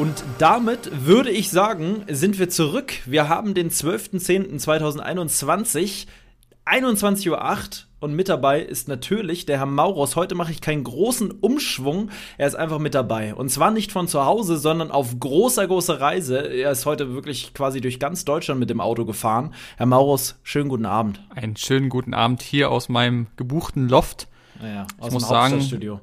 Und damit würde ich sagen, sind wir zurück. Wir haben den 12.10.2021, 21.08 Uhr und mit dabei ist natürlich der Herr Mauros. Heute mache ich keinen großen Umschwung. Er ist einfach mit dabei. Und zwar nicht von zu Hause, sondern auf großer, großer Reise. Er ist heute wirklich quasi durch ganz Deutschland mit dem Auto gefahren. Herr Mauros, schönen guten Abend. Einen schönen guten Abend hier aus meinem gebuchten Loft. Naja, aus ich dem muss sagen.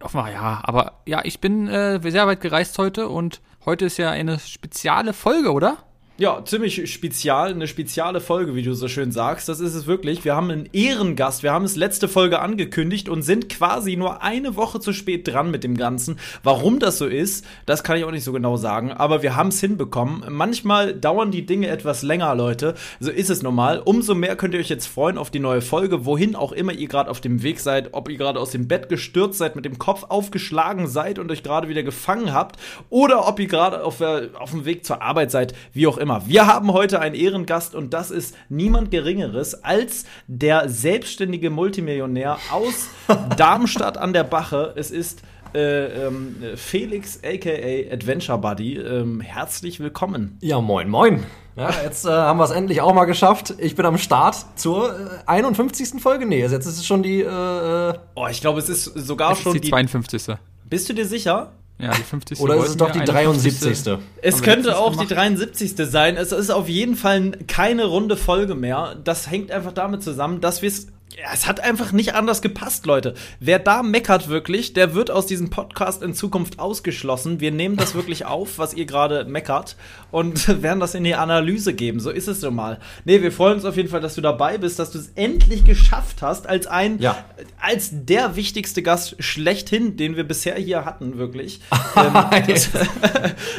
Offenbar, ja, aber ja, ich bin äh, sehr weit gereist heute und heute ist ja eine spezielle Folge, oder? Ja, ziemlich spezial, eine spezielle Folge, wie du so schön sagst. Das ist es wirklich. Wir haben einen Ehrengast. Wir haben es letzte Folge angekündigt und sind quasi nur eine Woche zu spät dran mit dem Ganzen. Warum das so ist, das kann ich auch nicht so genau sagen. Aber wir haben es hinbekommen. Manchmal dauern die Dinge etwas länger, Leute. So ist es normal. Umso mehr könnt ihr euch jetzt freuen auf die neue Folge, wohin auch immer ihr gerade auf dem Weg seid. Ob ihr gerade aus dem Bett gestürzt seid, mit dem Kopf aufgeschlagen seid und euch gerade wieder gefangen habt. Oder ob ihr gerade auf, auf dem Weg zur Arbeit seid, wie auch immer immer. Wir haben heute einen Ehrengast und das ist niemand Geringeres als der selbstständige Multimillionär aus Darmstadt an der Bache. Es ist äh, ähm, Felix aka Adventure Buddy. Ähm, herzlich willkommen. Ja, moin, moin. Ja, jetzt äh, haben wir es endlich auch mal geschafft. Ich bin am Start zur äh, 51. Folge. Nee, jetzt ist es schon die. Äh, oh, ich glaube, es ist sogar Es schon ist die 52. Bist du dir sicher? Ja, die 50. oder ist es doch die 51. 73. Es könnte auch die gemacht. 73. sein. Es ist auf jeden Fall keine runde Folge mehr. Das hängt einfach damit zusammen, dass wir es. Ja, es hat einfach nicht anders gepasst, Leute. Wer da meckert wirklich, der wird aus diesem Podcast in Zukunft ausgeschlossen. Wir nehmen das wirklich auf, was ihr gerade meckert und werden das in die Analyse geben. So ist es so mal. Nee, wir freuen uns auf jeden Fall, dass du dabei bist, dass du es endlich geschafft hast, als ein, Ja. als der wichtigste Gast schlechthin, den wir bisher hier hatten, wirklich. ähm, das,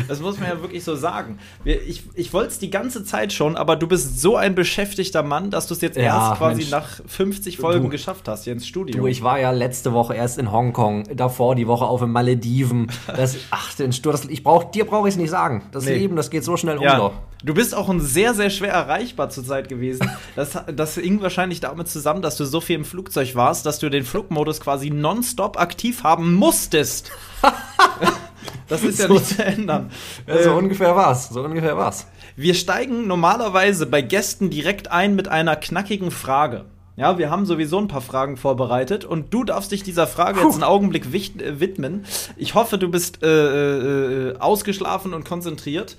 das muss man ja wirklich so sagen. Wir, ich ich wollte es die ganze Zeit schon, aber du bist so ein beschäftigter Mann, dass du es jetzt Ja, erst quasi Mensch. nach 50 Folgen Du- geschafft hast hier ins Studio. Du, ich war ja letzte Woche erst in Hongkong, davor die Woche auf den Malediven. Das, ach, den Sturz, ich brauch, dir brauche ich es nicht sagen. Das Nee. Leben, das geht so schnell um ja, doch. du bist auch ein sehr, sehr schwer erreichbar zurzeit gewesen. Das, das hing wahrscheinlich damit zusammen, dass du so viel im Flugzeug warst, dass du den Flugmodus quasi nonstop aktiv haben musstest. das ist ja So- nicht zu ändern. So Ähm, ungefähr war's. So ungefähr war's. Wir steigen normalerweise bei Gästen direkt ein mit einer knackigen Frage. Ja, wir haben sowieso ein paar Fragen vorbereitet und du darfst dich dieser Frage jetzt einen Augenblick äh, widmen. Ich hoffe, du bist äh, äh, ausgeschlafen und konzentriert.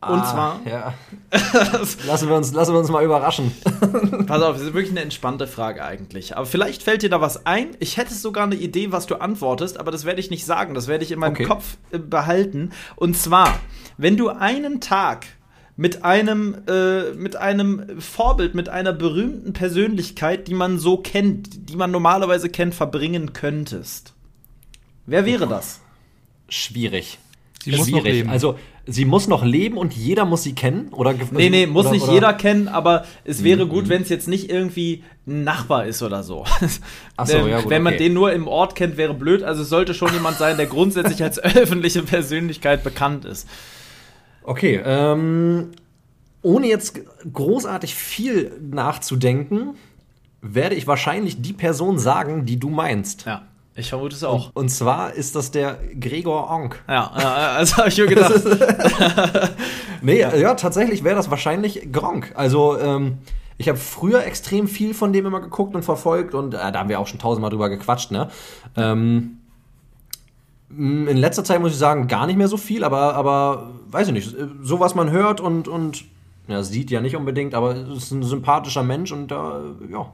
Und Ah, zwar, Ja. lassen, wir uns, lassen wir uns mal überraschen. pass auf, es ist wirklich eine entspannte Frage eigentlich. Aber vielleicht fällt dir da was ein. Ich hätte sogar eine Idee, was du antwortest, aber das werde ich nicht sagen. Das werde ich in meinem Okay. Kopf äh, behalten. Und zwar, wenn du einen Tag mit einem, äh, mit einem Vorbild, mit einer berühmten Persönlichkeit, die man so kennt, die man normalerweise kennt, verbringen könntest. Wer wäre das? Schwierig. Sie muss noch Schwierig. leben. Also, sie muss noch leben und jeder muss sie kennen? Oder, Nee, nee, muss oder, nicht oder? jeder kennen, aber es wäre gut, wenn es jetzt nicht irgendwie ein Nachbar ist oder so. Ach so, Ähm, ja, gut, wenn man okay. den nur im Ort kennt, wäre blöd. Also es sollte schon jemand sein, der grundsätzlich als öffentliche Persönlichkeit bekannt ist. Okay, ähm, ohne jetzt großartig viel nachzudenken, werde ich wahrscheinlich die Person sagen, die du meinst. Ja, ich vermute es auch. Und zwar ist das der Gregor Onk. Ja, ja also habe ich mir gedacht. Nee, ja, tatsächlich wäre das wahrscheinlich Gronk. Also, ähm, ich habe früher extrem viel von dem immer geguckt und verfolgt und äh, da haben wir auch schon tausendmal drüber gequatscht, ne? Ähm, in letzter Zeit muss ich sagen, gar nicht mehr so viel, aber, aber weiß ich nicht, so was man hört und, und ja, sieht ja nicht unbedingt, aber ist ein sympathischer Mensch und da, ja,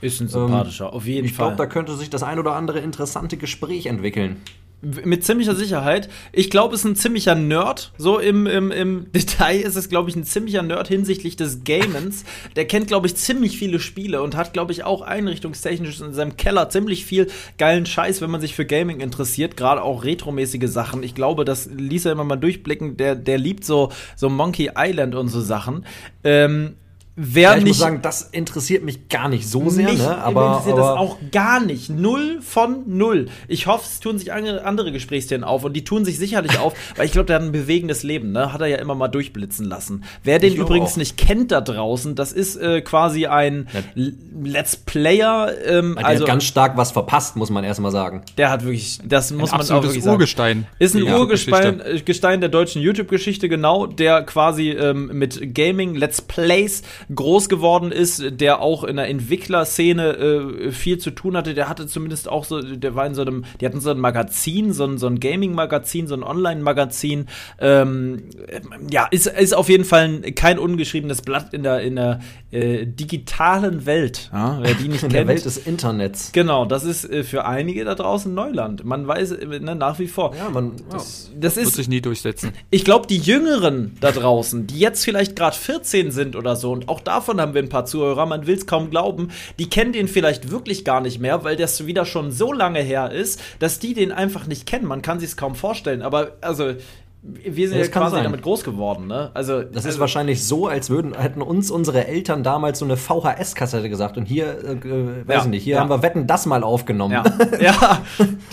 Ist ein sympathischer, auf jeden ich Fall. glaube, da könnte sich das ein oder andere interessante Gespräch entwickeln. Mit ziemlicher Sicherheit. Ich glaube, es ist ein ziemlicher Nerd. So im, im, im Detail ist es, glaube ich, ein ziemlicher Nerd hinsichtlich des Gamens. Der kennt, glaube ich, ziemlich viele Spiele und hat, glaube ich, auch einrichtungstechnisch in seinem Keller ziemlich viel geilen Scheiß, wenn man sich für Gaming interessiert. Gerade auch retromäßige Sachen. Ich glaube, das ließ er immer mal durchblicken. Der, der liebt so, so Monkey Island und so Sachen. Ähm, Wer Ja, ich nicht, muss sagen, das interessiert mich gar nicht so sehr, mich ne? Aber, interessiert aber das auch gar nicht. Null von null. Ich hoffe, es tun sich andere, Gesprächsthemen auf und die tun sich sicherlich auf, weil ich glaube, der hat ein bewegendes Leben, ne? Hat er ja immer mal durchblitzen lassen. Wer den Ich übrigens auch. nicht kennt da draußen, das ist äh, quasi ein L- Let's Player. Ähm, der also hat ganz stark was verpasst, muss man erstmal sagen. der hat wirklich, das muss man auch wirklich sagen. Urgestein. Ist ein Ja, Urgestein äh, Gestein der deutschen YouTube-Geschichte, genau, der quasi ähm, mit Gaming, Let's Plays groß geworden ist, der auch in der Entwicklerszene äh, viel zu tun hatte. Der hatte zumindest auch so, der war in so einem, die hatten so ein Magazin, so ein, so ein Gaming-Magazin, so ein Online-Magazin. Ähm, äh, ja, ist, ist auf jeden Fall ein, kein ungeschriebenes Blatt in der, in der äh, digitalen Welt. Ja, wer die nicht In kennt. der Welt des Internets. Genau, das ist äh, für einige da draußen Neuland. Man weiß äh, ne, nach wie vor. Ja, man. Das Wird ist, sich nie durchsetzen. ich glaube, die Jüngeren da draußen, die jetzt vielleicht gerade 14 sind oder so, und auch davon haben wir ein paar Zuhörer, man will es kaum glauben, die kennen den vielleicht wirklich gar nicht mehr, weil das wieder schon so lange her ist, dass die den einfach nicht kennen. Man kann sich es kaum vorstellen. Aber also, wir sind Ja, ja, das kann quasi damit groß geworden, ne? Also, Das ist also, wahrscheinlich so, als würden hätten uns unsere Eltern damals so eine VHS-Kassette gesagt und hier, äh, äh, weiß Ja, ich nicht, hier ja. haben wir Wetten das mal aufgenommen. Ja, ja,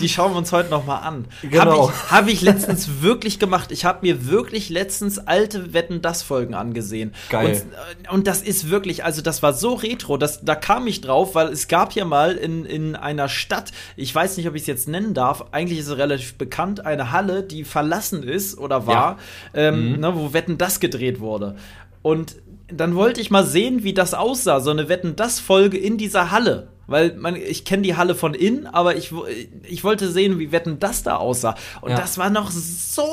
die schauen wir uns heute noch mal an. Genau. Habe ich, hab ich letztens wirklich gemacht. Ich habe mir wirklich letztens alte Wetten das Folgen angesehen. Geil. Und, und das ist wirklich, also das war so retro, dass, da kam ich drauf, weil es gab hier mal in, in einer Stadt, ich weiß nicht, ob ich es jetzt nennen darf, eigentlich ist es relativ bekannt, eine Halle, die verlassen ist oder war, ähm, ne, wo Wetten das gedreht wurde. Und dann wollte ich mal sehen, wie das aussah, so eine Wetten das Folge in dieser Halle. Weil man, ich kenne die Halle von innen, aber ich, ich wollte sehen, wie Wetten das da aussah. Und Ja. das war noch so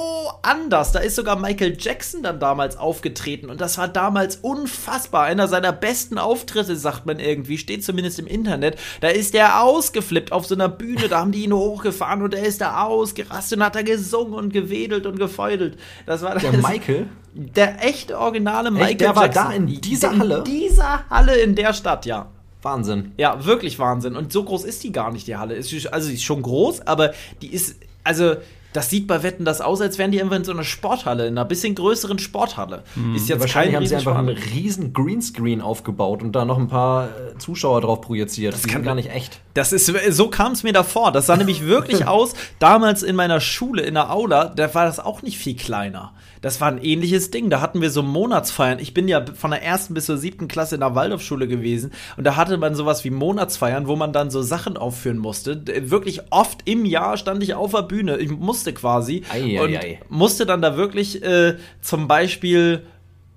anders. Da ist sogar Michael Jackson dann damals aufgetreten. Und das war damals unfassbar. Einer seiner besten Auftritte, sagt man irgendwie, steht zumindest im Internet. Da ist der ausgeflippt auf so einer Bühne. Da haben die ihn hochgefahren und er ist da ausgerastet und hat da gesungen und gewedelt und gefeudelt. Das war Der das, Michael, der echte originale Michael Der war Jackson. da in dieser in Halle? dieser Halle in der Stadt, ja. Wahnsinn. Ja, wirklich Wahnsinn. Und so groß ist die gar nicht, die Halle. Ist, also, sie ist schon groß, aber die ist, also, das sieht bei Wetten das aus, als wären die einfach in so einer Sporthalle, in einer bisschen größeren Sporthalle. Ist jetzt Wahrscheinlich haben sie einfach einen riesen Greenscreen aufgebaut und da noch ein paar äh, Zuschauer drauf projiziert. Das kann- kann gar nicht echt. Das ist, so kam es mir davor. Das sah nämlich wirklich aus. Damals in meiner Schule, in der Aula, da war das auch nicht viel kleiner. Das war ein ähnliches Ding. Da hatten wir so Monatsfeiern. Ich bin ja von der ersten bis zur siebten Klasse in der Waldorfschule gewesen. Und da hatte man sowas wie Monatsfeiern, wo man dann so Sachen aufführen musste. Wirklich oft im Jahr stand ich auf der Bühne. Ich musste quasi. Ei, ei, und ei. musste dann da wirklich äh, zum Beispiel.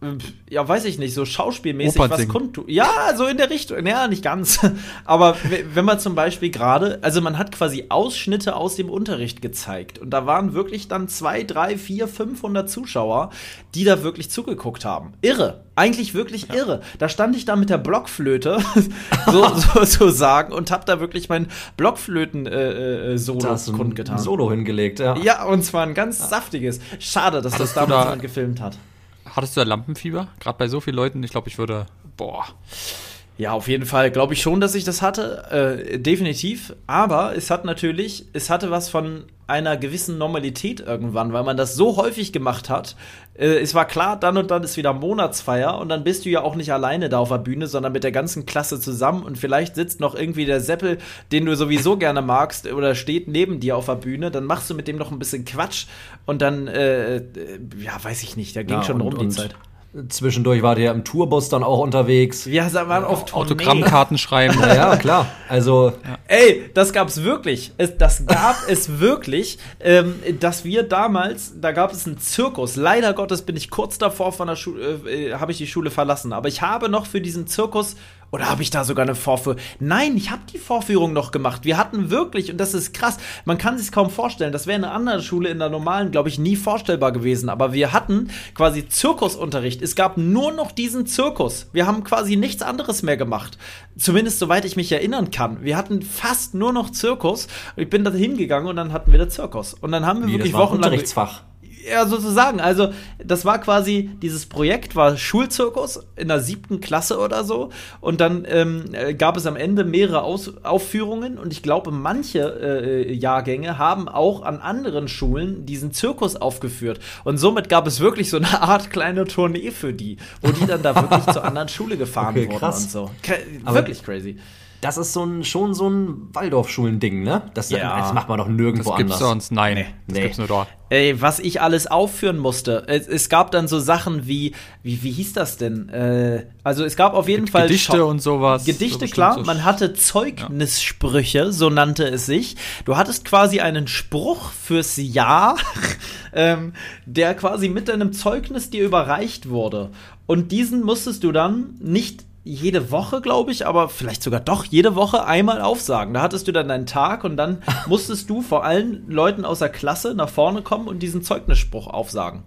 Äh, Ja, weiß ich nicht, so schauspielmäßig Opern was kundtun. Ja, so in der Richtung. Ja, nicht ganz. Aber wenn man zum Beispiel gerade, also man hat quasi Ausschnitte aus dem Unterricht gezeigt. Und da waren wirklich dann zwei, drei, vier, 500 Zuschauer, die da wirklich zugeguckt haben. Irre. Eigentlich wirklich irre. Da stand ich da mit der Blockflöte, so, so, so sagen, und hab da wirklich mein Blockflöten-Solo hast du kundgetan. Solo hingelegt, ja. Ja, und zwar ein ganz saftiges. Schade, dass das Hattest du damals da- jemand gefilmt hat. Hattest du da Lampenfieber? Gerade bei so vielen Leuten, ich glaube, ich würde. Boah. Ja, auf jeden Fall glaube ich schon, dass ich das hatte. Äh, definitiv. Aber es hat natürlich, es hatte was von einer gewissen Normalität irgendwann, weil man das so häufig gemacht hat. Äh, es war klar, dann und dann ist wieder Monatsfeier und dann bist du ja auch nicht alleine da auf der Bühne, sondern mit der ganzen Klasse zusammen und vielleicht sitzt noch irgendwie der Seppel, den du sowieso gerne magst oder steht neben dir auf der Bühne, dann machst du mit dem noch ein bisschen Quatsch und dann, äh, äh, ja, weiß ich nicht, da ging Ja, schon und, rum die Zeit. Zwischendurch war der ja im Tourbus dann auch unterwegs. Wir waren auf Tournee. Autogrammkarten schreiben. Ja, ja, klar. Also, Ey, das gab's wirklich. Es, das gab es wirklich, ähm, dass wir damals, da gab es einen Zirkus. Leider Gottes bin ich kurz davor von der Schule, äh, habe ich die Schule verlassen. Aber ich habe noch für diesen Zirkus Oder habe ich da sogar eine Vorführung? Nein, ich habe die Vorführung noch gemacht. Wir hatten wirklich, und das ist krass, man kann sich kaum vorstellen, das wäre in einer anderen Schule in der normalen, glaube ich, nie vorstellbar gewesen. Aber wir hatten quasi Zirkusunterricht. Es gab nur noch diesen Zirkus. Wir haben quasi nichts anderes mehr gemacht. Zumindest soweit ich mich erinnern kann. Wir hatten fast nur noch Zirkus. Ich bin da hingegangen und dann hatten wir den Zirkus. Und dann haben wir Wie, wirklich das war wochenlang. Unterrichtsfach. Ja, sozusagen. Also, das war quasi, dieses Projekt war Schulzirkus in der siebten Klasse oder so. Und dann ähm, äh, gab es am Ende mehrere Aus Aufführungen. Und ich glaube, manche äh, Jahrgänge haben auch an anderen Schulen diesen Zirkus aufgeführt. Und somit gab es wirklich so eine Art kleine Tournee für die, wo die dann da wirklich zur anderen Schule gefahren Okay, wurden krass. und so. Kra Aber- wirklich crazy. Das ist so ein, schon so ein Waldorfschulending, ne? Das, Ja. das macht man doch nirgendwo Das gibt's anders. sonst, nein. Das Nee. gibt's nur dort. Ey, was ich alles aufführen musste. Es, es gab dann so Sachen wie, wie, wie hieß das denn? Äh, also es gab auf jeden Fall Gedichte Schau- und sowas. Gedichte, klar. so Man hatte Zeugnissprüche, so nannte es sich. Du hattest quasi einen Spruch fürs Jahr, ähm, der quasi mit deinem Zeugnis dir überreicht wurde. Und diesen musstest du dann nicht jede Woche, glaube ich, aber vielleicht sogar doch jede Woche einmal aufsagen. Da hattest du dann deinen Tag und dann musstest du vor allen Leuten aus der Klasse nach vorne kommen und diesen Zeugnisspruch aufsagen.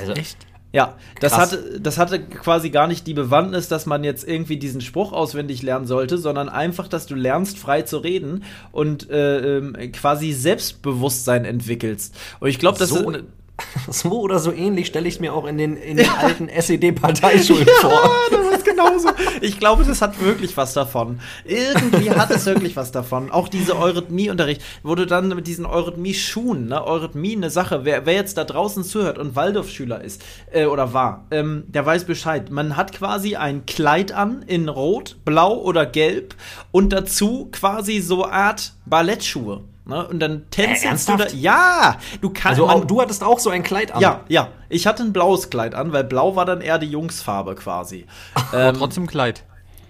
Also, Echt? Ja, das Krass. hatte, das hatte quasi gar nicht die Bewandtnis, dass man jetzt irgendwie diesen Spruch auswendig lernen sollte, sondern einfach, dass du lernst, frei zu reden und äh, ähm, quasi Selbstbewusstsein entwickelst. Und ich glaube, das So- ist. so oder so ähnlich stelle ich es mir auch in den, in den alten SED-Parteischulen vor. das ist genauso. Ich glaube, das hat wirklich was davon. Irgendwie hat es wirklich was davon. Auch diese Eurythmie-Unterricht, wo du dann mit diesen Eurythmie-Schuhen, ne, Eurythmie eine Sache, wer, wer jetzt da draußen zuhört und Waldorfschüler ist, äh, oder war, ähm, der weiß Bescheid. Man hat quasi ein Kleid an in Rot, Blau oder Gelb und dazu quasi so Art Ballettschuhe. Ne? Und dann tänzelst du da. Ja, du kannst. Also auch, du hattest auch so ein Kleid an. ja, ja. Ich hatte ein blaues Kleid an, weil blau war dann eher die Jungsfarbe quasi. Aber trotzdem Kleid.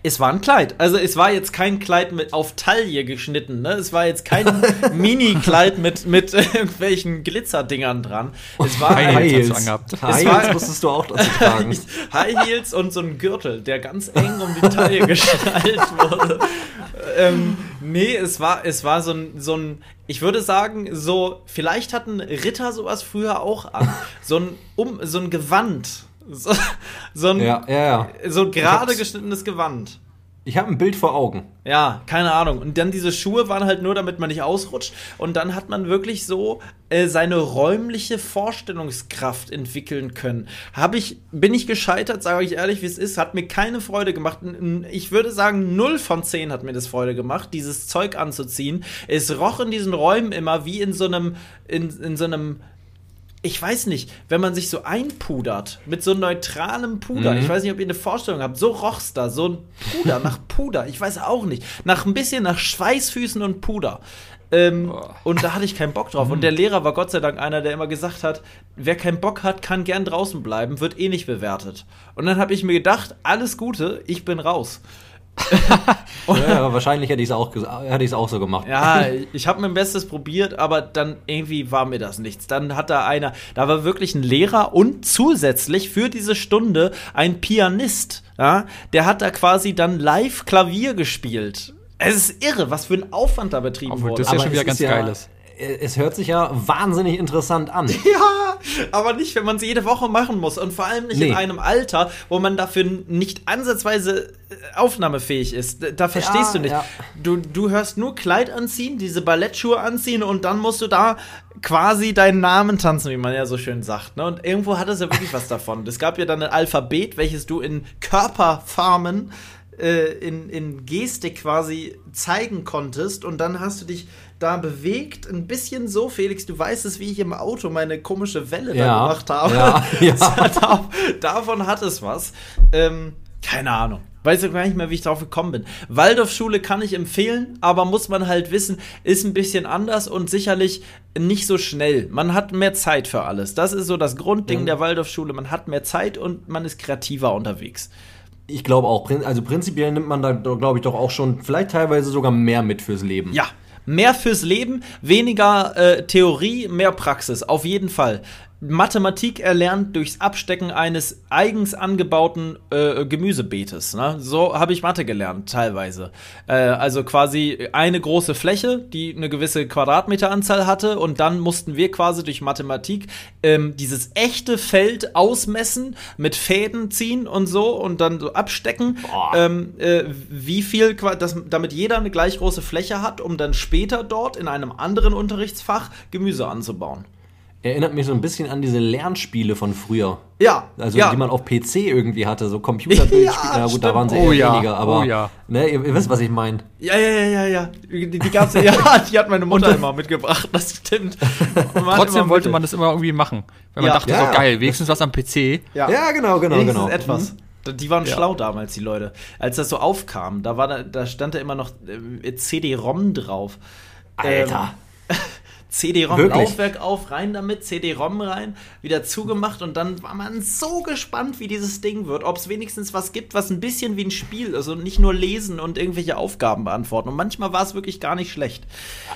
Es war ein Kleid. Also es war jetzt kein Kleid mit auf Taille geschnitten. Ne? Es war jetzt kein Mini-Kleid mit, mit irgendwelchen Glitzerdingern dran. Es war High ein Heels. Angehabt. High war- Heels musstest du auch dazu tragen. High Heels und so ein Gürtel, der ganz eng um die Taille geschnallt wurde. ähm, nee, es war, es war so ein, so ein, ich würde sagen, so, vielleicht hatten Ritter sowas früher auch an. So ein, um, so ein Gewand. So, so ein, ja, ja, ja. so gerade geschnittenes Gewand. Ich habe ein Bild vor Augen. Ja, keine Ahnung. Und dann diese Schuhe waren halt nur, damit man nicht ausrutscht. Und dann hat man wirklich so äh, seine räumliche Vorstellungskraft entwickeln können. Habe ich, bin ich gescheitert, sage ich ehrlich, wie es ist, hat mir keine Freude gemacht. Ich würde sagen, 0 von 10 hat mir das Freude gemacht, dieses Zeug anzuziehen. Es roch in diesen Räumen immer wie in so einem, in, in so einem ich weiß nicht, wenn man sich so einpudert mit so neutralem Puder. Mhm. Ich weiß nicht, ob ihr eine Vorstellung habt. So roch's da, so ein Puder nach Puder. Ich weiß auch nicht. Nach ein bisschen nach Schweißfüßen und Puder. Ähm, und da hatte ich keinen Bock drauf. Und der Lehrer war Gott sei Dank einer, der immer gesagt hat, wer keinen Bock hat, kann gern draußen bleiben, wird eh nicht bewertet. Und dann habe ich mir gedacht, alles Gute, ich bin raus. Ja, wahrscheinlich hätte ich es auch, hätte auch so gemacht. Ja, ich habe mein Bestes probiert, aber dann irgendwie war mir das nichts. Dann hat da einer, da war wirklich ein Lehrer und zusätzlich für diese Stunde ein Pianist, ja, der hat da quasi dann live Klavier gespielt. Es ist irre, was für ein Aufwand da betrieben wurde. das ist ja Aber schon wieder ganz ja- Geiles. Es hört sich ja wahnsinnig interessant an. Ja, aber nicht, wenn man es jede Woche machen muss. Und vor allem nicht in Nee. einem Alter, wo man dafür nicht ansatzweise äh, aufnahmefähig ist. Da verstehst Ja, du nicht. ja. Du, du hörst nur Kleid anziehen, diese Ballettschuhe anziehen und dann musst du da quasi deinen Namen tanzen, wie man ja so schön sagt. Ne? Und irgendwo hat es ja wirklich was davon. Es gab ja dann ein Alphabet, welches du in Körperfarmen äh, in, in Gestik quasi zeigen konntest und dann hast du dich da bewegt, ein bisschen so, Felix, du weißt es, wie ich im Auto meine komische Welle da Ja, gemacht habe. ja, ja. Da- Davon hat es was. Ähm, keine Ahnung. Weiß ich gar nicht mehr, wie ich drauf gekommen bin. Waldorfschule kann ich empfehlen, aber muss man halt wissen, ist ein bisschen anders und sicherlich nicht so schnell. Man hat mehr Zeit für alles. Das ist so das Grundding Ja. der Waldorfschule. Man hat mehr Zeit und man ist kreativer unterwegs. Ich glaube auch, also prinzipiell nimmt man da, glaube ich, doch auch schon vielleicht teilweise sogar mehr mit fürs Leben. Ja, mehr fürs Leben, weniger äh, Theorie, mehr Praxis, auf jeden Fall. Mathematik erlernt durchs Abstecken eines eigens angebauten äh, Gemüsebeetes. Ne? So habe ich Mathe gelernt, teilweise. Äh, also quasi eine große Fläche, die eine gewisse Quadratmeteranzahl hatte, und dann mussten wir quasi durch Mathematik ähm, dieses echte Feld ausmessen, mit Fäden ziehen und so und dann so abstecken, ähm, äh, wie viel, qua- das, damit jeder eine gleich große Fläche hat, um dann später dort in einem anderen Unterrichtsfach Gemüse anzubauen. Erinnert mich so ein bisschen an diese Lernspiele von früher. Ja, Also ja. die man auf PC irgendwie hatte, so Computerbildspiele. Ja, Ja, gut, da waren sie Oh eher ja, weniger, aber oh ja. ne, ihr, ihr wisst, was ich meine. Ja, ja, ja, ja, ja. Die, die gab's ja, die hat meine Mutter immer mitgebracht, das stimmt. Trotzdem wollte man das immer irgendwie machen. Weil man dachte, Ja. so geil, wenigstens was am PC. Ja, Ja, genau, genau, Wenigstens genau. etwas. Die waren Ja. schlau damals, die Leute. Als das so aufkam, da, war da, da stand da immer noch äh, CD-ROM drauf. Alter. Ähm, CD-ROM, Wirklich? Laufwerk auf, rein damit, CD-ROM rein, wieder zugemacht und dann war man so gespannt, wie dieses Ding wird. Ob es wenigstens was gibt, was ein bisschen wie ein Spiel ist und nicht nur lesen und irgendwelche Aufgaben beantworten. Und manchmal war es wirklich gar nicht schlecht.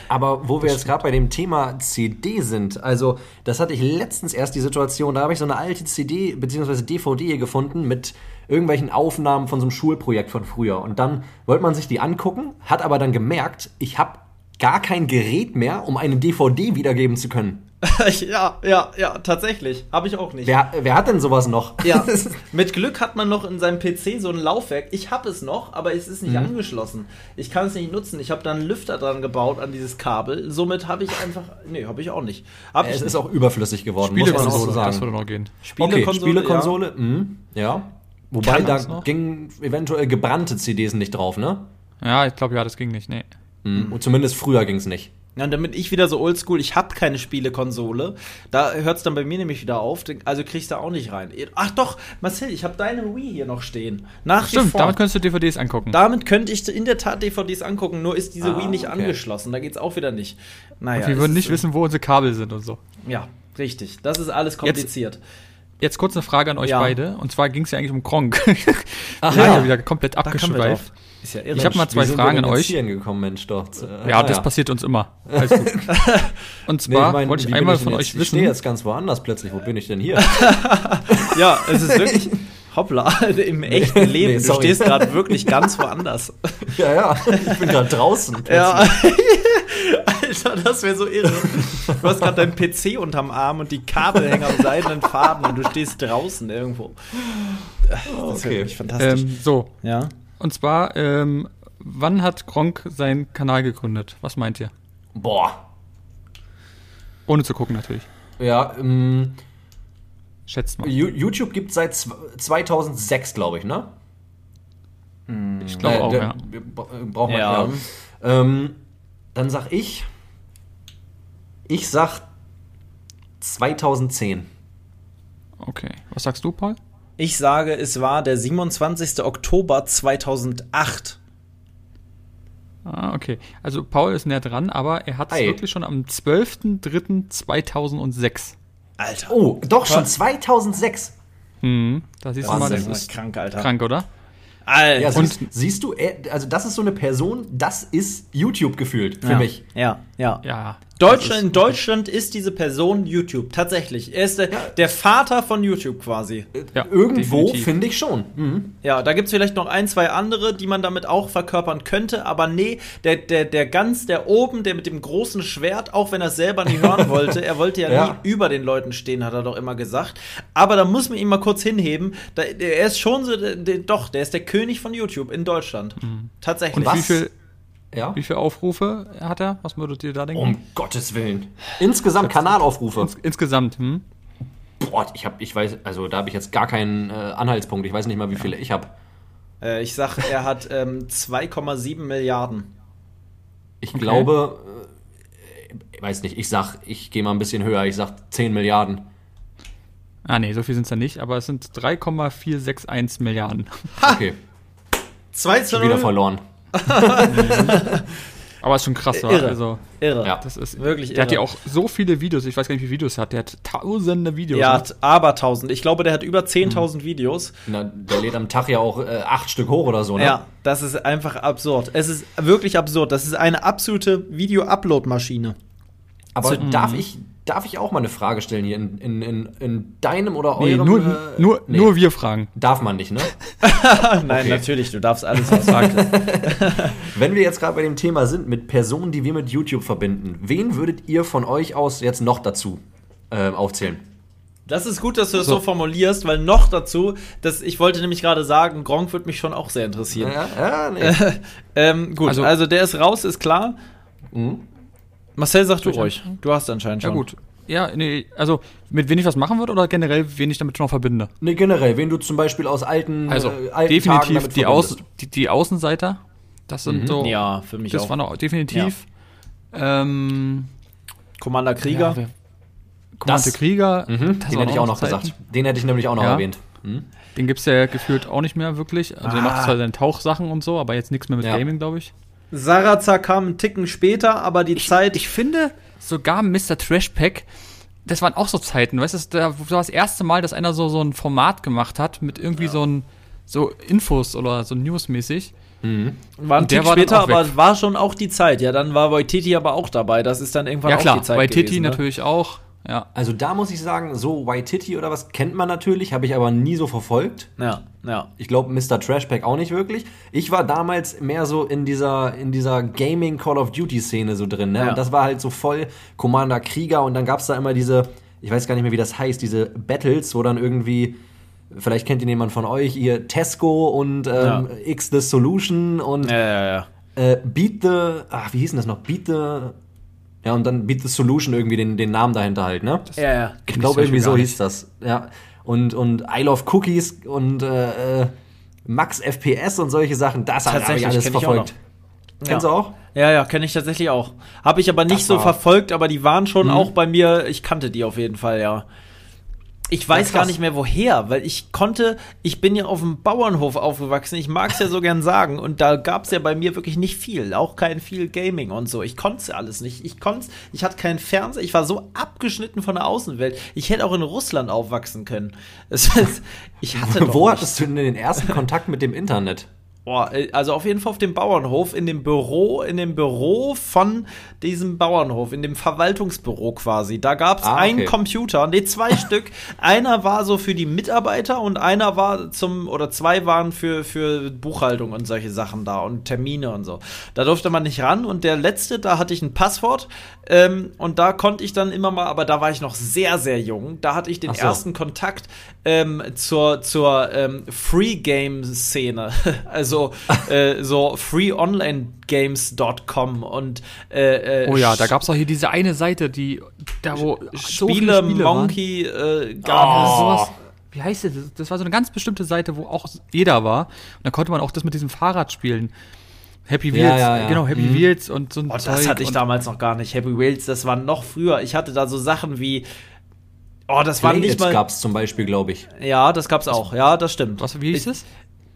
Aber wo wir jetzt gerade bei dem Thema CD sind, also das hatte ich letztens erst die Situation, da habe ich so eine alte CD bzw. DVD gefunden mit irgendwelchen Aufnahmen von so einem Schulprojekt von früher. Und dann wollte man sich die angucken, hat aber dann gemerkt, ich habe gar kein Gerät mehr, um eine DVD wiedergeben zu können. ja, ja, ja, tatsächlich. Habe ich auch nicht. Wer, wer hat denn sowas noch? Ja, mit Glück hat man noch in seinem PC so ein Laufwerk. Ich habe es noch, aber es ist nicht Mhm. angeschlossen. Ich kann es nicht nutzen. Ich habe da einen Lüfter dran gebaut an dieses Kabel. Somit habe ich einfach. Nee, habe ich auch nicht. Hab ich es nicht. ist auch überflüssig geworden, muss man Spielekonsole, so sagen. das würde noch gehen. okay, Spielekonsole, Spielekonsole, mhm, ja. Wobei da gingen eventuell gebrannte CDs nicht drauf, ne? Ja, ich glaube, ja, das ging nicht. Nee. Mhm. Und zumindest früher ging es nicht. Ja, und damit ich wieder so oldschool, ich habe keine Spielekonsole, da hört es dann bei mir nämlich wieder auf, also kriegst du auch nicht rein. Ach doch, Marcel, ich habe deine Wii hier noch stehen. Nach Stimmt, damit könntest du DVDs angucken. Damit könnte ich in der Tat DVDs angucken, nur ist diese Ah, Wii nicht okay. angeschlossen. Da geht's auch wieder nicht. Naja, wir es würden nicht wissen, wo unsere Kabel sind und so. Ja, richtig. Das ist alles kompliziert. Jetzt kurz eine Frage an euch Ja. beide. Und zwar ging es ja eigentlich um Kronk. Ach Wir sind ja. ja wieder komplett wir abgeschweift. Ist ja irre. Ich habe mal zwei Fragen denn an jetzt euch. hier hingekommen, Mensch, doch. Äh, Ja, ah, das passiert uns immer. Und Nee, zwar mein, wollte ich einmal denn von jetzt? euch Ich wissen. stehe jetzt ganz woanders plötzlich. Wo bin ich denn hier? Ja, es ist wirklich. Hoppla, im echten Leben. nee, du stehst gerade wirklich ganz woanders. ja, ja. Ich bin gerade draußen. Ja. Alter, das wäre so irre. Du hast gerade deinen PC unterm Arm und die Kabel hängen am seidenen Faden und du stehst draußen irgendwo. Das wäre Okay. wirklich fantastisch. Ähm, so, ja. Und zwar, ähm, wann hat Kronk seinen Kanal gegründet? Was meint ihr? Boah. Ohne zu gucken natürlich. Ja, ähm, Schätzt mal. YouTube gibt seit zw- 2006, glaube ich, ne? Ich glaube Äh, auch, der- ja. bra- Braucht man, Ja. ja. Ähm, dann sag ich, ich sag 2010. Okay. Was sagst du, Paul? Ich sage, es war der 27. Oktober 2008. Ah, okay. Also Paul ist näher dran, aber er hat es wirklich schon am 12.03.2006. Alter. Oh, doch schon Was? 2006. Hm, da siehst du mal, Wahnsinn. das ist krank, Alter. krank, oder? Alter. Ja, siehst, siehst du, er- also das ist so eine Person, das ist YouTube gefühlt für ja. mich. Ja, ja. Ja. Deutschland, in Deutschland ist diese Person YouTube. Tatsächlich. Er ist der, der Vater von YouTube quasi. Ja, Irgendwo finde ich schon. Mhm. Ja, da gibt's vielleicht noch ein, zwei andere, die man damit auch verkörpern könnte, aber nee, der, der, der ganz, der oben, der mit dem großen Schwert, auch wenn er es selber nie hören wollte, er wollte ja, Ja. nie über den Leuten stehen, hat er doch immer gesagt. Aber da muss man ihn mal kurz hinheben. Da, der, er ist schon so, der, der, doch, der ist der König von YouTube in Deutschland. Tatsächlich. Und wie viel, Ja. wie viele Aufrufe hat er? Was würdet ihr da denken? Um Gottes Willen. Insgesamt Kanalaufrufe. Ins, insgesamt, hm? Boah, ich habe, ich weiß, also da habe ich jetzt gar keinen äh, Anhaltspunkt. Ich weiß nicht mal, wie viele ich habe. Äh, ich sag, er hat ähm, 2,7 Milliarden. Ich glaube, äh, ich weiß nicht, ich sag, ich gehe mal ein bisschen höher. Ich sag 10 Milliarden. Ah, nee, so viel sind es ja nicht, aber es sind 3,461 Milliarden. Okay, 2 zu schon wieder 0. verloren. Aber ist schon krass, wa? Irre. Also, Irre. Ja. das ist Wirklich Der hat ja irre. auch so viele Videos, ich weiß gar nicht, wie viele Videos er hat. Der hat tausende Videos. Ja, ne? hat aber 1000. Ich glaube, der hat über 10.000 Videos. Na, der lädt am Tag ja auch äh, acht Stück hoch oder so, ne? Ja, das ist einfach absurd. Es ist wirklich absurd. Das ist eine absolute Video-Upload-Maschine. Aber Zu- darf ich, darf ich auch mal eine Frage stellen hier in, in, in, in deinem oder Nee, eurem? nur, äh, nur, nee, nur wir fragen. Darf man nicht, ne? Nein, Okay. natürlich, du darfst alles was sagen. Wenn wir jetzt gerade bei dem Thema sind, mit Personen, die wir mit YouTube verbinden, wen würdet ihr von euch aus jetzt noch dazu ähm, aufzählen? Das ist gut, dass du das so, formulierst, weil noch dazu, dass ich wollte nämlich gerade sagen, Gronk würde mich schon auch sehr interessieren. Ja, ja, nee. Ähm, gut, also, Also- der ist raus, ist klar. Mhm. Marcel, sag du ruhig. Du hast anscheinend Ja schon. gut. Ja, nee, also mit wem ich was machen würde oder generell, wen ich damit schon noch verbinde? Nee, generell, wen du zum Beispiel aus alten, Also äh, alten Tagen definitiv damit die, Außen, verbindest. die, die Außenseiter. Das sind so. Ja, für mich das auch. war noch definitiv. Ähm, Commander Krieger. Ja, Commander Das- Krieger. Mhm, das den hätte ich auch noch Zeiten. gesagt. Den hätte ich nämlich auch noch Ja. erwähnt. Mhm. Den gibt es ja gefühlt auch nicht mehr wirklich. Also er Ah. macht zwar seine Tauchsachen und so, aber jetzt nichts mehr mit Ja. Gaming, glaube ich. Sarazar kam einen Ticken später, aber die Zeit. Ich finde sogar Mr. Trash Pack, das waren auch so Zeiten, weißt du, da war das erste Mal, dass einer so, so ein Format gemacht hat mit irgendwie so ein so Infos oder so Newsmäßig. war ein Tick war später, auch weg. aber war schon auch die Zeit. Ja, dann war Waititi aber auch dabei. Das ist dann irgendwann Ja auch klar, die Zeit bei Titi gewesen, ne? natürlich auch. Ja. Also da muss ich sagen, so Waititi oder was kennt man natürlich, habe ich aber nie so verfolgt. Ja, ja. Ich glaube, Mr. Trashpack auch nicht wirklich. Ich war damals mehr so in dieser, in dieser Gaming Call of Duty Szene so drin. Ne? Ja. Und das war halt so voll Commander Krieger und dann gab es da immer diese, ich weiß gar nicht mehr, wie das heißt, diese Battles, wo dann irgendwie, vielleicht kennt ihn jemand von euch, ihr Tesco und ähm, Ja. X The Solution und Ja, ja, ja. äh, Beat the, ach, wie hieß denn das noch? Beat the, ja, und dann the Solution irgendwie den, den Namen dahinter halt, ne? Ja, ja. Ich glaube, irgendwie so hieß das. Ja. Und, und I Love Cookies und äh, äh, Max FPS und solche Sachen, das habe ich alles kenn ich verfolgt. Kennst Ja. du auch? Ja, ja, kenne ich tatsächlich auch. Habe ich aber nicht Das so verfolgt, aber die waren schon Mhm. auch bei mir, ich kannte die auf jeden Fall, ja. Ich weiß Ja, gar nicht mehr woher, weil ich konnte, ich bin ja auf dem Bauernhof aufgewachsen, ich mag es ja so gern sagen und da gab es ja bei mir wirklich nicht viel, auch kein viel Gaming und so. Ich konnte es alles nicht. Ich konnte ich hatte keinen Fernseher, ich war so abgeschnitten von der Außenwelt. Ich hätte auch in Russland aufwachsen können. Es ich hatte Wo hattest du denn den ersten Kontakt mit dem Internet? Boah, äh, also auf jeden Fall auf dem Bauernhof, in dem Büro, in dem Büro von diesem Bauernhof, in dem Verwaltungsbüro quasi. Da gab es Ah, einen okay. Computer, nee, zwei Stück. Einer war so für die Mitarbeiter und einer war zum, oder zwei waren für, für Buchhaltung und solche Sachen da und Termine und so. Da durfte man nicht ran und der letzte, da hatte ich ein Passwort ähm, und da konnte ich dann immer mal, aber da war ich noch sehr, sehr jung, da hatte ich den so. ersten Kontakt ähm, zur, zur ähm, Free-Game-Szene. also äh, so freeonlinegames.com und äh, äh, Oh ja, da gab es auch hier diese eine Seite, die da wo so Spiele, viele waren. Monkey äh, Ja, gab es. sowas. Wie heißt das? Das war so eine ganz bestimmte Seite, wo auch jeder war. Und da konnte man auch das mit diesem Fahrrad spielen. Happy Ja, Wheels, ja, ja. genau, Happy Mhm. Wheels und so ein Oh, das Zeug hatte ich damals noch gar nicht. Happy Wheels, das war noch früher. Ich hatte da so Sachen wie. Oh, das war nicht mal. gab's zum Beispiel, glaube ich. Ja, das gab's auch. Ja, das stimmt. Was, wie hieß es?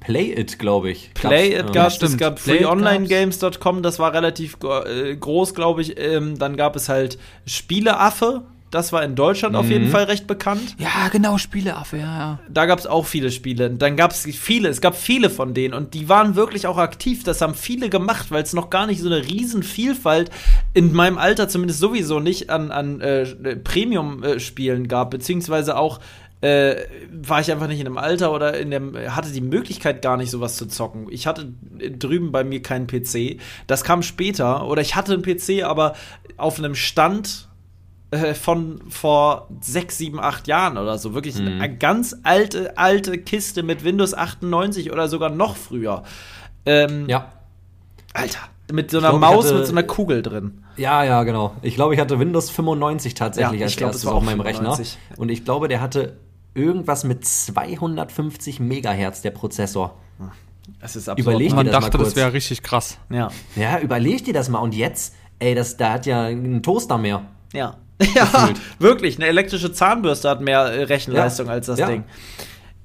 Play It, glaube ich. Play It gab es, stimmt. gab freeonlinegames.com, das war relativ äh, groß, glaube ich. Ähm, dann gab es halt Spieleaffe, das war in Deutschland auf Mhm. jeden Fall recht bekannt. Ja, genau, Spieleaffe, ja, ja. Da gab es auch viele Spiele. Dann gab es viele, es gab viele von denen und die waren wirklich auch aktiv. Das haben viele gemacht, weil es noch gar nicht so eine riesen Vielfalt in meinem Alter zumindest sowieso nicht an, an äh, Premium-Spielen gab, beziehungsweise auch äh, war ich einfach nicht in dem Alter oder in dem hatte die Möglichkeit gar nicht sowas zu zocken. Ich hatte drüben bei mir keinen PC. Das kam später oder ich hatte einen PC, aber auf einem Stand äh, von vor sechs, sieben, acht Jahren oder so. Wirklich Mhm. eine ganz alte, alte Kiste mit Windows 98 oder sogar noch früher. Ähm, Ja. Alter, mit so einer glaub, Maus hatte- mit so einer Kugel drin. Ja, ja, genau. Ich glaube, ich hatte Windows 95 tatsächlich Ja, als ich glaub, es erstes war auf auch meinem 95. Rechner. Und ich glaube, der hatte irgendwas mit 250 Megahertz, der Prozessor. Es ist Überleg dir Man das mal dachte, das kurz. wäre richtig krass. Ja, Ja, überleg dir das mal. Und jetzt, ey, das, da hat ja einen Toaster mehr. ja. Ja, Gefühlt. wirklich. Eine elektrische Zahnbürste hat mehr äh, Rechenleistung Ja, als das ja. Ding.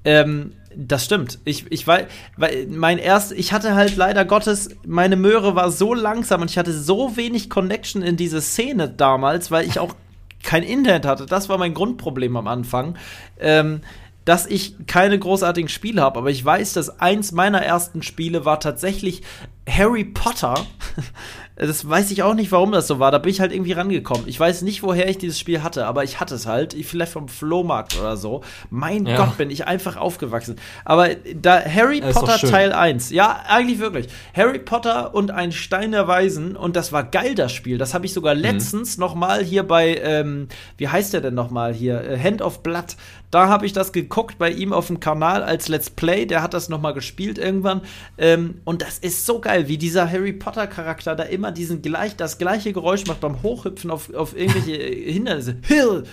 Ähm, das stimmt. Ich, ich weiß, weil mein erst, ich hatte halt leider Gottes, meine Möhre war so langsam und ich hatte so wenig Connection in diese Szene damals, weil ich auch kein Internet hatte. Das war mein Grundproblem am Anfang. Ähm, dass ich keine großartigen Spiele habe, aber ich weiß, dass eins meiner ersten Spiele war tatsächlich Harry Potter. Das weiß ich auch nicht, warum das so war. Da bin ich halt irgendwie rangekommen. Ich weiß nicht, woher ich dieses Spiel hatte, aber ich hatte es halt. Vielleicht vom Flohmarkt oder so. Mein Ja. Gott, bin ich einfach aufgewachsen. Aber da Harry doch Potter. Teil 1, ja, eigentlich wirklich. Harry Potter und ein Stein der Weisen und das war geil, das Spiel. Das habe ich sogar Mhm. letztens noch mal hier bei, ähm, wie heißt der denn noch mal hier? Äh, Hand of Blood. Da habe ich das geguckt bei ihm auf dem Kanal als Let's Play. Der hat das noch mal gespielt irgendwann. Ähm, und das ist so geil, wie dieser Harry Potter Charakter da immer diesen gleich, das gleiche Geräusch macht beim Hochhüpfen auf, auf irgendwelche äh, Hindernisse. Hill!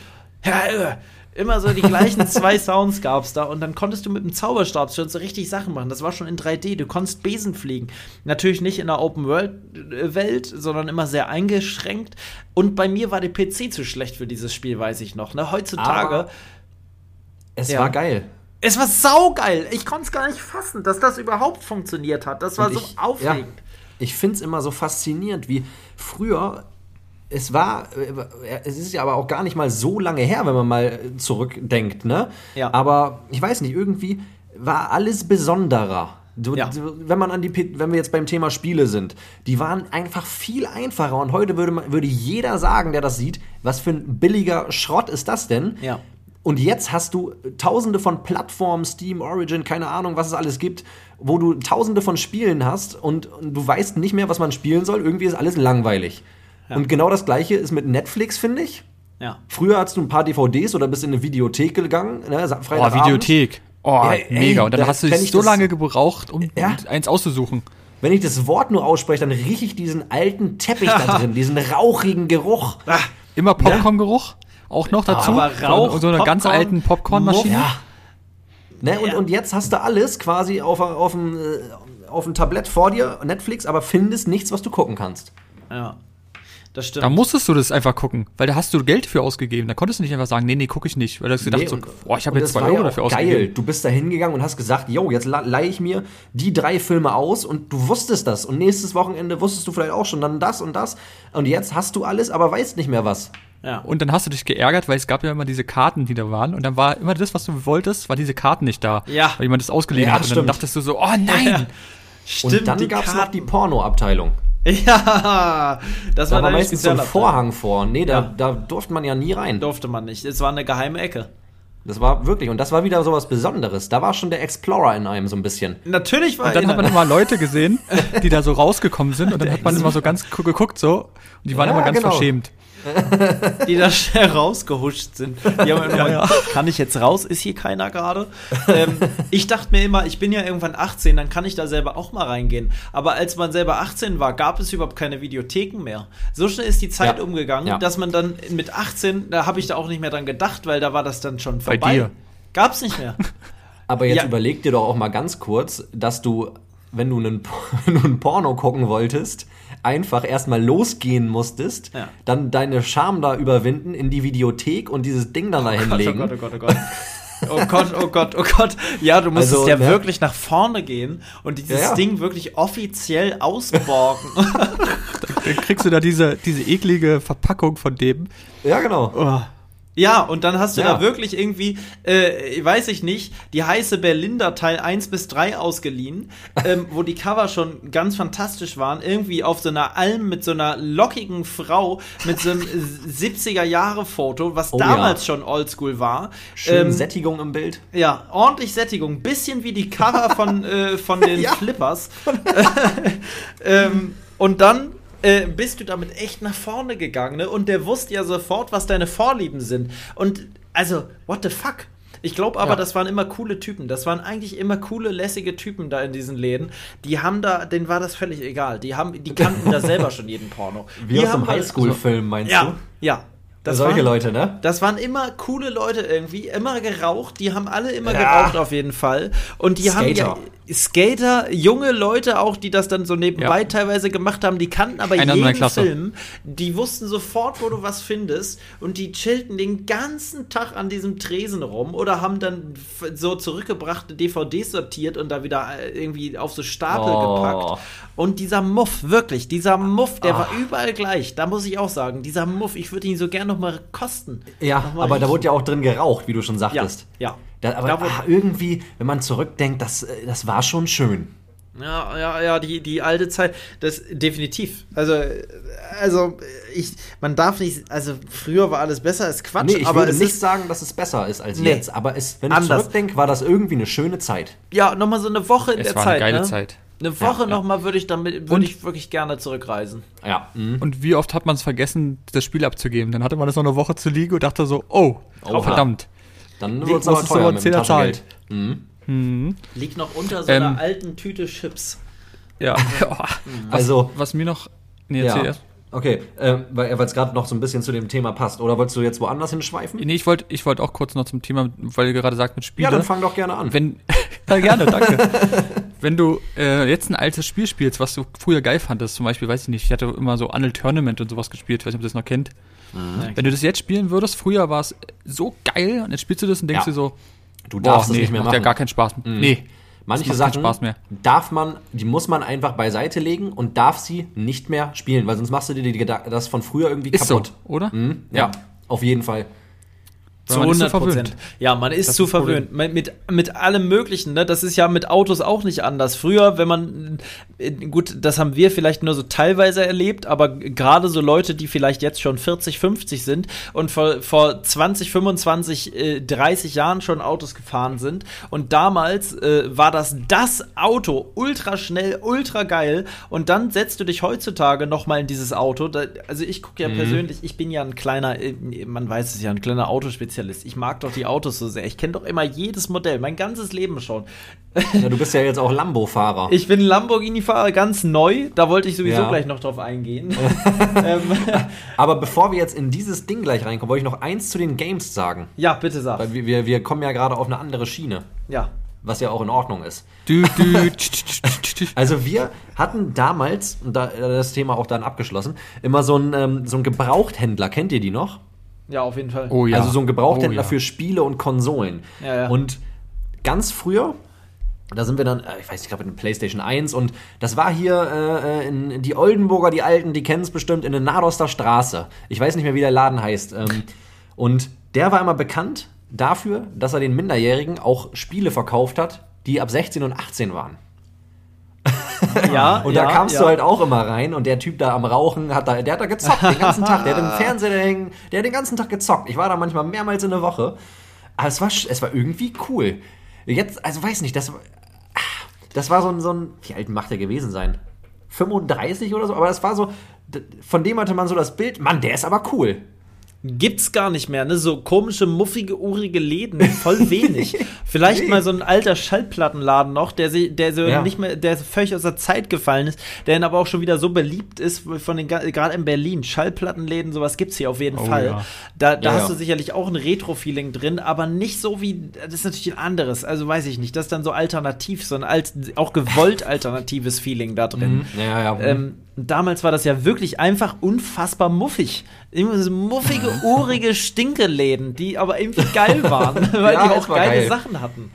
Ja, Immer so die gleichen zwei Sounds gab's da und dann konntest du mit dem Zauberstab schon so richtig Sachen machen. Das war schon in 3D. Du konntest Besen fliegen. Natürlich nicht in der Open World äh, Welt, sondern immer sehr eingeschränkt. Und bei mir war der PC zu schlecht für dieses Spiel, weiß ich noch. Ne? Heutzutage. Aber Es Ja. war geil. es war saugeil. Ich konnte es gar nicht fassen, dass das überhaupt funktioniert hat. Das war Und so ich- aufregend. Ja, ich finde es immer so faszinierend, wie früher. Es war, äh, es ist ja aber auch gar nicht mal so lange her, wenn man mal zurückdenkt, ne? Ja. Aber ich weiß nicht, irgendwie war alles besonderer. Du, Ja. du, wenn man an die, wenn wir jetzt beim Thema Spiele sind, die waren einfach viel einfacher und heute würde man, würde jeder sagen, der das sieht, was für ein billiger Schrott ist das denn? Ja. Und jetzt hast du tausende von Plattformen, Steam, Origin, keine Ahnung, was es alles gibt, wo du tausende von Spielen hast und, und du weißt nicht mehr, was man spielen soll. Irgendwie ist alles langweilig. Und genau das gleiche ist mit Netflix, finde ich. Ja. Früher hast du ein paar DVDs oder bist in eine Videothek gegangen, ne, Oh. Videothek. Oh, Ja, ey, mega. Und dann da- hast du dich ich so das- lange gebraucht, um Ja. eins auszusuchen. Wenn ich das Wort nur ausspreche, dann rieche ich diesen alten Teppich da drin, diesen rauchigen Geruch. Ah, Immer Popcorn-Geruch. Auch noch dazu. Aber Rauch, Und so eine ganz alten Popcorn-Maschine. Ja. Ne, und, Ja. und jetzt hast du alles quasi auf, auf, dem, äh, auf dem Tablett vor dir, Netflix, aber findest nichts, was du gucken kannst. ja. Das stimmt. Da musstest du das einfach gucken, weil da hast du Geld für ausgegeben. Da konntest du nicht einfach sagen, nee, nee, gucke ich nicht. Weil du hast gedacht, Nee, so, und- boah, ich habe jetzt zwei Euro ja dafür geil. ausgegeben. Du bist da hingegangen und hast gesagt, yo, jetzt leihe ich mir die drei Filme aus und du wusstest das. Und nächstes Wochenende wusstest du vielleicht auch schon dann das und das. Und jetzt hast du alles, aber weißt nicht mehr was. Ja. Und dann hast du dich geärgert, weil es gab ja immer diese Karten, die da waren. Und dann war immer das, was du wolltest, war diese Karten nicht da. Ja. Weil jemand das ausgeliehen Ja, hat. Und dann stimmt. dachtest du so, oh nein! Stimmt, und dann gab es noch die Porno-Abteilung. Ja, das Da war war meistens so ein. Vorhang vor. Nee, da, Ja. da durfte man ja nie rein. Durfte man nicht. Es war eine geheime Ecke. Das war wirklich, und das war wieder so was Besonderes. Da war schon der Explorer in einem so ein bisschen. Natürlich war Und dann hat man immer Leute gesehen, die da so rausgekommen sind. Und dann hat man immer so ganz gu- geguckt so. Und die waren Ja, immer ganz genau. verschämt. die da schnell rausgehuscht sind. Die haben immer, ja. Kann ich jetzt raus? Ist hier keiner gerade? ähm, ich dachte mir immer, ich bin ja irgendwann 18, dann kann ich da selber auch mal reingehen. Aber als man selber 18 war, gab es überhaupt keine Videotheken mehr. So schnell ist die Zeit Ja. umgegangen, Ja. dass man dann mit 18, da habe ich da auch nicht mehr dran gedacht, weil da war das dann schon vorbei. dir. Gab's nicht mehr. Aber jetzt Ja. überleg dir doch auch mal ganz kurz, dass du, wenn du einen, wenn du ein Porno gucken wolltest, einfach erstmal losgehen musstest, Ja. dann deine Scham da überwinden, in die Videothek und dieses Ding dann da hinlegen. Oh Gott, oh Gott, oh Gott. Oh Gott, oh Gott, oh Gott. Ja, du musstest Also, ja ne? wirklich nach vorne gehen und dieses Ja, ja. Ding wirklich offiziell ausborgen. Dann kriegst du da diese, diese eklige Verpackung von dem. Ja, genau. Ja, und dann hast du Ja. da wirklich irgendwie, äh, weiß ich nicht, die heiße Berlinda Teil 1 bis 3 ausgeliehen, ähm, wo die Cover schon ganz fantastisch waren. Irgendwie auf so einer Alm mit so einer lockigen Frau mit so einem 70er-Jahre-Foto, was Oh damals ja. schon oldschool war. Schön Ähm, Sättigung im Bild. Ja, ordentlich Sättigung. Bisschen wie die Cover von, äh, von den Ja. Flippers. ähm, und dann äh, bist du damit echt nach vorne gegangen, ne? Und der wusste ja sofort, was deine Vorlieben sind. Und also, what the fuck? Ich glaube aber, Ja. das waren immer coole Typen. Das waren eigentlich immer coole, lässige Typen da in diesen Läden. Die haben da, denen war das völlig egal. Die haben, die kannten da selber schon jeden Porno. Wie die aus einem haben- Highschool-Film, meinst Ja, du? ja. Das Solche waren- Leute, ne? das waren immer coole Leute irgendwie, immer geraucht. Die haben alle immer Ja. geraucht auf jeden Fall. Und die haben Skater. ja Skater, junge Leute auch, die das dann so nebenbei Ja. teilweise gemacht haben. Die kannten aber Einer jeden. Film. Die wussten sofort, wo du was findest. Und die chillten den ganzen Tag an diesem Tresen rum oder haben dann so zurückgebrachte DVDs sortiert und da wieder äh, irgendwie auf so Stapel Oh. gepackt. Und dieser Muff, wirklich, dieser Muff, der Ah. war überall gleich. Da muss ich auch sagen, dieser Muff, ich würde ihn so gern noch mal kosten. Ja, Noch mal aber da riechen. wurde ja auch drin geraucht, wie du schon Ja, sagtest. ja. Da, aber Da ah, irgendwie, wenn man zurückdenkt, das, äh, das war schon schön. Ja, ja, ja, die, die alte Zeit, das definitiv. Also, also ich, man darf nicht, also früher war alles besser, ist Quatsch, Nee, ich aber würde es nicht ist, sagen, dass es besser ist als Nee. jetzt, aber es, wenn ich Anders. zurückdenke, war das irgendwie eine schöne Zeit. ja nochmal so eine Woche in Es der war Zeit. eine geile ne? Zeit. Eine Woche Ja, ja. nochmal würde ich damit, würde ich wirklich gerne zurückreisen. Ja. Mhm. Und wie oft hat man es vergessen, das Spiel abzugeben? Dann hatte man das noch eine Woche zu liegen und dachte so, oh, Oha. verdammt. Dann wird es aber teuer mit dem 10er Taschengeld. Mhm. Liegt noch unter so Ähm. einer alten Tüte Chips. Ja. Also, Was mir noch. Nee, erzähl ja. erst. Okay, ähm, weil es gerade noch so ein bisschen zu dem Thema passt. Oder wolltest du jetzt woanders hinschweifen? Nee, ich wollte ich wollt auch kurz noch zum Thema, weil ihr gerade sagt mit Spiele. Ja, dann fang doch gerne an. Wenn, ja, gerne, danke. Wenn du äh, jetzt ein altes Spiel spielst, was du früher geil fandest, zum Beispiel, weiß ich nicht, ich hatte immer so Unreal Tournament und sowas gespielt, ich weiß nicht, ob ihr das noch kennt. Wenn du das jetzt spielen würdest, früher war es so geil und jetzt spielst du das und denkst Ja. dir so, du boah, darfst es nee, nicht mehr macht machen. ja gar keinen Spaß mehr. Nee, Manche das Sachen Spaß mehr. darf man, die muss man einfach beiseite legen und darf sie nicht mehr spielen, weil sonst machst du dir die, das von früher irgendwie Ist kaputt. so, oder? Mhm, ja. auf jeden Fall. Zu man ist so 100 Prozent. verwöhnt. Ja, man ist Das zu ist das Problem. verwöhnt. Mit, mit allem Möglichen. Ne? Das ist ja mit Autos auch nicht anders. Früher, wenn man, äh, gut, das haben wir vielleicht nur so teilweise erlebt, aber gerade so Leute, die vielleicht jetzt schon 40, 50 sind und vor, vor 20, 25, äh, 30 Jahren schon Autos gefahren sind und damals äh, war das das Auto, ultra schnell, ultra geil und dann setzt du dich heutzutage noch mal in dieses Auto. Da, also ich gucke ja persönlich, ich bin ja ein kleiner, äh, man weiß es ja, ein kleiner Autospezialist. Ich mag doch die Autos so sehr. Ich kenne doch immer jedes Modell, mein ganzes Leben schon. Ja, du bist ja jetzt auch Lambo-Fahrer. Ich bin Lamborghini-Fahrer ganz neu, da wollte ich sowieso Ja. gleich noch drauf eingehen. ähm, Aber bevor wir jetzt in dieses Ding gleich reinkommen, wollte ich noch eins zu den Games sagen. ja, bitte sag. Weil wir, wir, wir kommen ja gerade auf eine andere Schiene, Ja. was ja auch in Ordnung ist. Also wir hatten damals, und da das Thema auch dann abgeschlossen, immer so einen, ähm, so einen Gebrauchthändler. Kennt ihr die noch? Ja, auf jeden Fall. Oh ja. Also so ein Gebrauchthändler Oh ja. für Spiele und Konsolen. Ja, ja. Und ganz früher, da sind wir dann, äh, ich weiß nicht, ich glaube in PlayStation 1 und das war hier äh, in die Oldenburger, die Alten, die kennen es bestimmt, in der Nadoster Straße. Ich weiß nicht mehr, wie der Laden heißt. Ähm, und der war immer bekannt dafür, dass er den Minderjährigen auch Spiele verkauft hat, die ab 16 und 18 waren. ja, Und ja, da kamst ja. du halt auch immer rein und der Typ da am Rauchen hat da, der hat da gezockt den ganzen Tag. Der hat im Fernseher hängen, der hat den ganzen Tag gezockt. Ich war da manchmal mehrmals in der Woche. Aber es war, es war irgendwie cool. Jetzt, also weiß nicht, das, war- ah, das war so ein, so ein, wie alt macht der gewesen sein? 35 oder so, aber das war so, von dem hatte man so das Bild, Mann, der ist aber cool. Gibt's gar nicht mehr, ne? So komische, muffige, urige Läden, voll wenig. Vielleicht Nee. mal so ein alter Schallplattenladen noch, der, der so Ja. nicht mehr, der völlig aus der Zeit gefallen ist, der dann aber auch schon wieder so beliebt ist von den, gerade in Berlin. Schallplattenläden, sowas gibt's hier auf jeden Oh Fall. ja. Da, da Ja, hast du sicherlich auch ein Retro-Feeling drin, aber nicht so wie, das ist natürlich ein anderes. Also weiß ich nicht, das ist dann so alternativ, so ein alt, auch gewollt alternatives Feeling da drin. Ja, ja. Ähm, damals war das ja wirklich einfach unfassbar muffig. Immer so muffige, urige Stinkeläden, die aber irgendwie geil waren, weil Ja, die auch geile geil. Sachen hatten.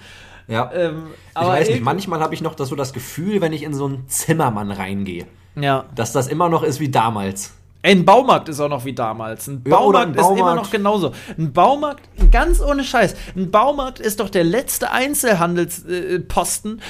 ja. Ähm, ich aber weiß nicht, manchmal habe ich noch das, so das Gefühl, wenn ich in so einen Zimmermann reingehe, Ja. dass das immer noch ist wie damals. Ein Baumarkt ist auch noch wie damals. Ein Ja, oder Baumarkt, ein ist immer Baumarkt. noch genauso. Ein Baumarkt, ganz ohne Scheiß, ein Baumarkt ist doch der letzte Einzelhandelsposten,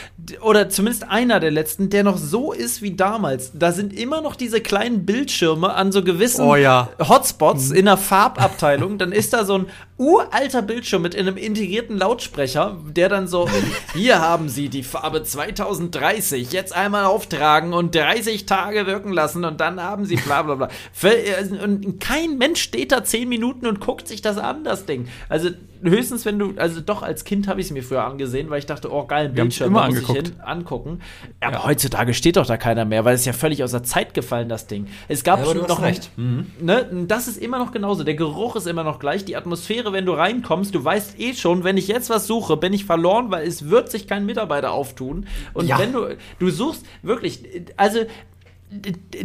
oder zumindest einer der letzten, der noch so ist wie damals. Da sind immer noch diese kleinen Bildschirme an so gewissen Oh ja. Hotspots in der Farbabteilung. Dann ist da so ein uralter Bildschirm mit einem integrierten Lautsprecher, der dann so, hier haben Sie die Farbe 2030, jetzt einmal auftragen und 30 Tage wirken lassen und dann haben Sie bla bla bla. Äh, Und kein Mensch steht da 10 Minuten und guckt sich das an, das Ding. Also höchstens, wenn du, also doch als Kind habe ich es mir früher angesehen, weil ich dachte, oh geil, ein Bildschirm, immer muss angeguckt. ich hin, angucken. Aber Ja. heutzutage steht doch da keiner mehr, weil es ist ja völlig aus der Zeit gefallen, das Ding. Es gab Ja, noch recht. Ne, das ist immer noch genauso. Der Geruch ist immer noch gleich. Die Atmosphäre, wenn du reinkommst, du weißt eh schon, wenn ich jetzt was suche, bin ich verloren, weil es wird sich kein Mitarbeiter auftun. Und Ja. wenn du, du suchst wirklich, also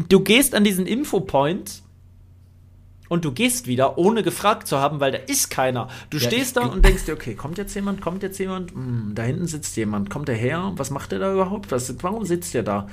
du gehst an diesen Infopoint und du gehst wieder, ohne gefragt zu haben, weil da ist keiner. Du Ja, stehst da und denkst dir, okay, kommt jetzt jemand, kommt jetzt jemand, Hm, da hinten sitzt jemand, kommt der her, was macht der da überhaupt? Was, warum sitzt der da?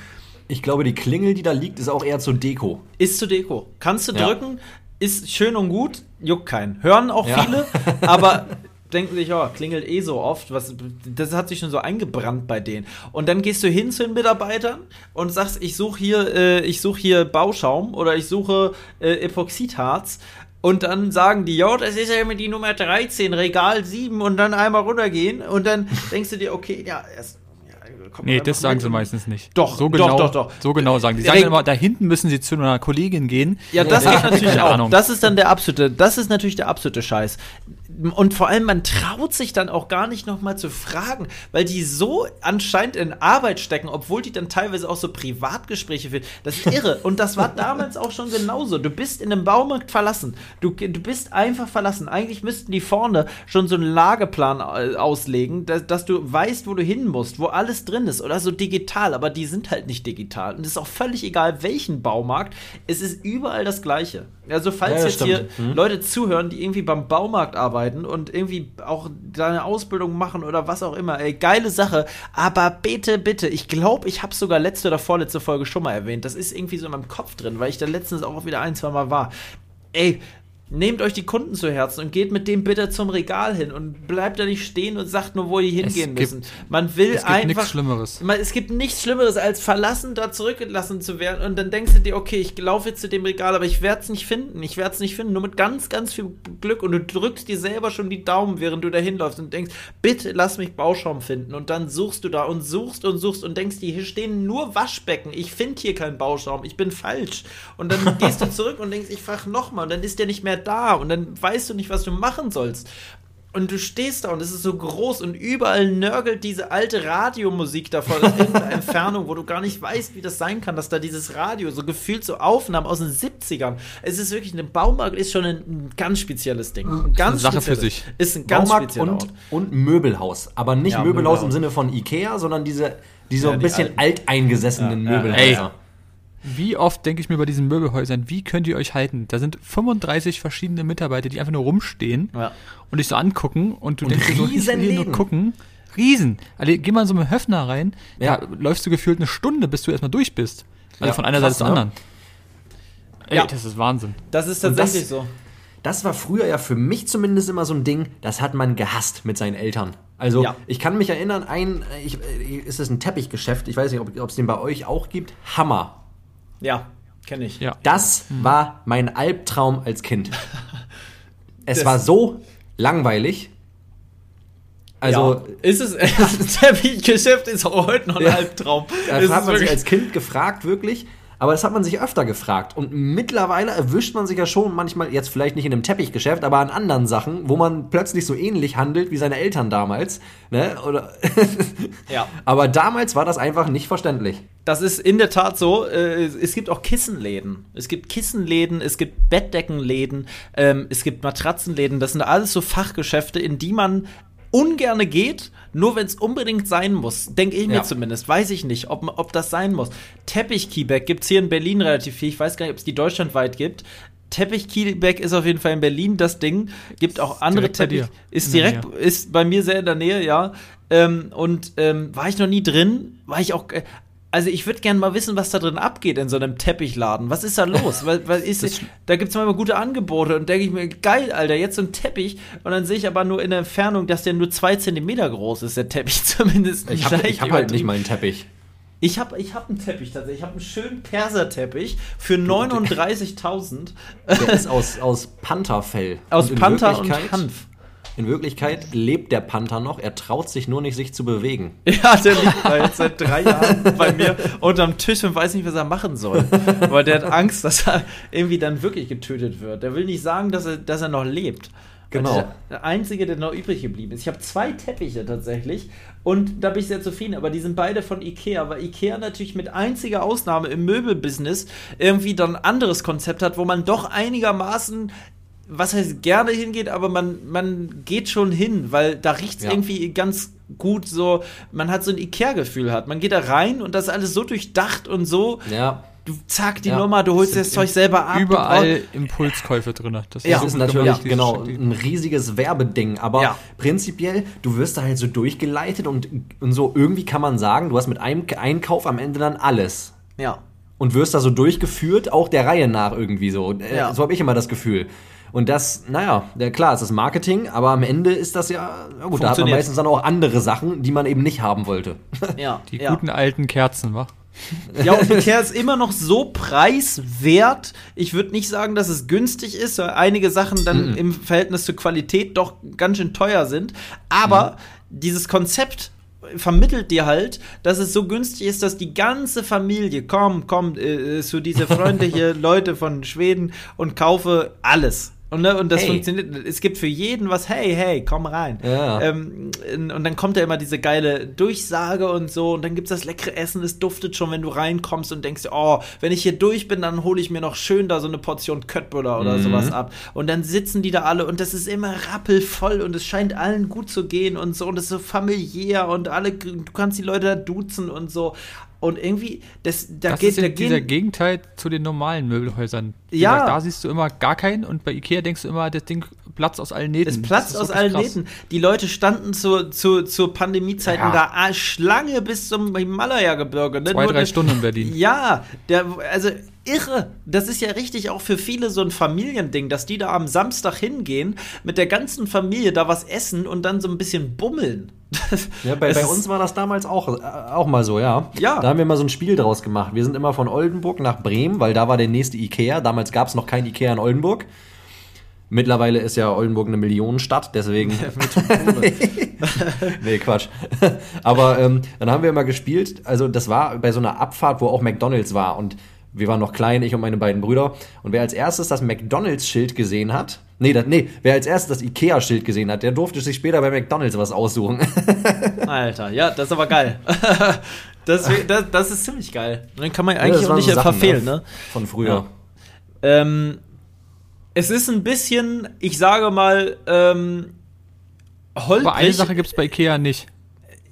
Ich glaube, die Klingel, die da liegt, ist auch eher zur Deko. Ist zu Deko. Kannst du Ja. drücken, ist schön und gut, juckt keinen. Hören auch Ja. viele, aber denken sich, oh, klingelt eh so oft, was, das hat sich schon so eingebrannt bei denen. Und dann gehst du hin zu den Mitarbeitern und sagst, ich suche hier, äh, ich suche hier Bauschaum oder ich suche äh, Epoxidharz. Und dann sagen die, ja, das ist ja immer die Nummer 13, Regal 7 und dann einmal runtergehen und dann denkst du dir, okay, ja, erst kommt Nee, das sagen sie meistens nicht. Doch, so genau, doch, doch, doch. So genau sagen die. Die sagen immer, da hinten müssen sie zu einer Kollegin gehen. Ja, das ja. geht natürlich auch. Das ist dann der absolute, das ist natürlich der absolute Scheiß und vor allem, man traut sich dann auch gar nicht nochmal zu fragen, weil die so anscheinend in Arbeit stecken, obwohl die dann teilweise auch so Privatgespräche führen. Das ist irre. Und das war damals auch schon genauso. Du bist in einem Baumarkt verlassen. Du, du bist einfach verlassen. Eigentlich müssten die vorne schon so einen Lageplan auslegen, dass, dass du weißt, wo du hin musst, wo alles drin ist. Oder so digital. Aber die sind halt nicht digital. Und es ist auch völlig egal, welchen Baumarkt. Es ist überall das Gleiche. Also, falls ja, jetzt stimmt. hier mhm. Leute zuhören, die irgendwie beim Baumarkt arbeiten und irgendwie auch deine Ausbildung machen oder was auch immer, ey, geile Sache. Aber bitte, bitte, ich glaube, ich habe sogar letzte oder vorletzte Folge schon mal erwähnt. Das ist irgendwie so in meinem Kopf drin, weil ich da letztens auch wieder ein, zwei Mal war. Ey, Nehmt euch die Kunden zu Herzen und geht mit dem bitte zum Regal hin und bleibt da nicht stehen und sagt nur, wo die hingehen es müssen. Man will es gibt einfach. Nichts Schlimmeres. Man, es gibt nichts Schlimmeres, als verlassen, da zurückgelassen zu werden. Und dann denkst du dir, okay, ich laufe jetzt zu dem Regal, aber ich werde es nicht finden. Ich werde es nicht finden. Nur mit ganz, ganz viel Glück. Und du drückst dir selber schon die Daumen, während du da hinläufst und denkst, bitte lass mich Bauschaum finden. Und dann suchst du da und suchst und suchst und denkst dir, hier stehen nur Waschbecken. Ich finde hier keinen Bauschaum. Ich bin falsch. Und dann gehst du zurück und denkst, ich frage nochmal. Und dann ist der nicht mehr da. Und dann weißt du nicht, was du machen sollst. Und du stehst da und es ist so groß und überall nörgelt diese alte Radiomusik davor in irgendeiner Entfernung, wo du gar nicht weißt, wie das sein kann, dass da dieses Radio so gefühlt so Aufnahmen aus den 70ern. Es ist wirklich, ein Baumarkt ist schon ein, ein ganz spezielles Ding. Ein ganz Sache für sich. Ist ein ganz Baumarkt und, Ort. und Möbelhaus. Aber nicht ja, Möbelhaus, Möbelhaus, im Sinne von Ikea, sondern diese, diese ja, ein bisschen alten. alteingesessenen ja, Möbelhäuser. Wie oft denke ich mir bei diesen Möbelhäusern, wie könnt ihr euch halten? Da sind 35 verschiedene Mitarbeiter, die einfach nur rumstehen ja. und dich so angucken und du und denkst so, ich will nur gucken. Riesen. Also, geh mal in so einen Höfner rein, ja. da läufst du gefühlt eine Stunde, bis du erstmal durch bist. Also ja, von einer krass, Seite zur ne? anderen. Ey, ja. das ist Wahnsinn. Das ist tatsächlich das, so. Das war früher ja für mich zumindest immer so ein Ding, das hat man gehasst mit seinen Eltern. Also ja. ich kann mich erinnern, ein, ich, ist es ein Teppichgeschäft, ich weiß nicht, ob es den bei euch auch gibt, Hammer. Ja, kenne ich. Ja. Das mhm. war mein Albtraum als Kind. es das war so langweilig. Also ja. ist es das Teppichgeschäft ist auch heute noch ein ja. Albtraum. Da hat man sich als Kind gefragt wirklich, aber das hat man sich öfter gefragt. Und mittlerweile erwischt man sich ja schon manchmal, jetzt vielleicht nicht in einem Teppichgeschäft, aber an anderen Sachen, wo man plötzlich so ähnlich handelt wie seine Eltern damals. Ne? Oder ja. Aber damals war das einfach nicht verständlich. Das ist in der Tat so. Äh, es gibt auch Kissenläden. Es gibt Kissenläden, es gibt Bettdeckenläden, ähm, es gibt Matratzenläden. Das sind alles so Fachgeschäfte, in die man ungerne geht, nur wenn es unbedingt sein muss. Denke ich mir ja. zumindest. Weiß ich nicht, ob, ob das sein muss. Teppich-Keyback gibt es hier in Berlin relativ viel. Ich weiß gar nicht, ob es die deutschlandweit gibt. Teppich Kielbeck ist auf jeden Fall in Berlin das Ding. Gibt auch andere Teppich. Ist direkt, ist bei mir sehr in der Nähe, ja. Ähm, und ähm, war ich noch nie drin, war ich auch. Also ich würde gerne mal wissen, was da drin abgeht in so einem Teppichladen. Was ist da los? weil, weil ist, das da gibt es manchmal gute Angebote und denke ich mir, geil, Alter, jetzt so ein Teppich. Und dann sehe ich aber nur in der Entfernung, dass der nur zwei Zentimeter groß ist, der Teppich zumindest. Ich habe hab halt nicht mal einen Teppich. Ich habe ich hab einen Teppich tatsächlich. Ich habe einen schönen Perserteppich für 39.000. Der ist aus, aus Pantherfell. Aus Panther und Hanf. In Wirklichkeit lebt der Panther noch, er traut sich nur nicht, sich zu bewegen. Ja, der liegt da jetzt seit drei Jahren bei mir unterm Tisch und weiß nicht, was er machen soll. Weil der hat Angst, dass er irgendwie dann wirklich getötet wird. Der will nicht sagen, dass er, dass er noch lebt. Genau. Der einzige, der noch übrig geblieben ist. Ich habe zwei Teppiche tatsächlich und da bin ich sehr zufrieden, aber die sind beide von Ikea, weil Ikea natürlich mit einziger Ausnahme im Möbelbusiness irgendwie dann ein anderes Konzept hat, wo man doch einigermaßen was heißt gerne hingeht, aber man, man geht schon hin, weil da riecht es ja. irgendwie ganz gut so, man hat so ein Ikea-Gefühl hat. Man geht da rein und das ist alles so durchdacht und so. Ja. Du zack die ja. Nummer, du holst das Zeug selber ab. Überall Impulskäufe drin. Das ja, ist, ist natürlich ja, genau ein riesiges Werbeding. Aber ja. prinzipiell, du wirst da halt so durchgeleitet und, und so irgendwie kann man sagen, du hast mit einem Einkauf am Ende dann alles. Ja. Und wirst da so durchgeführt, auch der Reihe nach irgendwie so. Ja. So habe ich immer das Gefühl. Und das, naja, ja, klar, es ist Marketing, aber am Ende ist das ja, ja gut, da hat man meistens dann auch andere Sachen, die man eben nicht haben wollte. Ja, Die ja. guten alten Kerzen, wa? Ja, und Ikea ist immer noch so preiswert. Ich würde nicht sagen, dass es günstig ist, weil einige Sachen dann im Verhältnis zur Qualität doch ganz schön teuer sind. Aber dieses Konzept vermittelt dir halt, dass es so günstig ist, dass die ganze Familie, komm, komm, äh, äh, zu diese Freunde hier, Leute von Schweden und kaufe alles. Und, ne, und das Hey. funktioniert. Es gibt für jeden was, hey, hey, komm rein. Ja. Ähm, und dann kommt ja immer diese geile Durchsage und so. Und dann gibt's das leckere Essen. Es duftet schon, wenn du reinkommst und denkst, oh, wenn ich hier durch bin, dann hole ich mir noch schön da so eine Portion Köttbullar oder Mhm. sowas ab. Und dann sitzen die da alle und das ist immer rappelvoll und es scheint allen gut zu gehen und so. Und es ist so familiär und alle, du kannst die Leute da duzen und so. Und irgendwie, das, da Das geht, ist da eben dieser gehen, Gegenteil zu den normalen Möbelhäusern. Wie Ja. gesagt, da siehst du immer gar keinen und bei Ikea denkst du immer, das Ding platzt aus allen Nähten. Es platzt Das ist aus allen krass. Nähten. Die Leute standen zu, zu, zu Pandemiezeiten Ja. da ah, Schlange bis zum Himalaya-Gebirge. Ne? Zwei, Nur drei der- Stunden in Berlin. Ja, der, also irre. Das ist ja richtig auch für viele so ein Familiending, dass die da am Samstag hingehen, mit der ganzen Familie da was essen und dann so ein bisschen bummeln. Ja, bei, bei uns war das damals auch, äh, auch mal so, ja. Ja. Da haben wir mal so ein Spiel draus gemacht. Wir sind immer von Oldenburg nach Bremen, weil da war der nächste Ikea. Damals gab es noch kein Ikea in Oldenburg. Mittlerweile ist ja Oldenburg eine Millionenstadt, deswegen. nee, Quatsch. Aber ähm, dann haben wir immer gespielt. Also, das war bei so einer Abfahrt, wo auch McDonalds war. Und wir waren noch klein, ich und meine beiden Brüder. Und wer als erstes das McDonalds-Schild gesehen hat, nee, das, nee, wer als erstes das Ikea-Schild gesehen hat, der durfte sich später bei McDonalds was aussuchen. Alter, ja, das ist aber geil. das, das, das ist ziemlich geil. Dann kann man Ja, eigentlich das auch nicht so Sachen, verfehlen, ne? ne? Von früher. Ähm, es ist ein bisschen, ich sage mal, ähm, holprig. Aber eine Sache gibt's bei Ikea nicht.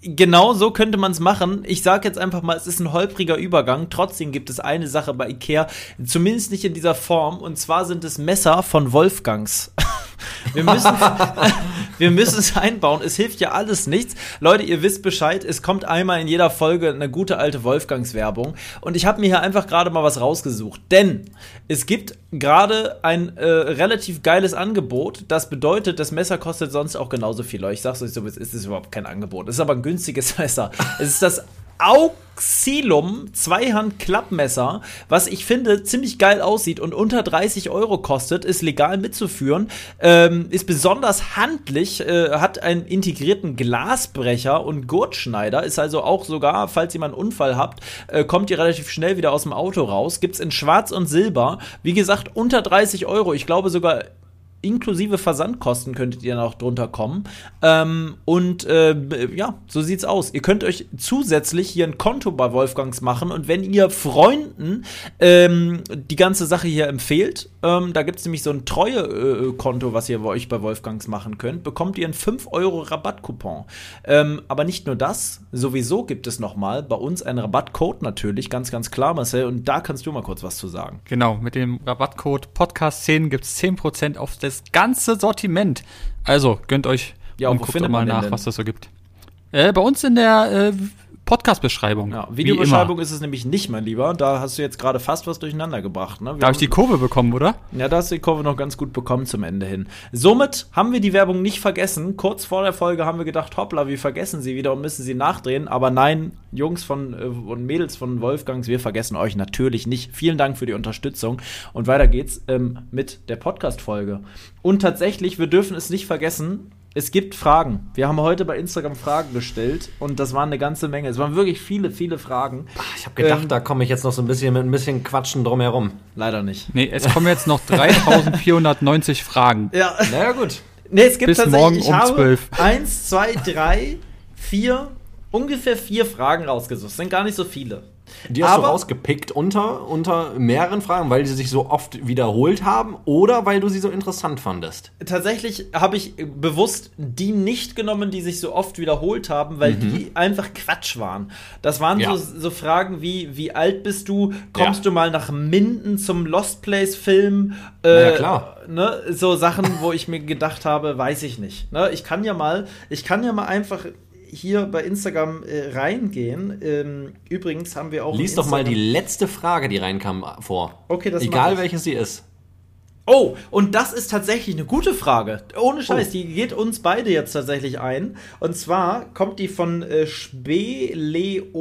Genau so könnte man es machen. Ich sage jetzt einfach mal, es ist ein holpriger Übergang. Trotzdem gibt es eine Sache bei Ikea, zumindest nicht in dieser Form, und zwar sind es Messer von Wolfgangs. Wir müssen, wir müssen es einbauen. Es hilft ja alles nichts. Leute, ihr wisst Bescheid. Es kommt einmal in jeder Folge eine gute alte Wolfgangs-Werbung. Und ich habe mir hier einfach gerade mal was rausgesucht. Denn es gibt gerade ein äh, relativ geiles Angebot. Das bedeutet, das Messer kostet sonst auch genauso viel. Ich sag's euch so, es ist überhaupt kein Angebot. Es ist aber ein günstiges Messer. Es ist das Auxilum Zweihand-Klappmesser, was ich finde ziemlich geil aussieht und unter 30 Euro kostet, ist legal mitzuführen, ähm, ist besonders handlich, äh, hat einen integrierten Glasbrecher und Gurtschneider, ist also auch sogar, falls ihr mal einen Unfall habt, äh, kommt ihr relativ schnell wieder aus dem Auto raus. Gibt's in Schwarz und Silber. Wie gesagt, unter 30 Euro. Ich glaube sogar inklusive Versandkosten könntet ihr noch drunter kommen. Ähm, und äh, ja, so sieht's aus. Ihr könnt euch zusätzlich hier ein Konto bei Wolfgangs machen und wenn ihr Freunden ähm, die ganze Sache hier empfehlt, ähm, da gibt's nämlich so ein Treue-Konto, was ihr bei euch bei Wolfgangs machen könnt, bekommt ihr einen 5 Euro Rabattcoupon. Ähm, aber nicht nur das, sowieso gibt es nochmal bei uns einen Rabattcode natürlich, ganz, ganz klar, Marcel, und da kannst du mal kurz was zu sagen. Genau, mit dem Rabattcode Podcast10 gibt's 10% auf das ganze Sortiment. Also, gönnt euch Ja, und guckt mal nach, denn? was das so gibt. Äh, bei uns in der äh, Podcast-Beschreibung. Ja, Videobeschreibung ist es nämlich nicht, mein Lieber. Da hast du jetzt gerade fast was durcheinander gebracht. Ne? Da habe ich die Kurve bekommen, oder? ja, da hast du die Kurve noch ganz gut bekommen zum Ende hin. Somit haben wir die Werbung nicht vergessen. Kurz vor der Folge haben wir gedacht, hoppla, wir vergessen sie wieder und müssen sie nachdrehen. Aber nein, Jungs von äh, und Mädels von Wolfgangs, wir vergessen euch natürlich nicht. Vielen Dank für die Unterstützung. Und weiter geht's ähm, mit der Podcast-Folge. Und tatsächlich, wir dürfen es nicht vergessen. Es gibt Fragen. Wir haben heute bei Instagram Fragen gestellt und das waren eine ganze Menge. Es waren wirklich viele, viele Fragen. Ich habe gedacht, Ähm, da komme ich jetzt noch so ein bisschen mit ein bisschen Quatschen drumherum. Leider nicht. Nee, es kommen jetzt noch 3490 Fragen. Ja. Naja, gut. Nee, es gibt Bis tatsächlich, morgen ich um habe 12. eins, zwei, drei, vier, ungefähr vier Fragen rausgesucht. Sind gar nicht so viele. Die hast Aber- du rausgepickt unter, unter mehreren Fragen, weil sie sich so oft wiederholt haben oder weil du sie so interessant fandest. Tatsächlich habe ich bewusst die nicht genommen, die sich so oft wiederholt haben, weil die einfach Quatsch waren. Das waren Mhm. Ja. so, so Fragen wie, wie alt bist du? Kommst Ja. du mal nach Minden zum Lost Place Film? Äh, ja, klar. Ne, so Sachen, wo ich mir gedacht habe, weiß ich nicht. Ne, ich kann ja mal, ich kann ja mal einfach hier bei Instagram äh, reingehen. Ähm, übrigens haben wir auch Lies doch mal die letzte Frage, die reinkam, vor. Okay, das Egal welche sie ist. Oh, und das ist tatsächlich eine gute Frage. Ohne Scheiß, oh. die geht uns beide jetzt tatsächlich ein. Und zwar kommt die von äh, Speleolis.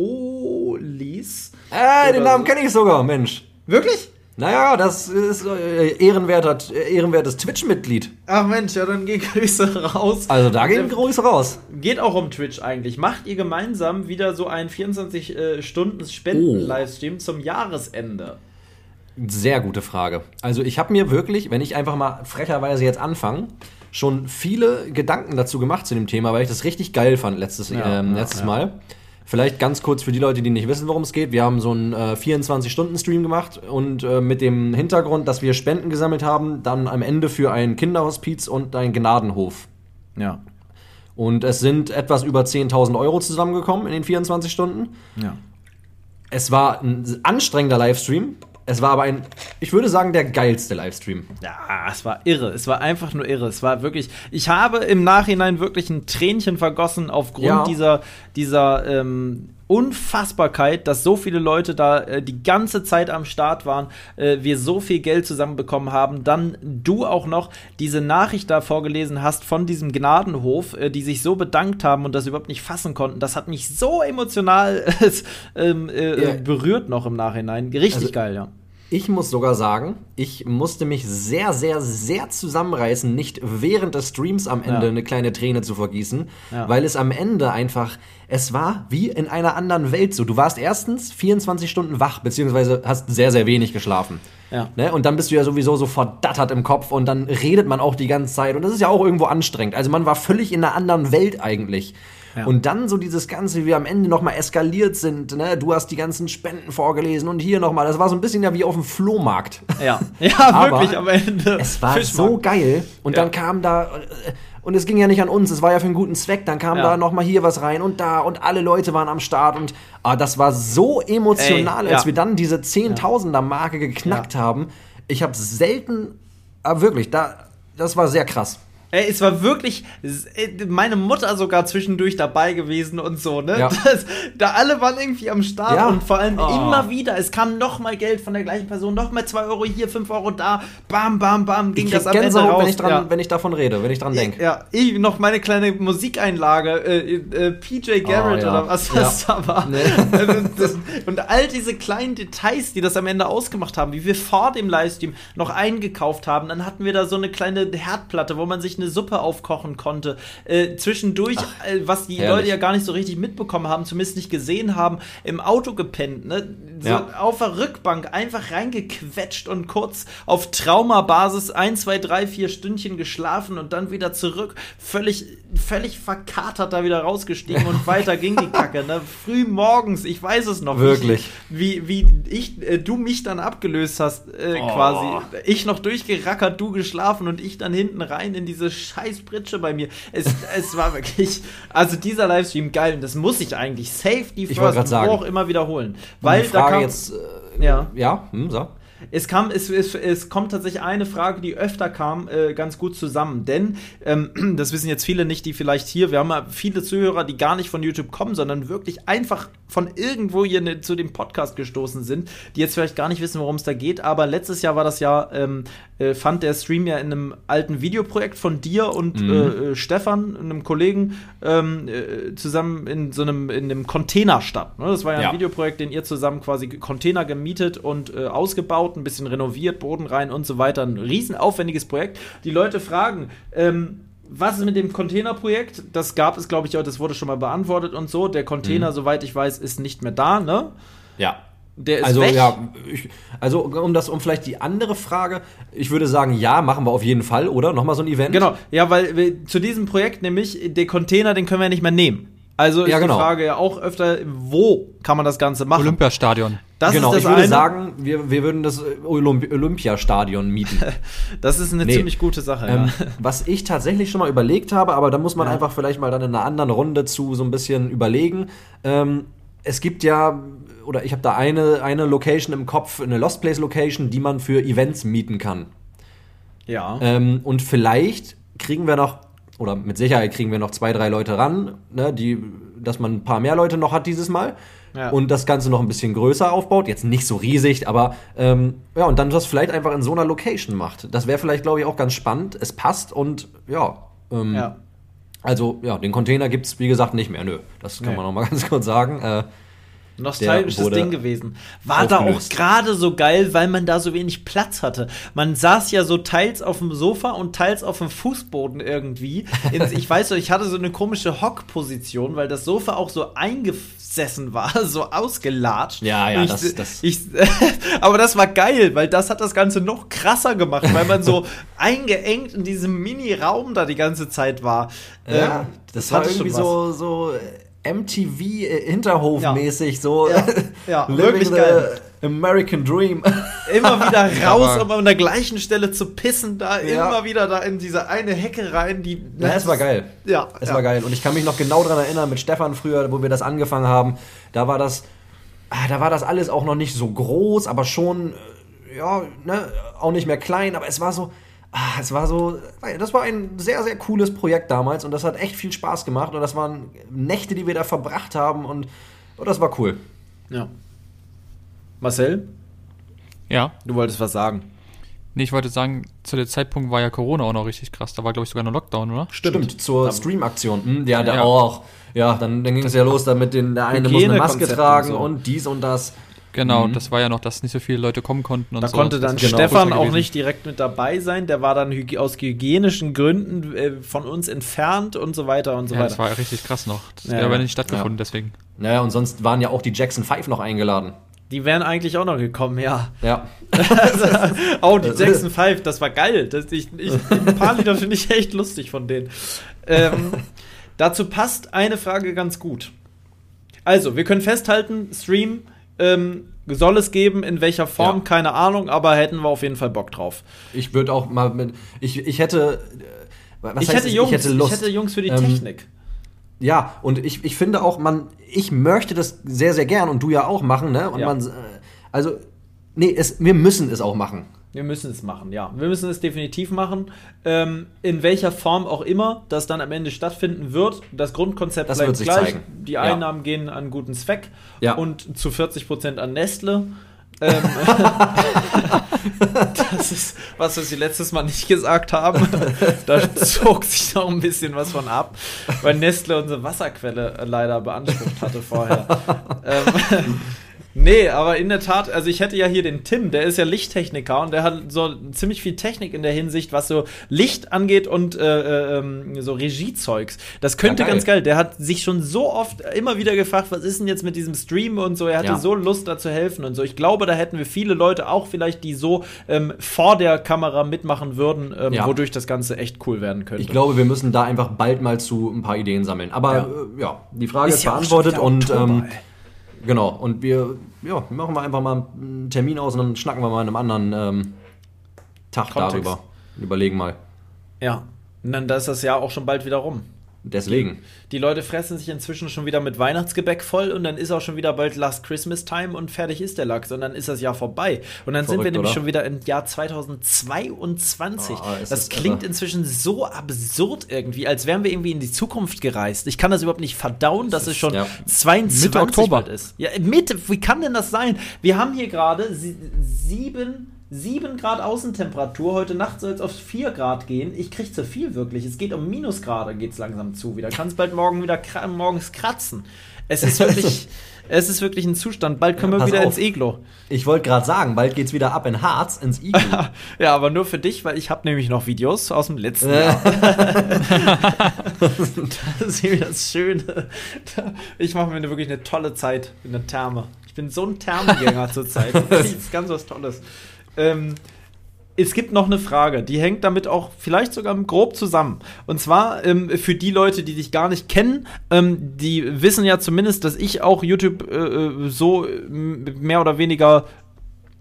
Äh, den Namen so. kenne ich sogar, Mensch. Wirklich? Naja, das ist äh, ehrenwerter, äh, ehrenwertes Twitch-Mitglied. Ach Mensch, ja, dann gehen Grüße raus. Also da gehen Grüße raus. Geht auch um Twitch eigentlich. Macht ihr gemeinsam wieder so einen 24-Stunden-Spenden-Livestream äh, zum Jahresende? Sehr gute Frage. Also ich habe mir wirklich, wenn ich einfach mal frecherweise jetzt anfange, schon viele Gedanken dazu gemacht zu dem Thema, weil ich das richtig geil fand letztes, ja, äh, letztes ja, Mal. Vielleicht ganz kurz für die Leute, die nicht wissen, worum es geht. Wir haben so einen äh, 24-Stunden-Stream gemacht und äh, mit dem Hintergrund, dass wir Spenden gesammelt haben, dann am Ende für ein Kinderhospiz und ein Gnadenhof. Ja. Und es sind etwas über 10.000 Euro zusammengekommen in den 24 Stunden. Ja. Es war ein anstrengender Livestream, es war aber ein, ich würde sagen, der geilste Livestream. Ja, es war irre. Es war einfach nur irre. Es war wirklich, ich habe im Nachhinein wirklich ein Tränchen vergossen aufgrund ja. dieser, dieser ähm, Unfassbarkeit, dass so viele Leute da äh, die ganze Zeit am Start waren, äh, wir so viel Geld zusammenbekommen haben, dann du auch noch diese Nachricht da vorgelesen hast von diesem Gnadenhof, äh, die sich so bedankt haben und das überhaupt nicht fassen konnten. Das hat mich so emotional ähm, äh, berührt noch im Nachhinein. Richtig also, geil, ja. Ich muss sogar sagen, ich musste mich sehr, sehr, sehr zusammenreißen, nicht während des Streams am Ende ja. eine kleine Träne zu vergießen, ja. weil es am Ende einfach, es war wie in einer anderen Welt so. Du warst erstens 24 Stunden wach, beziehungsweise hast sehr, sehr wenig geschlafen. Ja. Ne? Und dann bist du ja sowieso so verdattert im Kopf und dann redet man auch die ganze Zeit und das ist ja auch irgendwo anstrengend. Also man war völlig in einer anderen Welt eigentlich. Ja. Und dann so dieses Ganze, wie wir am Ende nochmal eskaliert sind, ne? Du hast die ganzen Spenden vorgelesen und hier nochmal. Das war so ein bisschen ja wie auf dem Flohmarkt. Ja, ja wirklich am Ende. Es war Fischmarkt. so geil. Und ja. dann kam da. Äh, und es ging ja nicht an uns, es war ja für einen guten Zweck. Dann kam ja. da nochmal hier was rein und da und alle Leute waren am Start und ah, das war so emotional, Ey, als wir dann diese Zehntausender-Marke geknackt haben. Ich habe selten, ah, wirklich, da, das war sehr krass. Ey, es war wirklich äh, meine Mutter sogar zwischendurch dabei gewesen und so, ne? Ja. Das, da alle waren irgendwie am Start ja. und vor allem oh. immer wieder. Es kam noch mal Geld von der gleichen Person, noch mal zwei Euro hier, fünf Euro da, bam, bam, bam, ging ich das am Ende raus. Wenn ich, dran, ja. wenn ich davon rede, wenn ich dran denke. Ja, ich noch meine kleine Musikeinlage, äh, äh, PJ Garrett oh, oder was das da war. Nee. und all diese kleinen Details, die das am Ende ausgemacht haben, wie wir vor dem Livestream noch eingekauft haben, dann hatten wir da so eine kleine Herdplatte, wo man sich eine Suppe aufkochen konnte. Äh, zwischendurch, Ach, äh, was die herrlich. Leute ja gar nicht so richtig mitbekommen haben, zumindest nicht gesehen haben, im Auto gepennt, ne? So ja. auf der Rückbank einfach reingequetscht und kurz auf Traumabasis ein, zwei, drei, vier Stündchen geschlafen und dann wieder zurück, völlig, völlig verkatert da wieder rausgestiegen und weiter ging die Kacke, ne? Früh morgens, ich weiß es noch. Wirklich. Wie, wie ich, äh, du mich dann abgelöst hast, äh, oh. quasi. Ich noch durchgerackert, du geschlafen und ich dann hinten rein in diese scheiß Pritsche bei mir. Es, es war wirklich, also dieser Livestream geil und das muss ich eigentlich safe die First auch immer wiederholen. Weil da kam, jetzt, äh, ja, ja hm, so. Es, kam, es, es, es kommt tatsächlich eine Frage, die öfter kam, äh, ganz gut zusammen. Denn, ähm, das wissen jetzt viele nicht, die vielleicht hier, wir haben ja viele Zuhörer, die gar nicht von YouTube kommen, sondern wirklich einfach von irgendwo hier ne, zu dem Podcast gestoßen sind, die jetzt vielleicht gar nicht wissen, worum es da geht. Aber letztes Jahr war das ja, ähm, äh, fand der Stream ja in einem alten Videoprojekt von dir und mhm. äh, äh Stefan, einem Kollegen, ähm, äh, zusammen in so einem, in einem Container statt. Ne? Das war ja, ja, ein Videoprojekt, den ihr zusammen quasi Container gemietet und äh, ausgebaut ein bisschen renoviert, Boden rein und so weiter. Ein riesen aufwendiges Projekt. Die Leute fragen, ähm, was ist mit dem Containerprojekt? Das gab es, glaube ich, auch, das wurde schon mal beantwortet und so. Der Container, mhm. soweit ich weiß, ist nicht mehr da, ne? Ja. Der ist also, weg. Ja, ich, also um das, um vielleicht die andere Frage, ich würde sagen, ja, machen wir auf jeden Fall, oder? Nochmal so ein Event? Genau, ja, weil wir, zu diesem Projekt nämlich, den Container, den können wir nicht mehr nehmen. Also ist ja, genau. die Frage ja auch öfter, wo kann man das Ganze machen? Olympiastadion. Das genau, ich würde eine. sagen, wir, wir würden das Olymp Olympiastadion mieten. das ist eine nee. ziemlich gute Sache. Ähm, ja. Was ich tatsächlich schon mal überlegt habe, aber da muss man ja. einfach vielleicht mal dann in einer anderen Runde zu so ein bisschen überlegen. Ähm, es gibt ja, oder ich habe da eine, eine Location im Kopf, eine Lost Place Location, die man für Events mieten kann. Ja. Ähm, und vielleicht kriegen wir noch oder mit Sicherheit kriegen wir noch zwei, drei Leute ran, ne, die, dass man ein paar mehr Leute noch hat dieses Mal. Ja. Und das Ganze noch ein bisschen größer aufbaut. Jetzt nicht so riesig, aber ähm, ja, und dann das vielleicht einfach in so einer Location macht. Das wäre vielleicht, glaube ich, auch ganz spannend. Es passt und ja, ähm, ja. Also, ja, den Container gibt es, wie gesagt, nicht mehr. Nö, das kann nee. man noch mal ganz kurz sagen. Äh, Nostalgisches Ding gewesen. War aufgelöst. da auch gerade so geil, weil man da so wenig Platz hatte. Man saß ja so teils auf dem Sofa und teils auf dem Fußboden irgendwie. ich weiß so, ich hatte so eine komische Hockposition, weil das Sofa auch so eingesessen war, so ausgelatscht. Ja, ja, ich, das, das. Ich, aber das war geil, weil das hat das Ganze noch krasser gemacht, weil man so eingeengt in diesem Mini-Raum da die ganze Zeit war. Ja, ähm, das, das war irgendwie so, so MTV äh, Hinterhof-mäßig, ja. so ja, ja wirklich geil. American Dream. Immer wieder raus, um an der gleichen Stelle zu pissen, da ja. immer wieder da in diese eine Hecke rein, die. Ja, es war geil. Ja. Es war geil. Und ich kann mich noch genau daran erinnern, mit Stefan früher, wo wir das angefangen haben, da war das, ah, da war das alles auch noch nicht so groß, aber schon, äh, ja, ne, auch nicht mehr klein, aber es war so, Ah, es war so, das war ein sehr, sehr cooles Projekt damals und das hat echt viel Spaß gemacht und das waren Nächte, die wir da verbracht haben und, und das war cool. Ja. Marcel? Ja. Du wolltest was sagen. Nee, ich wollte sagen, zu dem Zeitpunkt war ja Corona auch noch richtig krass. Da war, glaube ich, sogar noch Lockdown, oder? Stimmt, Stimmt zur Stream-Aktion. Hm, ja, da ja. auch. Ja, dann, dann ging es ja los, damit den, der eine muss eine Maske tragen und, so. und dies und das. Genau, mhm. das war ja noch, dass nicht so viele Leute kommen konnten und da so. konnte dann genau Stefan auch nicht direkt mit dabei sein. Der war dann aus hygienischen Gründen äh, von uns entfernt und so weiter und so ja, weiter. Das war richtig krass noch. Das ja, wäre aber nicht stattgefunden, ja. deswegen. Naja, und sonst waren ja auch die Jackson 5 noch eingeladen. Die wären eigentlich auch noch gekommen, ja. Ja. oh, die Jackson 5, das war geil. Das, ich, ich, ein paar Lieder finde ich echt lustig von denen. Ähm, dazu passt eine Frage ganz gut. Also, wir können festhalten, Stream ähm, soll es geben, in welcher Form, ja. keine Ahnung, aber hätten wir auf jeden Fall Bock drauf. Ich würde auch mal mit. Ich, ich hätte. Was ich, hätte Jungs, ich hätte Lust. Ich hätte Jungs für die ähm, Technik. Ja, und ich, ich finde auch, man, ich möchte das sehr, sehr gern und du ja auch machen, ne? Und ja. man, äh, also, nee, es, wir müssen es auch machen. Wir müssen es machen, ja. Wir müssen es definitiv machen. Ähm, in welcher Form auch immer das dann am Ende stattfinden wird. Das Grundkonzept das bleibt gleich. Zeigen. Die Einnahmen ja. gehen an guten Zweck ja. und zu 40 Prozent an Nestle. ähm, das ist was, was wir letztes Mal nicht gesagt haben. Da zog sich noch ein bisschen was von ab, weil Nestle unsere Wasserquelle leider beansprucht hatte vorher. ähm, Nee, aber in der Tat, also ich hätte ja hier den Tim, der ist ja Lichttechniker und der hat so ziemlich viel Technik in der Hinsicht, was so Licht angeht und äh, äh, so Regiezeugs. Das könnte ja, geil. ganz geil. Der hat sich schon so oft immer wieder gefragt, was ist denn jetzt mit diesem Stream und so. Er hatte ja. so Lust, da zu helfen und so. Ich glaube, da hätten wir viele Leute auch vielleicht, die so ähm, vor der Kamera mitmachen würden, ähm, ja. wodurch das Ganze echt cool werden könnte. Ich glaube, wir müssen da einfach bald mal zu ein paar Ideen sammeln. Aber ja, äh, ja die Frage ist, ist beantwortet und ähm, Genau, und wir ja, machen wir einfach mal einen Termin aus und dann schnacken wir mal an einem anderen ähm, Tag Kontext. darüber. Überlegen mal. Ja, und dann ist das Jahr auch schon bald wieder rum. Deswegen. Die, die, Leute fressen sich inzwischen schon wieder mit Weihnachtsgebäck voll und dann ist auch schon wieder bald Last Christmas Time und fertig ist der Lachs und dann ist das Jahr vorbei. Und dann Verrückt, sind wir nämlich oder? schon wieder im Jahr 2022. Oh, das klingt inzwischen so absurd irgendwie, als wären wir irgendwie in die Zukunft gereist. Ich kann das überhaupt nicht verdauen, dass es schon ja. 22 Mitte Oktober ist. Ja, Mitte, wie kann denn das sein? Wir haben hier gerade sieben 7 Grad Außentemperatur. Heute Nacht soll es auf 4 Grad gehen. Ich kriege zu viel wirklich. Es geht um Minusgrade, geht es langsam zu wieder. Kann es bald morgen wieder morgens kratzen. Es ist wirklich, es ist wirklich ein Zustand. Bald können ja, wir wieder auf. ins Iglo. Ich wollte gerade sagen, bald geht es wieder ab in Harz ins Iglo. ja, aber nur für dich, weil ich habe nämlich noch Videos aus dem letzten Jahr. das ist irgendwie das Schöne. Ich mache mir wirklich eine tolle Zeit in der Therme. Ich bin so ein Thermengänger zurzeit. Das ist ganz was Tolles. Ähm, es gibt noch eine Frage, die hängt damit auch vielleicht sogar grob zusammen. Und zwar ähm, für die Leute, die dich gar nicht kennen, ähm, die wissen ja zumindest, dass ich auch YouTube äh, äh so mehr oder weniger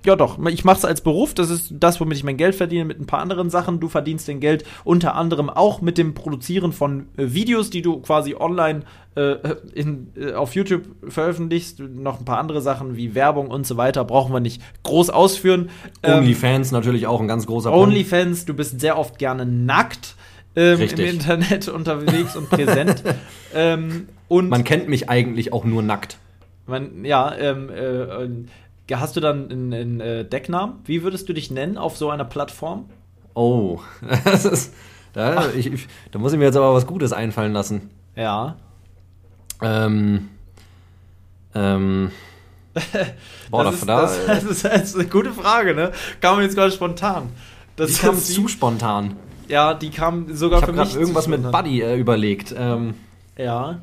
ja doch, ich mache es als Beruf, das ist das, womit ich mein Geld verdiene, mit ein paar anderen Sachen. Du verdienst dein Geld unter anderem auch mit dem Produzieren von äh, Videos, die du quasi online äh, in, äh, auf YouTube veröffentlichst. Noch ein paar andere Sachen wie Werbung und so weiter, brauchen wir nicht groß ausführen. Ähm, Onlyfans natürlich auch ein ganz großer Punkt. Onlyfans, du bist sehr oft gerne nackt. ähm, im Internet unterwegs und präsent. ähm, und man kennt mich eigentlich auch nur nackt. Man, ja, ähm, äh, hast du dann einen, einen äh, Decknamen? Wie würdest du dich nennen auf so einer Plattform? Oh, das ist, da, ich, da muss ich mir jetzt aber was Gutes einfallen lassen. Ja. Ähm. Ähm. Boah, das, ist, das, das, ist, das, ist, eine gute Frage, ne? Kam jetzt gerade spontan. Das die kam zu spontan. Ja, die kam sogar ich für mich. Ich habe irgendwas mit Buddy äh, überlegt. Ähm, ja.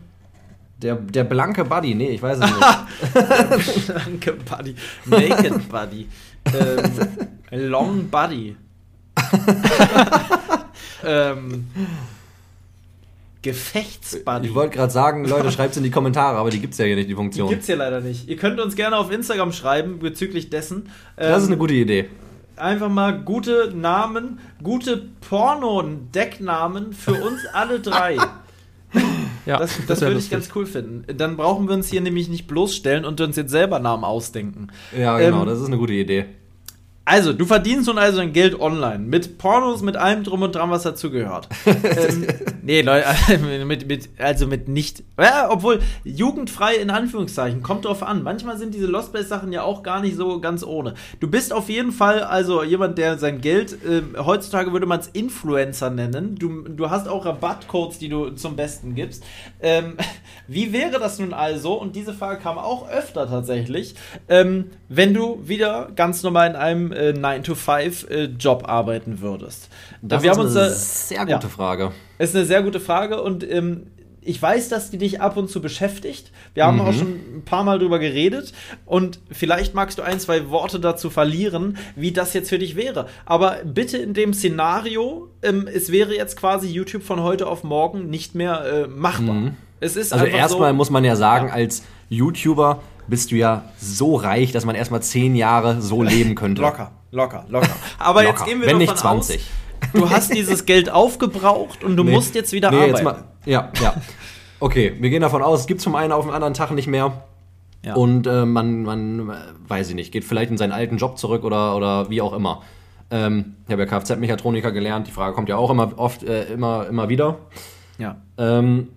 Der, der blanke Buddy, nee, ich weiß es nicht. blanke Buddy. Naked Buddy. ähm, long Buddy. ähm, Gefechtsbuddy. Ich wollte gerade sagen, Leute, schreibt es in die Kommentare, aber die gibt es ja hier nicht, die Funktion. Die gibt es hier leider nicht. Ihr könnt uns gerne auf Instagram schreiben bezüglich dessen. Ähm, das ist eine gute Idee. Einfach mal gute Namen, gute Porno-Decknamen für uns alle drei. ja, das, das, das würde ich ganz cool finden. Dann brauchen wir uns hier nämlich nicht bloßstellen und uns jetzt selber Namen ausdenken. Ja, genau, ähm, das ist eine gute Idee. Also, du verdienst nun also dein Geld online. Mit Pornos, mit allem drum und dran, was dazugehört. ähm, nee, Leute, mit, mit, also mit nicht. Ja, obwohl, jugendfrei in Anführungszeichen, kommt drauf an. Manchmal sind diese Lost Place Sachen ja auch gar nicht so ganz ohne. Du bist auf jeden Fall also jemand, der sein Geld, äh, heutzutage würde man es Influencer nennen. Du, du hast auch Rabattcodes, die du zum Besten gibst. Ähm, wie wäre das nun also, und diese Frage kam auch öfter tatsächlich, ähm, wenn du wieder ganz normal in einem äh, 9-to-5-Job äh, arbeiten würdest? Das wir ist haben eine uns, sehr gute ja, Frage. Ist eine sehr gute Frage und ähm, ich weiß, dass die dich ab und zu beschäftigt. Wir haben mhm. auch schon ein paar Mal drüber geredet und vielleicht magst du ein, zwei Worte dazu verlieren, wie das jetzt für dich wäre. Aber bitte in dem Szenario, ähm, es wäre jetzt quasi YouTube von heute auf morgen nicht mehr äh, machbar. Mhm. Es ist also erstmal so, muss man ja sagen, ja. als YouTuber bist du ja so reich, dass man erstmal zehn Jahre so leben könnte. Locker, locker, locker. Aber locker. jetzt gehen wir Wenn nicht 20. Aus, du hast dieses Geld aufgebraucht und du nee, musst jetzt wieder nee, arbeiten. Jetzt mal, ja, ja. Okay, wir gehen davon aus, es gibt es vom einen auf den anderen Tag nicht mehr. Ja. Und äh, man, man, weiß ich nicht, geht vielleicht in seinen alten Job zurück oder, oder wie auch immer. Ähm, ich habe ja Kfz-Mechatroniker gelernt, die Frage kommt ja auch immer oft, äh, immer, immer wieder. Ja. Ähm,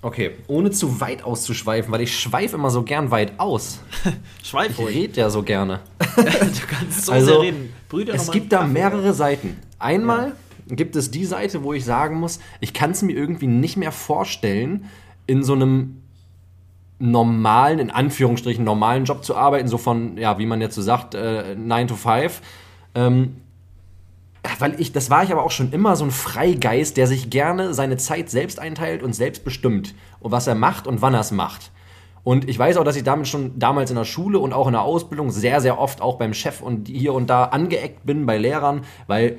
Okay, ohne zu weit auszuschweifen, weil ich schweife immer so gern weit aus. Schweif Ich rede ja so gerne. du kannst so also, sehr reden. Brüder, es gibt da mehrere Seiten. Einmal ja. gibt es die Seite, wo ich sagen muss, ich kann es mir irgendwie nicht mehr vorstellen, in so einem normalen, in Anführungsstrichen normalen Job zu arbeiten, so von, ja, wie man jetzt so sagt, äh, 9 to 5. Ähm, weil ich, das war ich aber auch schon immer so ein Freigeist, der sich gerne seine Zeit selbst einteilt und selbst bestimmt, und was er macht und wann er es macht. Und ich weiß auch, dass ich damit schon damals in der Schule und auch in der Ausbildung sehr, sehr oft auch beim Chef und hier und da angeeckt bin bei Lehrern, weil,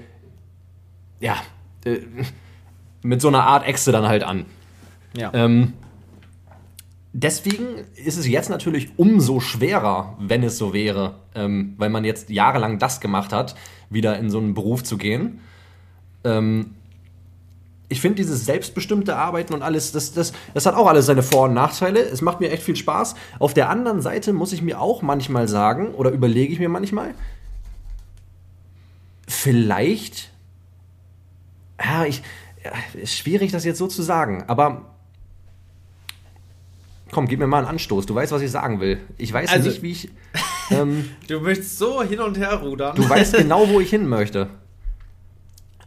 ja, äh, mit so einer Art Äxte dann halt an. Ja. Ähm, deswegen ist es jetzt natürlich umso schwerer, wenn es so wäre, ähm, weil man jetzt jahrelang das gemacht hat, wieder in so einen Beruf zu gehen. Ähm, ich finde dieses selbstbestimmte Arbeiten und alles, das, das, das hat auch alles seine Vor- und Nachteile. Es macht mir echt viel Spaß. Auf der anderen Seite muss ich mir auch manchmal sagen, oder überlege ich mir manchmal, vielleicht, ja, ich, ja, ist schwierig, das jetzt so zu sagen, aber komm, gib mir mal einen Anstoß. Du weißt, was ich sagen will. Ich weiß also, nicht, wie ich. Ähm, du möchtest so hin und her rudern. Du weißt genau, wo ich hin möchte.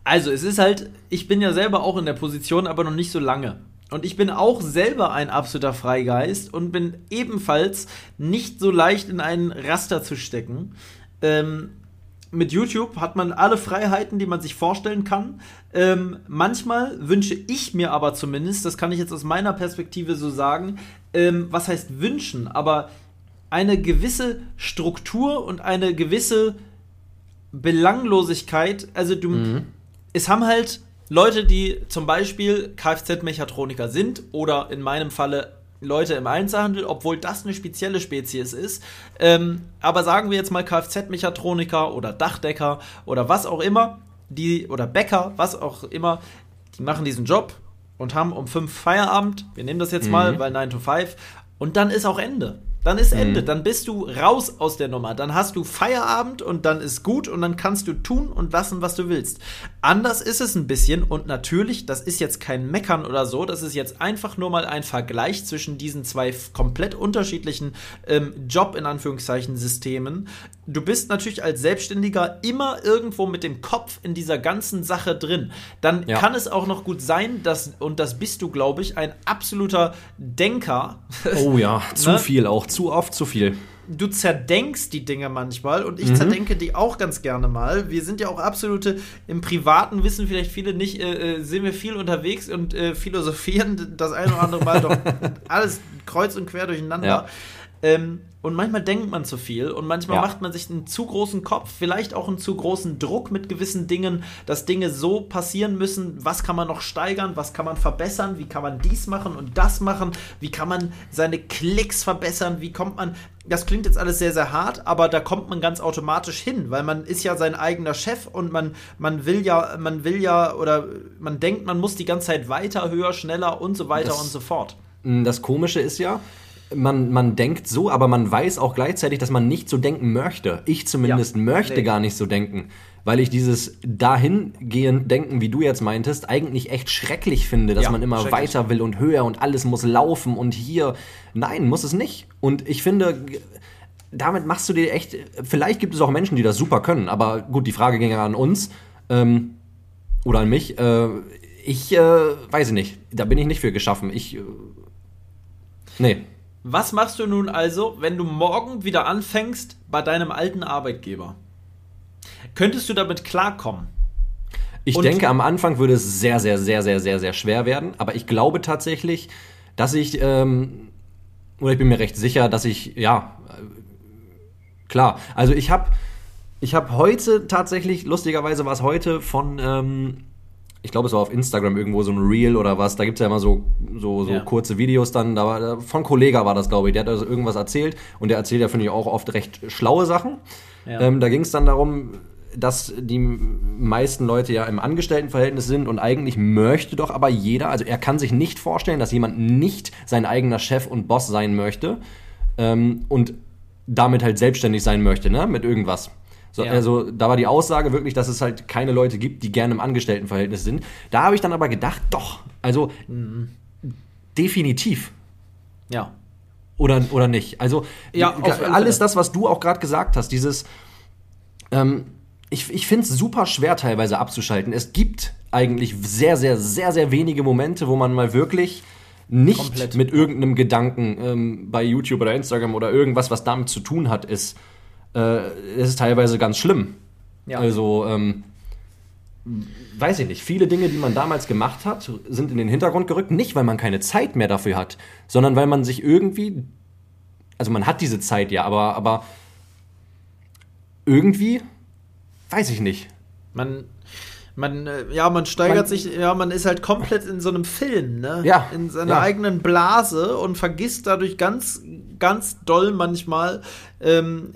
Also, es ist halt, ich bin ja selber auch in der Position, aber noch nicht so lange. Und ich bin auch selber ein absoluter Freigeist und bin ebenfalls nicht so leicht in einen Raster zu stecken. Ähm, mit YouTube hat man alle Freiheiten, die man sich vorstellen kann. Ähm, manchmal wünsche ich mir aber zumindest, das kann ich jetzt aus meiner Perspektive so sagen, ähm, was heißt wünschen, aber eine gewisse Struktur und eine gewisse Belanglosigkeit. Also du, mhm. es haben halt Leute, die zum Beispiel Kfz-Mechatroniker sind oder in meinem Falle Leute im Einzelhandel, obwohl das eine spezielle Spezies ist. Ähm, aber sagen wir jetzt mal Kfz-Mechatroniker oder Dachdecker oder was auch immer, die oder Bäcker, was auch immer, die machen diesen Job und haben um fünf Feierabend. Wir nehmen das jetzt mhm. mal, weil 9 to 5 und dann ist auch Ende. Dann ist Ende. Mhm. Dann bist du raus aus der Nummer. Dann hast du Feierabend und dann ist gut und dann kannst du tun und lassen, was du willst. Anders ist es ein bisschen und natürlich, das ist jetzt kein Meckern oder so, das ist jetzt einfach nur mal ein Vergleich zwischen diesen zwei komplett unterschiedlichen ähm, Job in Anführungszeichen Systemen. Du bist natürlich als Selbstständiger immer irgendwo mit dem Kopf in dieser ganzen Sache drin. Dann ja. kann es auch noch gut sein, dass, und das bist du, glaube ich, ein absoluter Denker. Oh ja, zu ne? viel auch, zu oft zu viel du zerdenkst die Dinge manchmal und ich mhm. zerdenke die auch ganz gerne mal. Wir sind ja auch absolute, im Privaten wissen vielleicht viele nicht, äh, äh, sind wir viel unterwegs und äh, philosophieren das eine oder andere Mal doch alles kreuz und quer durcheinander. Ja. Ähm, und manchmal denkt man zu viel und manchmal ja. macht man sich einen zu großen Kopf, vielleicht auch einen zu großen Druck mit gewissen Dingen, dass Dinge so passieren müssen. Was kann man noch steigern? Was kann man verbessern? Wie kann man dies machen und das machen? Wie kann man seine Klicks verbessern? Wie kommt man. Das klingt jetzt alles sehr, sehr hart, aber da kommt man ganz automatisch hin, weil man ist ja sein eigener Chef und man, man will ja, man will ja oder man denkt, man muss die ganze Zeit weiter, höher, schneller und so weiter das, und so fort. Das Komische ist ja, man, man denkt so, aber man weiß auch gleichzeitig, dass man nicht so denken möchte. Ich zumindest ja, möchte nee. gar nicht so denken, weil ich dieses dahingehend Denken, wie du jetzt meintest, eigentlich echt schrecklich finde, dass ja, man immer weiter will und höher und alles muss laufen und hier. Nein, muss es nicht. Und ich finde, damit machst du dir echt. Vielleicht gibt es auch Menschen, die das super können, aber gut, die Frage ging ja an uns ähm, oder an mich. Äh, ich äh, weiß nicht, da bin ich nicht für geschaffen. Ich. Äh, nee. Was machst du nun also, wenn du morgen wieder anfängst bei deinem alten Arbeitgeber? Könntest du damit klarkommen? Ich Und denke, am Anfang würde es sehr, sehr, sehr, sehr, sehr, sehr schwer werden. Aber ich glaube tatsächlich, dass ich, ähm, oder ich bin mir recht sicher, dass ich, ja, äh, klar. Also ich habe, ich habe heute tatsächlich, lustigerweise war es heute von ähm, ich glaube, es war auf Instagram irgendwo so ein Reel oder was. Da gibt es ja immer so, so, so ja. kurze Videos dann. Da war, von Kollega war das, glaube ich. Der hat also irgendwas erzählt und der erzählt ja, finde ich, auch oft recht schlaue Sachen. Ja. Ähm, da ging es dann darum, dass die meisten Leute ja im Angestelltenverhältnis sind und eigentlich möchte doch aber jeder, also er kann sich nicht vorstellen, dass jemand nicht sein eigener Chef und Boss sein möchte ähm, und damit halt selbstständig sein möchte, ne, mit irgendwas. So, ja. Also da war die Aussage wirklich, dass es halt keine Leute gibt, die gerne im Angestelltenverhältnis sind. Da habe ich dann aber gedacht, doch, also mhm. definitiv. Ja. Oder, oder nicht. Also ja, alles das, was du auch gerade gesagt hast, dieses, ähm, ich, ich finde es super schwer teilweise abzuschalten. Es gibt eigentlich sehr, sehr, sehr, sehr wenige Momente, wo man mal wirklich nicht Komplett. mit irgendeinem Gedanken ähm, bei YouTube oder Instagram oder irgendwas, was damit zu tun hat, ist äh, es ist teilweise ganz schlimm. Ja. Also, ähm, weiß ich nicht, viele Dinge, die man damals gemacht hat, sind in den Hintergrund gerückt, nicht weil man keine Zeit mehr dafür hat, sondern weil man sich irgendwie, also man hat diese Zeit ja, aber, aber irgendwie, weiß ich nicht. Man, man, äh, ja, man steigert man, sich, ja, man ist halt komplett in so einem Film, ne? Ja. In seiner ja. eigenen Blase und vergisst dadurch ganz, ganz doll manchmal, ähm,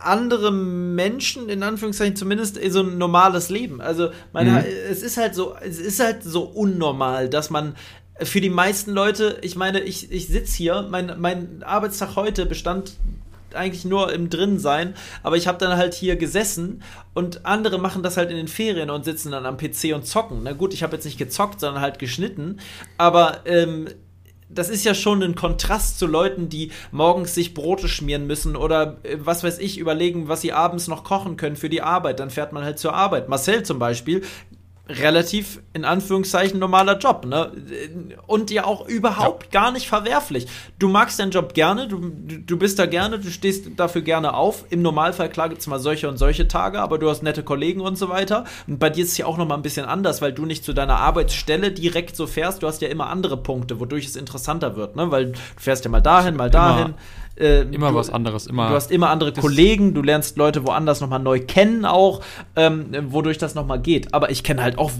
andere Menschen, in Anführungszeichen zumindest, so ein normales Leben. Also, meine, mhm. es ist halt so, es ist halt so unnormal, dass man für die meisten Leute, ich meine, ich, ich sitze hier, mein, mein Arbeitstag heute bestand eigentlich nur im Drinsein, aber ich habe dann halt hier gesessen und andere machen das halt in den Ferien und sitzen dann am PC und zocken. Na gut, ich habe jetzt nicht gezockt, sondern halt geschnitten, aber ähm, das ist ja schon ein Kontrast zu Leuten, die morgens sich Brote schmieren müssen oder äh, was weiß ich, überlegen, was sie abends noch kochen können für die Arbeit. Dann fährt man halt zur Arbeit. Marcel zum Beispiel relativ in Anführungszeichen normaler Job, ne? Und ja auch überhaupt ja. gar nicht verwerflich. Du magst deinen Job gerne, du, du bist da gerne, du stehst dafür gerne auf. Im Normalfall, klar, gibt es mal solche und solche Tage, aber du hast nette Kollegen und so weiter. Und bei dir ist es ja auch nochmal ein bisschen anders, weil du nicht zu deiner Arbeitsstelle direkt so fährst. Du hast ja immer andere Punkte, wodurch es interessanter wird, ne? Weil du fährst ja mal dahin, mal dahin. Immer äh, immer du, was anderes, immer. Du hast immer andere Kollegen, du lernst Leute woanders nochmal neu kennen auch, ähm, wodurch das nochmal geht. Aber ich kenne halt auch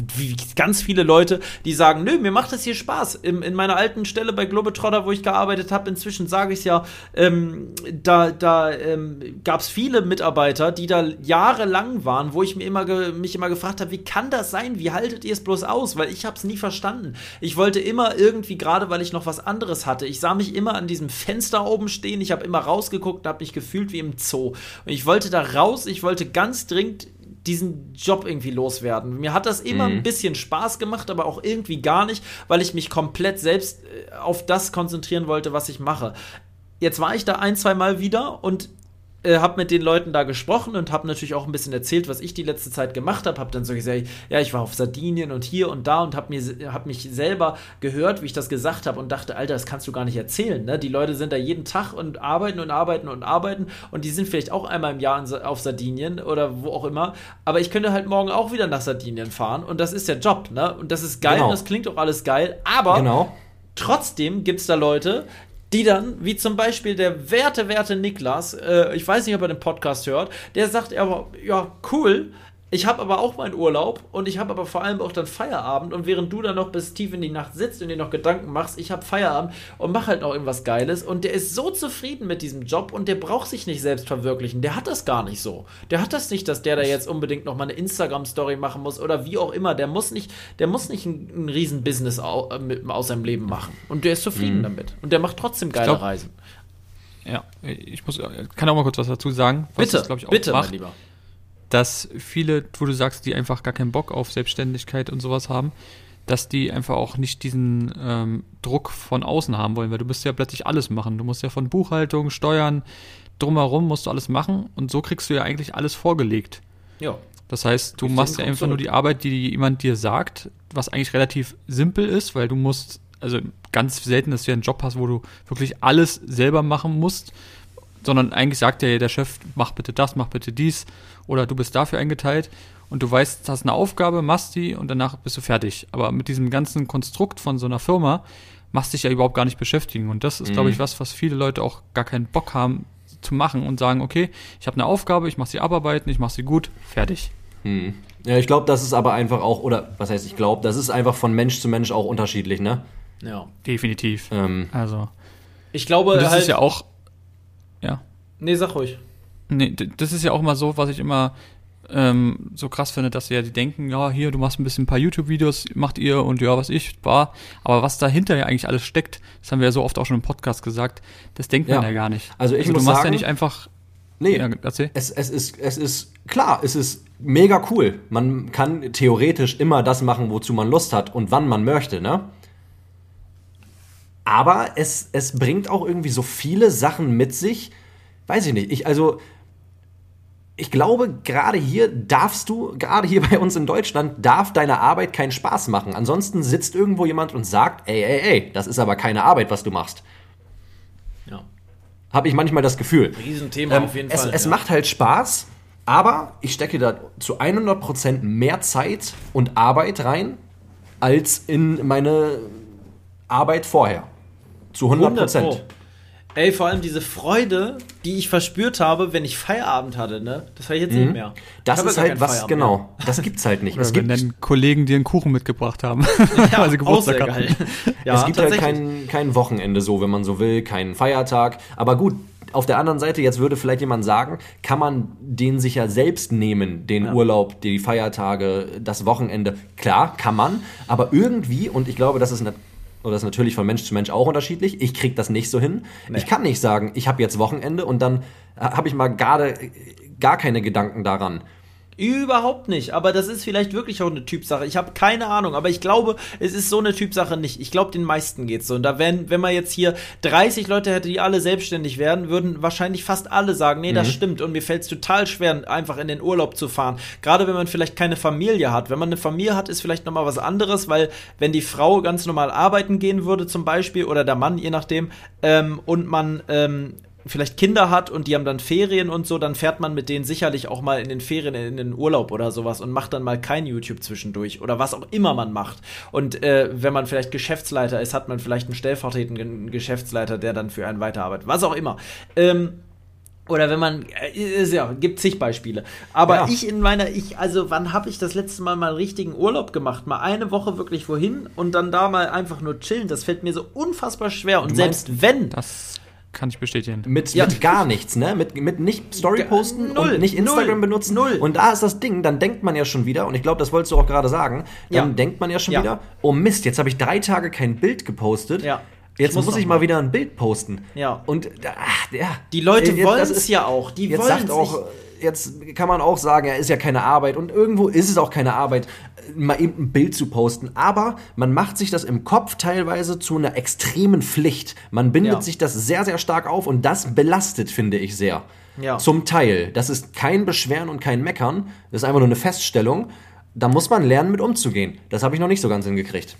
ganz viele Leute, die sagen, nö, mir macht das hier Spaß. In, in meiner alten Stelle bei Globetrotter, wo ich gearbeitet habe, inzwischen sage ich ja, ähm, da, da ähm, gab es viele Mitarbeiter, die da jahrelang waren, wo ich mir immer mich immer gefragt habe, wie kann das sein? Wie haltet ihr es bloß aus? Weil ich habe es nie verstanden. Ich wollte immer irgendwie, gerade weil ich noch was anderes hatte, ich sah mich immer an diesem Fenster oben stehen, ich habe immer rausgeguckt und habe mich gefühlt wie im Zoo. Und ich wollte da raus, ich wollte ganz dringend diesen Job irgendwie loswerden. Mir hat das immer mhm. ein bisschen Spaß gemacht, aber auch irgendwie gar nicht, weil ich mich komplett selbst äh, auf das konzentrieren wollte, was ich mache. Jetzt war ich da ein, zwei Mal wieder und äh, habe mit den Leuten da gesprochen und habe natürlich auch ein bisschen erzählt, was ich die letzte Zeit gemacht habe. Habe dann so gesagt, ja, ich war auf Sardinien und hier und da und habe hab mich selber gehört, wie ich das gesagt habe und dachte, Alter, das kannst du gar nicht erzählen. Ne? Die Leute sind da jeden Tag und arbeiten und arbeiten und arbeiten und die sind vielleicht auch einmal im Jahr auf Sardinien oder wo auch immer. Aber ich könnte halt morgen auch wieder nach Sardinien fahren und das ist der Job. Ne? Und das ist geil genau. und das klingt auch alles geil. Aber genau. Trotzdem gibt es da Leute, die dann, wie zum Beispiel der werte, werte Niklas, äh, ich weiß nicht, ob er den Podcast hört, der sagt aber, ja, cool, ich habe aber auch meinen Urlaub und ich habe aber vor allem auch dann Feierabend und während du dann noch bis tief in die Nacht sitzt und dir noch Gedanken machst, ich habe Feierabend und mache halt noch irgendwas Geiles und der ist so zufrieden mit diesem Job und der braucht sich nicht selbst verwirklichen. Der hat das gar nicht so. Der hat das nicht, dass der da jetzt unbedingt noch mal eine Instagram Story machen muss oder wie auch immer. Der muss nicht, der muss nicht ein, ein riesen Business au, mit, aus seinem Leben machen und der ist zufrieden mhm. damit und der macht trotzdem geile glaub, Reisen. Ja, ich muss, kann auch mal kurz was dazu sagen. Was bitte, bitte, macht. mein Lieber dass viele, wo du sagst, die einfach gar keinen Bock auf Selbstständigkeit und sowas haben, dass die einfach auch nicht diesen ähm, Druck von außen haben wollen, weil du musst ja plötzlich alles machen. Du musst ja von Buchhaltung, Steuern, drumherum musst du alles machen und so kriegst du ja eigentlich alles vorgelegt. Ja. Das heißt, du ich machst ja einfach nur die Arbeit, die jemand dir sagt, was eigentlich relativ simpel ist, weil du musst, also ganz selten, dass du ja einen Job hast, wo du wirklich alles selber machen musst, sondern eigentlich sagt ja der Chef, mach bitte das, mach bitte dies oder du bist dafür eingeteilt und du weißt, du hast eine Aufgabe, machst die und danach bist du fertig. Aber mit diesem ganzen Konstrukt von so einer Firma machst dich ja überhaupt gar nicht beschäftigen. Und das ist, mhm. glaube ich, was, was viele Leute auch gar keinen Bock haben zu machen und sagen, okay, ich habe eine Aufgabe, ich mache sie abarbeiten, ich mache sie gut, fertig. Mhm. Ja, ich glaube, das ist aber einfach auch, oder was heißt ich glaube, das ist einfach von Mensch zu Mensch auch unterschiedlich, ne? Ja. Definitiv. Ähm. Also. Ich glaube, und das halt, ist ja auch. Ja. Nee, sag ruhig. Nee, das ist ja auch mal so, was ich immer ähm, so krass finde, dass sie ja die denken, ja, hier, du machst ein bisschen ein paar YouTube-Videos, macht ihr und ja, was ich war. Aber was dahinter ja eigentlich alles steckt, das haben wir ja so oft auch schon im Podcast gesagt, das denkt man ja, ja gar nicht. Also ich also, muss du machst sagen, ja nicht einfach. Nee, ja, erzähl. Es, es, ist, es ist klar, es ist mega cool. Man kann theoretisch immer das machen, wozu man Lust hat und wann man möchte, ne? Aber es, es bringt auch irgendwie so viele Sachen mit sich, weiß ich nicht. Ich, also, ich glaube, gerade hier darfst du, gerade hier bei uns in Deutschland, darf deine Arbeit keinen Spaß machen. Ansonsten sitzt irgendwo jemand und sagt, ey, ey, ey, das ist aber keine Arbeit, was du machst. Ja. Habe ich manchmal das Gefühl. Riesenthema ähm, auf jeden es, Fall. Es ja. macht halt Spaß, aber ich stecke da zu 100% mehr Zeit und Arbeit rein, als in meine Arbeit vorher. Zu 100%. 100 Ey, vor allem diese Freude, die ich verspürt habe, wenn ich Feierabend hatte, ne? Das habe ich jetzt mhm. nicht mehr. Das ist halt was, Feierabend genau. Mehr. Das gibt's halt nicht. es gibt wenn Kollegen, die einen Kuchen mitgebracht haben. Ja, weil sie Geburtstag hatten. Geil. Ja, es gibt halt kein, kein Wochenende so, wenn man so will, keinen Feiertag. Aber gut, auf der anderen Seite, jetzt würde vielleicht jemand sagen, kann man den sich ja selbst nehmen, den ja. Urlaub, die Feiertage, das Wochenende. Klar, kann man, aber irgendwie, und ich glaube, das ist eine oder das ist natürlich von Mensch zu Mensch auch unterschiedlich. Ich kriege das nicht so hin. Nee. Ich kann nicht sagen, ich habe jetzt Wochenende und dann äh, habe ich mal gerade gar keine Gedanken daran. Überhaupt nicht. Aber das ist vielleicht wirklich auch eine Typsache. Ich habe keine Ahnung. Aber ich glaube, es ist so eine Typsache nicht. Ich glaube, den meisten geht's so. Und da wenn, wenn man jetzt hier 30 Leute hätte, die alle selbstständig werden, würden wahrscheinlich fast alle sagen, nee, das mhm. stimmt. Und mir fällt es total schwer, einfach in den Urlaub zu fahren. Gerade wenn man vielleicht keine Familie hat. Wenn man eine Familie hat, ist vielleicht nochmal was anderes, weil wenn die Frau ganz normal arbeiten gehen würde, zum Beispiel, oder der Mann, je nachdem, ähm, und man ähm, vielleicht Kinder hat und die haben dann Ferien und so, dann fährt man mit denen sicherlich auch mal in den Ferien in den Urlaub oder sowas und macht dann mal kein YouTube zwischendurch oder was auch immer man macht. Und äh, wenn man vielleicht Geschäftsleiter ist, hat man vielleicht einen stellvertretenden Geschäftsleiter, der dann für einen weiterarbeitet. Was auch immer. Ähm, oder wenn man, äh, ja, gibt zig Beispiele. Aber ja. ich in meiner, ich, also wann habe ich das letzte Mal mal einen richtigen Urlaub gemacht? Mal eine Woche wirklich wohin und dann da mal einfach nur chillen. Das fällt mir so unfassbar schwer. Und selbst wenn. Das kann ich bestätigen. Mit, ja. mit gar nichts, ne? Mit, mit nicht Story posten null, und nicht Instagram null, benutzen. Null. Und da ist das Ding, dann denkt man ja schon wieder, und ich glaube, das wolltest du auch gerade sagen, dann ja. denkt man ja schon ja. wieder, oh Mist, jetzt habe ich drei Tage kein Bild gepostet. Ja. Jetzt muss, muss ich mal wieder ein Bild posten. Ja. Und ach, ja. Die Leute wollen es ja auch. Die jetzt wollen sagt auch, jetzt kann man auch sagen, er ist ja keine Arbeit und irgendwo ist es auch keine Arbeit, mal eben ein Bild zu posten. Aber man macht sich das im Kopf teilweise zu einer extremen Pflicht. Man bindet ja. sich das sehr, sehr stark auf und das belastet, finde ich sehr. Ja. Zum Teil. Das ist kein Beschweren und kein Meckern. Das ist einfach nur eine Feststellung. Da muss man lernen, mit umzugehen. Das habe ich noch nicht so ganz hingekriegt.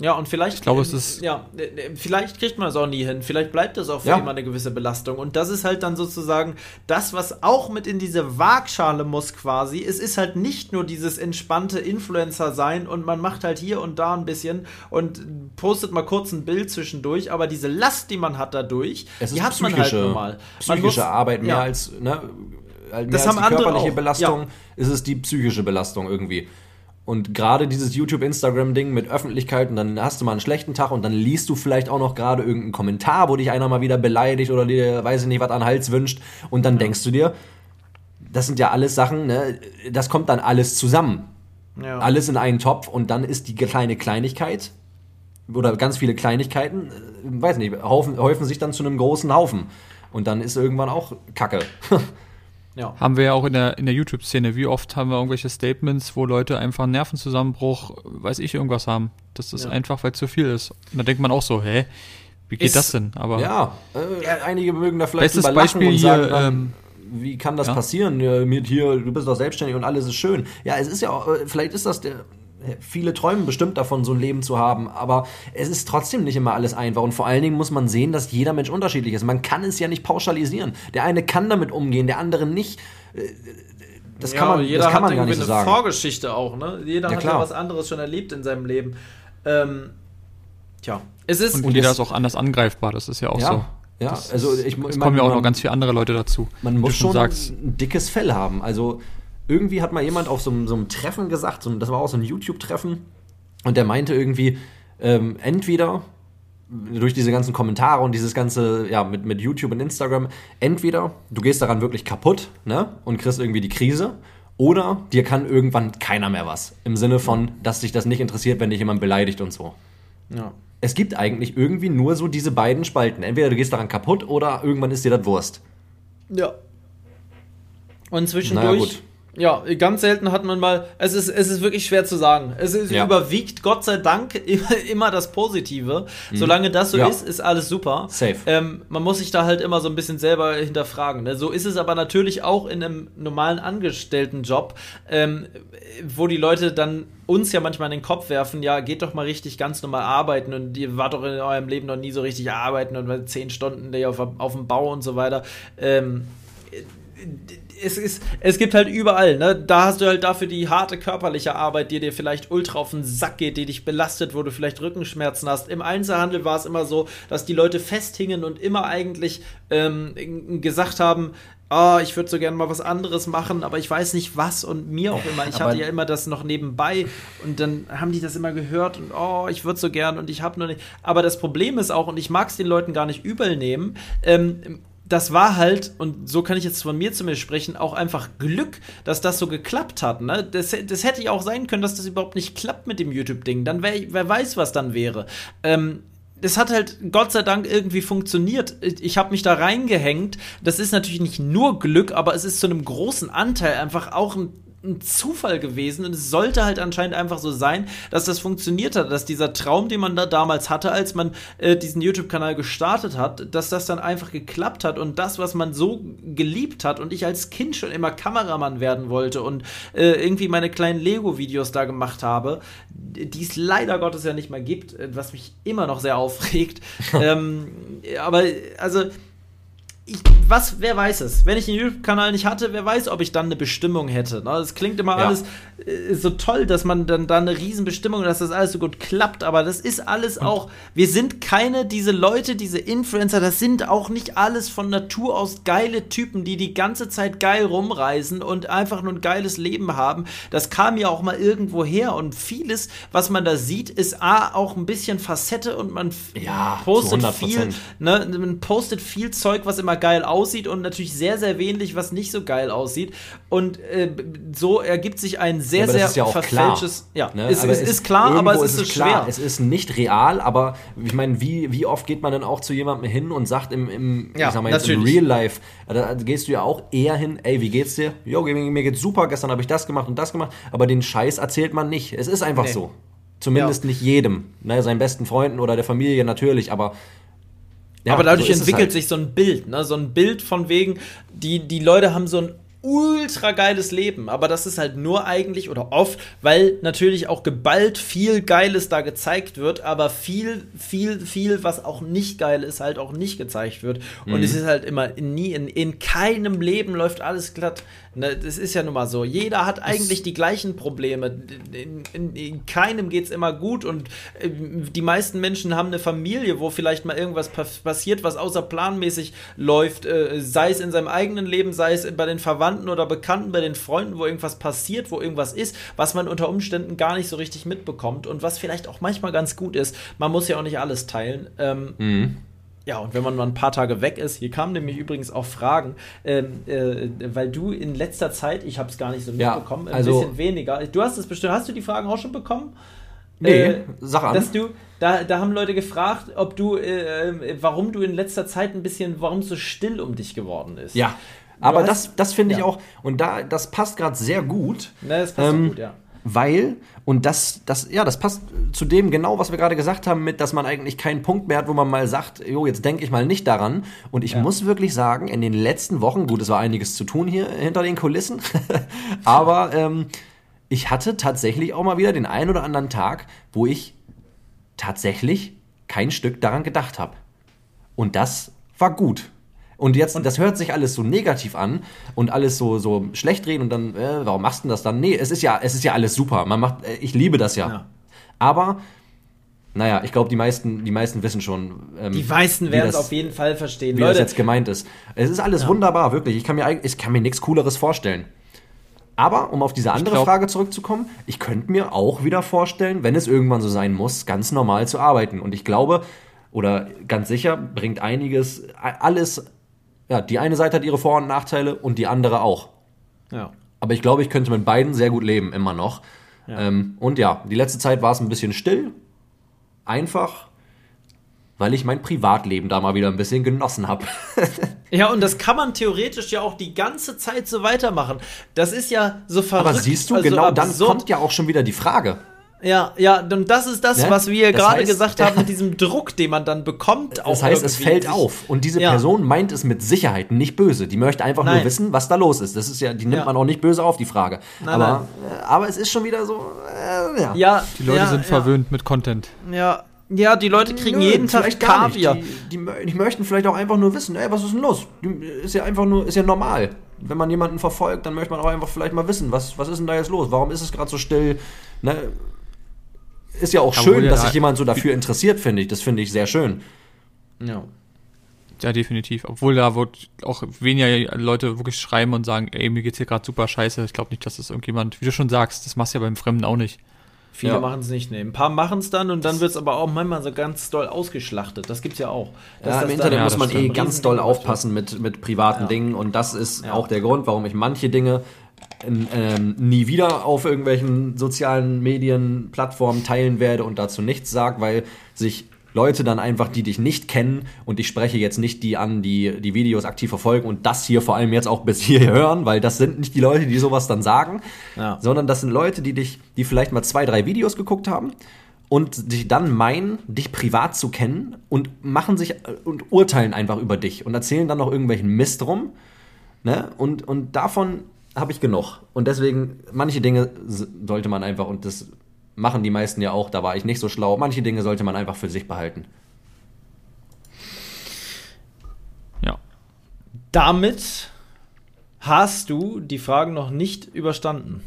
Ja, und vielleicht, ich glaube, es ist ja, vielleicht kriegt man es auch nie hin. Vielleicht bleibt es auch für ja. immer eine gewisse Belastung. Und das ist halt dann sozusagen das, was auch mit in diese Waagschale muss quasi. Es ist halt nicht nur dieses entspannte Influencer sein und man macht halt hier und da ein bisschen und postet mal kurz ein Bild zwischendurch, aber diese Last, die man hat dadurch, die hat man halt normal. Psychische muss, Arbeit mehr ja. als, ne, mehr das als haben die körperliche Belastung, ja. ist es die psychische Belastung irgendwie. Und gerade dieses YouTube-Instagram-Ding mit Öffentlichkeit und dann hast du mal einen schlechten Tag und dann liest du vielleicht auch noch gerade irgendeinen Kommentar, wo dich einer mal wieder beleidigt oder dir, weiß ich nicht, was an den Hals wünscht. Und dann denkst du dir, das sind ja alles Sachen, ne, das kommt dann alles zusammen. Ja. Alles in einen Topf und dann ist die kleine Kleinigkeit oder ganz viele Kleinigkeiten, äh, weiß nicht, häufen, häufen sich dann zu einem großen Haufen. Und dann ist irgendwann auch Kacke. Ja. Haben wir ja auch in der, in der YouTube-Szene. Wie oft haben wir irgendwelche Statements, wo Leute einfach einen Nervenzusammenbruch, weiß ich, irgendwas haben. Das ist ja. einfach, weil zu viel ist. Und da denkt man auch so, hä? Wie geht ist, das denn? Aber ja, äh, einige mögen da vielleicht bestes Beispiel hier, dann, ähm, wie kann das ja. passieren? Ja, mit hier, du bist doch selbstständig und alles ist schön. Ja, es ist ja, auch, äh, vielleicht ist das der, viele träumen bestimmt davon, so ein Leben zu haben, aber es ist trotzdem nicht immer alles einfach. Und vor allen Dingen muss man sehen, dass jeder Mensch unterschiedlich ist. Man kann es ja nicht pauschalisieren. Der eine kann damit umgehen, der andere nicht. Äh, das kann man, jeder das kann man gar nicht so sagen. eine Vorgeschichte auch, ne? Jeder ja, hat klar. ja was anderes schon erlebt in seinem Leben. Ähm, tja, es ist. Und, jeder ist auch anders angreifbar, das ist ja auch ja. so. Ja, das also ich, es kommen ja auch noch ganz viele andere Leute dazu. Man muss schon sagst. ein dickes Fell haben. Also irgendwie hat mal jemand auf so, so einem Treffen gesagt, so, das war auch so ein YouTube-Treffen, und der meinte irgendwie, ähm, entweder durch diese ganzen Kommentare und dieses ganze, ja, mit, mit YouTube und Instagram, entweder du gehst daran wirklich kaputt, ne, und kriegst irgendwie die Krise, oder dir kann irgendwann keiner mehr was. Im Sinne von, dass dich das nicht interessiert, wenn dich jemand beleidigt und so. Ja. Es gibt eigentlich irgendwie nur so diese beiden Spalten. Entweder du gehst daran kaputt oder irgendwann ist dir das Wurst. Ja. Und zwischendurch naja, ja, ganz selten hat man mal. Es ist, es ist wirklich schwer zu sagen. Es ist, ja. überwiegt Gott sei Dank immer, immer das Positive. Mhm. Solange das so ja. ist, ist alles super. Safe. Ähm, man muss sich da halt immer so ein bisschen selber hinterfragen. Ne? So ist es aber natürlich auch in einem normalen Angestelltenjob, ähm, wo die Leute dann uns ja manchmal in den Kopf werfen, ja, geht doch mal richtig ganz normal arbeiten und ihr wart doch in eurem Leben noch nie so richtig arbeiten und zehn Stunden auf, auf dem Bau und so weiter. Ähm, es, ist, es gibt halt überall, ne? Da hast du halt dafür die harte körperliche Arbeit, die dir vielleicht ultra auf den Sack geht, die dich belastet, wo du vielleicht Rückenschmerzen hast. Im Einzelhandel war es immer so, dass die Leute festhingen und immer eigentlich ähm, gesagt haben, oh, ich würde so gerne mal was anderes machen, aber ich weiß nicht was und mir auch immer. Ich aber hatte ja immer das noch nebenbei und dann haben die das immer gehört und oh, ich würde so gern und ich habe nur nicht. Aber das Problem ist auch, und ich mag es den Leuten gar nicht übel nehmen, ähm, das war halt, und so kann ich jetzt von mir zu mir sprechen, auch einfach Glück, dass das so geklappt hat. Ne? Das, das hätte ja auch sein können, dass das überhaupt nicht klappt mit dem YouTube-Ding. Dann wär, wer weiß, was dann wäre. Ähm, das hat halt Gott sei Dank irgendwie funktioniert. Ich habe mich da reingehängt. Das ist natürlich nicht nur Glück, aber es ist zu einem großen Anteil einfach auch ein ein Zufall gewesen und es sollte halt anscheinend einfach so sein, dass das funktioniert hat, dass dieser Traum, den man da damals hatte, als man äh, diesen YouTube-Kanal gestartet hat, dass das dann einfach geklappt hat und das, was man so geliebt hat und ich als Kind schon immer Kameramann werden wollte und äh, irgendwie meine kleinen Lego-Videos da gemacht habe, die es leider Gottes ja nicht mehr gibt, was mich immer noch sehr aufregt. ähm, aber also ich, was, wer weiß es? Wenn ich den YouTube-Kanal nicht hatte, wer weiß, ob ich dann eine Bestimmung hätte. Ne? Das klingt immer ja. alles äh, so toll, dass man dann da eine Riesenbestimmung, dass das alles so gut klappt, aber das ist alles Und auch, wir sind keine, diese Leute, diese Influencer, das sind auch nicht alles von Natur aus geile Typen, die die ganze Zeit geil rumreisen und einfach nur ein geiles Leben haben. Das kam ja auch mal irgendwo her und vieles, was man da sieht, ist A, auch ein bisschen Facette und man ja, postet viel, ne, man postet viel Zeug, was immer geil aussieht und natürlich sehr, sehr wenig, was nicht so geil aussieht. Und äh, so ergibt sich ein sehr, aber sehr ist ja verfälschtes. klar, Ja, ne? es, Aber es ist klar, aber es ist so klar. schwer. Es ist nicht real, aber ich meine, wie, wie oft geht man dann auch zu jemandem hin und sagt im, im, Ja, ich sag mal jetzt im. Real Life, da gehst du ja auch eher hin, ey, wie geht's dir? Jo, mir, mir geht's super, gestern habe ich das gemacht und das gemacht, aber den Scheiß erzählt man nicht. Es ist einfach Nee. so. Zumindest Ja. nicht jedem. Ne, seinen besten Freunden oder der Familie natürlich, aber ja, aber dadurch so entwickelt halt. sich so ein Bild, ne? so ein Bild von wegen, die, die Leute haben so ein ultra geiles Leben, aber das ist halt nur eigentlich oder oft, weil natürlich auch geballt viel Geiles da gezeigt wird, aber viel, viel, viel, was auch nicht geil ist, halt auch nicht gezeigt wird. Und Mhm. es ist halt immer nie, in, in keinem Leben läuft alles glatt. Ne, das ist ja nun mal so. Jeder hat eigentlich die gleichen Probleme. In, in, in keinem geht es immer gut und äh, die meisten Menschen haben eine Familie, wo vielleicht mal irgendwas pa passiert, was außerplanmäßig läuft, äh, sei es in seinem eigenen Leben, sei es bei den Verwandten oder Bekannten, bei den Freunden, wo irgendwas passiert, wo irgendwas ist, was man unter Umständen gar nicht so richtig mitbekommt und was vielleicht auch manchmal ganz gut ist. Man muss ja auch nicht alles teilen. Ähm, Mhm. ja, und wenn man mal ein paar Tage weg ist, hier kamen nämlich übrigens auch Fragen, ähm, äh, weil du in letzter Zeit, ich habe es gar nicht so Ja, mitbekommen, ein also- bisschen weniger. Du hast es bestimmt, hast du die Fragen auch schon bekommen? Nee, Äh, sag an. Dass du, da, da haben Leute gefragt, ob du, äh, äh, warum du in letzter Zeit ein bisschen, warum so still um dich geworden ist. Ja, aber das, das finde ich ja. auch, und da, das passt gerade sehr gut. Ne, das passt Ähm, gut, ja. Weil, und das, das, ja, das passt zu dem genau, was wir gerade gesagt haben, mit, dass man eigentlich keinen Punkt mehr hat, wo man mal sagt, jo, jetzt denke ich mal nicht daran. Und ich Ja. muss wirklich sagen, in den letzten Wochen, gut, es war einiges zu tun hier hinter den Kulissen, aber ähm, ich hatte tatsächlich auch mal wieder den einen oder anderen Tag, wo ich tatsächlich kein Stück daran gedacht habe. Und das war gut. Und jetzt, das hört sich alles so negativ an und alles so, so schlecht reden und dann, äh, warum machst du denn das dann? Nee, es ist ja, es ist ja alles super. Man macht, äh, ich liebe das ja. Ja. Aber, naja, ich glaube, die meisten, die meisten wissen schon. Ähm, Die meisten werden es das- auf jeden Fall verstehen. wie das Leute, jetzt gemeint ist. Es ist alles wunderbar, wirklich. Ich kann mir, ich kann mir nichts Cooleres vorstellen. Aber, um auf diese andere glaub- Frage zurückzukommen, ich könnte mir auch wieder vorstellen, wenn es irgendwann so sein muss, ganz normal zu arbeiten. Und ich glaube, oder ganz sicher, bringt einiges, alles, ja, die eine Seite hat ihre Vor- und Nachteile und die andere auch. ja. Aber ich glaube, ich könnte mit beiden sehr gut leben, immer noch. Ähm, und ja, die letzte Zeit war es ein bisschen still. Einfach, weil ich mein Privatleben da mal wieder ein bisschen genossen habe. Ja, und das kann man theoretisch ja auch die ganze Zeit so weitermachen. Das ist ja so verrückt. Aber siehst du, also genau dann absurd. kommt ja auch schon wieder die Frage. Ja, ja, und das ist das, Ne? was wir Das gerade heißt- gesagt haben mit diesem Druck, den man dann bekommt. Das heißt, es fällt auf. Und diese Ja. Person meint es mit Sicherheit nicht böse. Die möchte einfach Nein. nur wissen, was da los ist. Das ist ja, die nimmt Ja. man auch nicht böse auf, die Frage. Nein, aber, äh, aber es ist schon wieder so, äh, ja. Ja, Die Leute ja, sind ja, verwöhnt mit Content. Ja, ja, die Leute kriegen Nö, jeden Tag Kaviar. Die, die, die möchten vielleicht auch einfach nur wissen, ey, was ist denn los? Die- Ist ja einfach nur, ist ja normal. Wenn man jemanden verfolgt, dann möchte man auch einfach vielleicht mal wissen, was, was ist denn da jetzt los? Warum ist es gerade so still? Ne? Ist ja auch Aber schön, dass da- sich jemand so dafür interessiert, finde ich. Das finde ich sehr schön. Ja. Ja, definitiv. Obwohl da wird auch weniger Leute wirklich schreiben und sagen, ey, mir geht's hier gerade super scheiße. Ich glaube nicht, dass das irgendjemand, wie du schon sagst, das machst du ja beim Fremden auch nicht. Viele Ja. machen es nicht, ne. Ein paar machen es dann und dann wird es aber auch manchmal so ganz doll ausgeschlachtet. Das gibt's ja auch. Ja, das Im Internet muss man eh ganz doll aufpassen mit, mit privaten Ja. Dingen und das ist Ja. auch der Grund, warum ich manche Dinge in, ähm, nie wieder auf irgendwelchen sozialen Medien, Plattformen teilen werde und dazu nichts sage, weil sich Leute dann einfach, die dich nicht kennen und ich spreche jetzt nicht die an, die die Videos aktiv verfolgen und das hier vor allem jetzt auch bis hier hören, weil das sind nicht die Leute, die sowas dann sagen, Ja. sondern das sind Leute, die dich, die vielleicht mal zwei, drei Videos geguckt haben und dich dann meinen, dich privat zu kennen und machen sich äh, und urteilen einfach über dich und erzählen dann noch irgendwelchen Mist rum. Ne? Und, und davon habe ich genug. Und deswegen, manche Dinge sollte man einfach, und das machen die meisten ja auch, da war ich nicht so schlau, manche Dinge sollte man einfach für sich behalten. Ja. Damit hast du die Fragen noch nicht überstanden.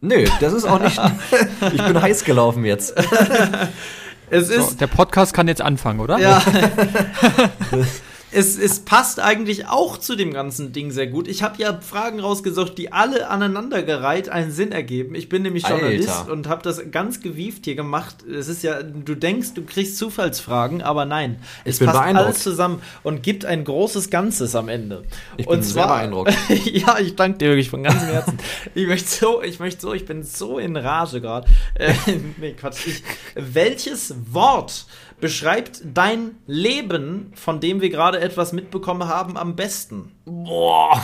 Nö, das ist auch nicht. ich bin heiß gelaufen jetzt. Es So, ist der Podcast kann jetzt anfangen, oder? ja, es, es passt eigentlich auch zu dem ganzen Ding sehr gut. Ich habe ja Fragen rausgesucht, die alle aneinandergereiht einen Sinn ergeben. Ich bin nämlich Journalist Alter. und habe das ganz gewieft hier gemacht. Es ist ja, du denkst, du kriegst Zufallsfragen, aber nein. Es passt alles zusammen und gibt ein großes Ganzes am Ende. Ich bin und zwar, sehr beeindruckt. ja, ich danke dir wirklich von ganzem Herzen. ich möchte so, ich möchte so, ich bin so in Rage gerade. Äh, nee, Quatsch. Ich, welches Wort beschreibt dein Leben, von dem wir gerade etwas mitbekommen haben, am besten? Boah.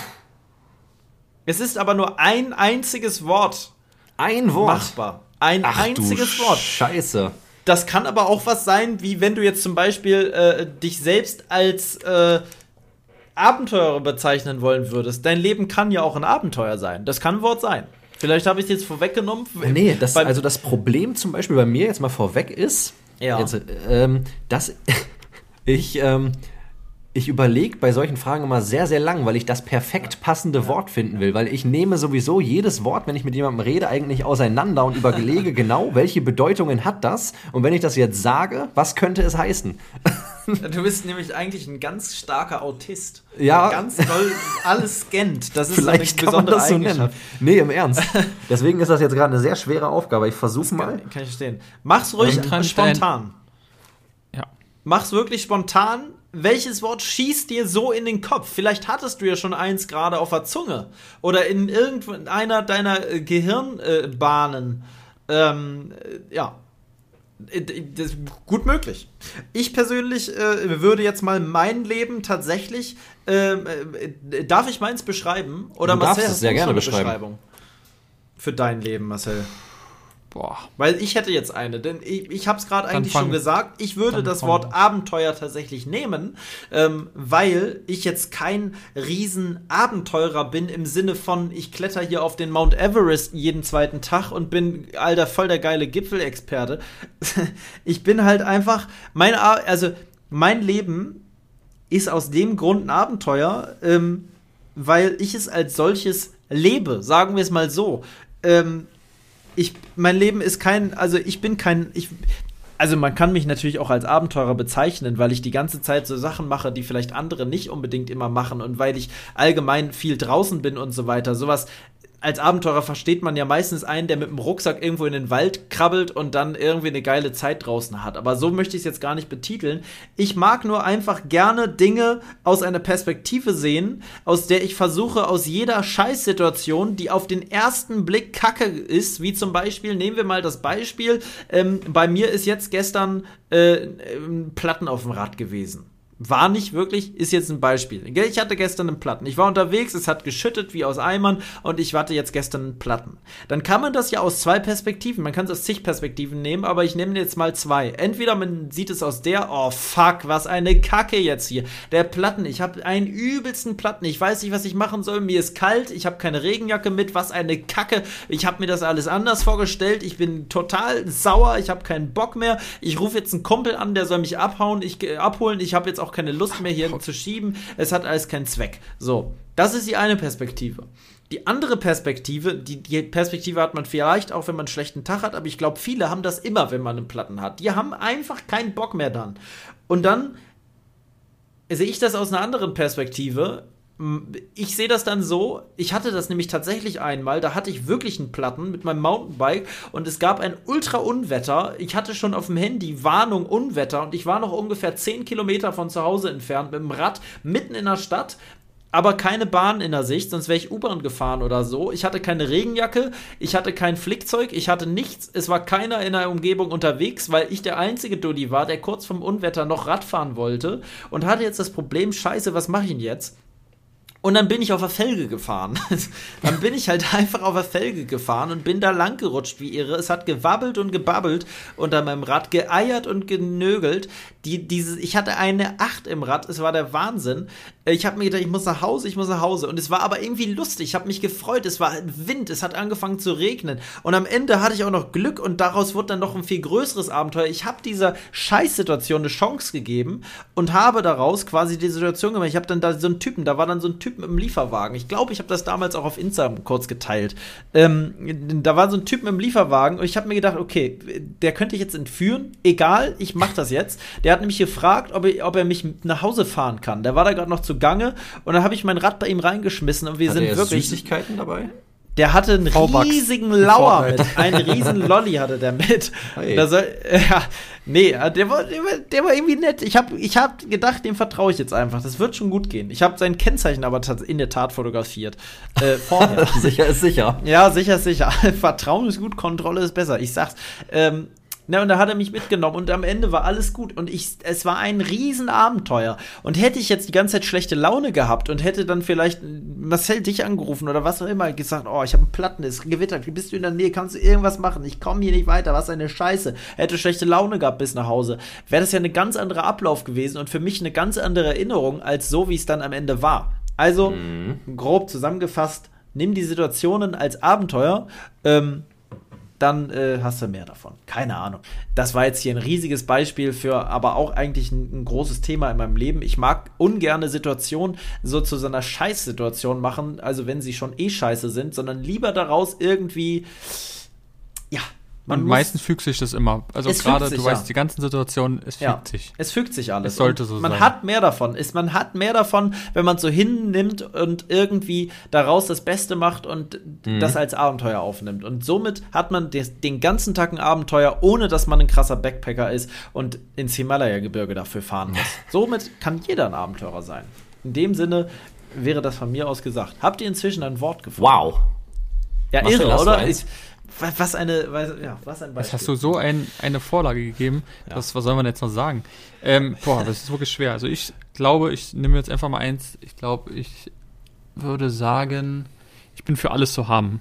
Es ist aber nur ein einziges Wort. Ein Wort. Machbar. Ein Ach, einziges Wort. Scheiße. Das kann aber auch was sein, wie wenn du jetzt zum Beispiel äh, dich selbst als äh, Abenteurer bezeichnen wollen würdest. Dein Leben kann ja auch ein Abenteuer sein. Das kann ein Wort sein. Vielleicht habe ich es jetzt vorweggenommen. Nee, das, also das Problem zum Beispiel bei mir jetzt mal vorweg ist, ja. Jetzt, ähm, dass ich, ähm, ich überlege bei solchen Fragen immer sehr, sehr lang, weil ich das perfekt passende Wort finden will. Weil ich nehme sowieso jedes Wort, wenn ich mit jemandem rede, eigentlich auseinander und überlege genau, welche Bedeutungen hat das. Und wenn ich das jetzt sage, was könnte es heißen? Du bist nämlich eigentlich ein ganz starker Autist. Ja. Ganz doll alles scannt. Das ist Vielleicht so eine besondere kann man das so nennen. Nee, im Ernst. Deswegen ist das jetzt gerade eine sehr schwere Aufgabe. Ich versuche mal. Kann, kann ich verstehen. Mach's ruhig ähm, spontan. Ja. Mach's wirklich spontan. Welches Wort schießt dir so in den Kopf? Vielleicht hattest du ja schon eins gerade auf der Zunge. Oder in irgendeiner deiner äh, Gehirnbahnen. Ähm, äh, ja, gut möglich. Ich persönlich äh, würde jetzt mal mein Leben tatsächlich. Ähm, äh, darf ich meins beschreiben? Oder du Marcel, darfst es sehr gerne beschreiben. Beschreibung für dein Leben, Marcel? Boah. Weil ich hätte jetzt eine, denn ich, ich habe es gerade eigentlich schon gesagt. Ich würde das Wort an. Abenteuer tatsächlich nehmen, ähm, weil ich jetzt kein Riesenabenteurer bin im Sinne von, ich kletter hier auf den Mount Everest jeden zweiten Tag und bin, alter, voll der geile Gipfelexperte. ich bin halt einfach, mein, also mein Leben ist aus dem Grund ein Abenteuer, ähm, weil ich es als solches lebe, sagen wir es mal so. Ähm, ich, mein Leben ist kein, also ich bin kein, ich, also man kann mich natürlich auch als Abenteurer bezeichnen, weil ich die ganze Zeit so Sachen mache, die vielleicht andere nicht unbedingt immer machen und weil ich allgemein viel draußen bin und so weiter. Sowas als Abenteurer versteht man ja meistens einen, der mit dem Rucksack irgendwo in den Wald krabbelt und dann irgendwie eine geile Zeit draußen hat. Aber so möchte ich es jetzt gar nicht betiteln. Ich mag nur einfach gerne Dinge aus einer Perspektive sehen, aus der ich versuche, aus jeder Scheißsituation, die auf den ersten Blick kacke ist, wie zum Beispiel, nehmen wir mal das Beispiel, ähm, bei mir ist jetzt gestern äh, Platten auf dem Rad gewesen. War nicht wirklich, ist jetzt ein Beispiel. Ich hatte gestern einen Platten. Ich war unterwegs, es hat geschüttet wie aus Eimern und ich hatte jetzt gestern einen Platten. Dann kann man das ja aus zwei Perspektiven, man kann es aus zig Perspektiven nehmen, aber ich nehme jetzt mal zwei. Entweder man sieht es aus der, oh fuck, was eine Kacke jetzt hier. Der Platten, ich habe einen übelsten Platten, ich weiß nicht, was ich machen soll, mir ist kalt, ich habe keine Regenjacke mit, was eine Kacke. Ich habe mir das alles anders vorgestellt, ich bin total sauer, ich habe keinen Bock mehr. Ich rufe jetzt einen Kumpel an, der soll mich abhauen, ich äh, abholen, ich habe jetzt auch auch keine Lust mehr hier zu schieben. Es hat alles keinen Zweck. So, das ist die eine Perspektive. Die andere Perspektive, die, die Perspektive hat man vielleicht auch, wenn man einen schlechten Tag hat, aber ich glaube, viele haben das immer, wenn man einen Platten hat. Die haben einfach keinen Bock mehr dann. Und dann sehe ich das aus einer anderen Perspektive ich sehe das dann so, ich hatte das nämlich tatsächlich einmal, da hatte ich wirklich einen Platten mit meinem Mountainbike und es gab ein Ultra-Unwetter. Ich hatte schon auf dem Handy Warnung Unwetter und ich war noch ungefähr 10 Kilometer von zu Hause entfernt mit dem Rad mitten in der Stadt, aber keine Bahn in der Sicht, sonst wäre ich U-Bahn gefahren oder so. Ich hatte keine Regenjacke, ich hatte kein Flickzeug, ich hatte nichts. Es war keiner in der Umgebung unterwegs, weil ich der einzige Dulli war, der kurz vom Unwetter noch Rad fahren wollte und hatte jetzt das Problem, scheiße, was mache ich denn jetzt? Und dann bin ich auf der Felge gefahren. dann bin ich halt einfach auf der Felge gefahren und bin da lang gerutscht wie irre. Es hat gewabbelt und gebabbelt unter meinem Rad, geeiert und genögelt. Die, diese, ich hatte eine Acht im Rad, es war der Wahnsinn. Ich habe mir gedacht, ich muss nach Hause, ich muss nach Hause. Und es war aber irgendwie lustig, ich habe mich gefreut. Es war Wind, es hat angefangen zu regnen. Und am Ende hatte ich auch noch Glück und daraus wurde dann noch ein viel größeres Abenteuer. Ich habe dieser Scheißsituation eine Chance gegeben und habe daraus quasi die Situation gemacht. Ich habe dann da so einen Typen, da war dann so ein Typ mit dem Lieferwagen. Ich glaube, ich habe das damals auch auf Instagram kurz geteilt. Ähm, da war so ein Typ mit dem Lieferwagen und ich habe mir gedacht, okay, der könnte ich jetzt entführen. Egal, ich mache das jetzt. Der hat nämlich gefragt, ob, ich, ob er mich nach Hause fahren kann. Der war da gerade noch zugange und dann habe ich mein Rad bei ihm reingeschmissen und wir Hat sind er wirklich. Süßigkeiten dabei? Der hatte einen riesigen Lauer mit. Einen riesen Lolli hatte der mit. Hey. Da soll, ja, nee, der war, der, war, der war irgendwie nett. Ich habe ich hab gedacht, dem vertraue ich jetzt einfach. Das wird schon gut gehen. Ich habe sein Kennzeichen aber in der Tat fotografiert. Äh, vorher. sicher ist sicher. ja, sicher, sicher. Vertrauen ist gut, Kontrolle ist besser. Ich sag's. Ähm, na, und da hat er mich mitgenommen und am Ende war alles gut und ich, es war ein Riesenabenteuer. Und hätte ich jetzt die ganze Zeit schlechte Laune gehabt und hätte dann vielleicht Marcel dich angerufen oder was auch immer, gesagt, oh, ich habe einen Platten, es gewittert, bist du in der Nähe, kannst du irgendwas machen, ich komme hier nicht weiter, was eine Scheiße. Hätte schlechte Laune gehabt bis nach Hause, wäre das ja eine ganz andere Ablauf gewesen und für mich eine ganz andere Erinnerung als so, wie es dann am Ende war. Also, grob zusammengefasst, nimm die Situationen als Abenteuer, ähm, dann äh, hast du mehr davon. Keine Ahnung. Das war jetzt hier ein riesiges Beispiel für, aber auch eigentlich ein, ein großes Thema in meinem Leben. Ich mag ungerne Situationen so zu so einer Scheißsituation machen, also wenn sie schon eh scheiße sind, sondern lieber daraus irgendwie, man Und meistens fügt sich das immer. Also gerade, sich, du weißt, ja. die ganzen Situationen, es Ja, fügt sich. es fügt sich alles. Es sollte so man sein. hat mehr davon. Ist, man hat mehr davon, wenn man es so hinnimmt und irgendwie daraus das Beste macht und Mhm. das als Abenteuer aufnimmt. Und somit hat man des, den ganzen Tag ein Abenteuer, ohne dass man ein krasser Backpacker ist und ins Himalaya-Gebirge dafür fahren muss. somit kann jeder ein Abenteurer sein. In dem Sinne wäre das von mir aus gesagt. Habt ihr inzwischen ein Wort gefunden? Wow. Ja, Marcel, irre, oder? Ich, was eine, was, ja, was ein Jetzt Beispiel. hast du so ein, eine Vorlage gegeben, Ja. das, was soll man jetzt noch sagen? Ähm, boah, das ist wirklich schwer. Also ich glaube, ich nehme jetzt einfach mal eins. Ich glaube, ich würde sagen, ich bin für alles zu haben.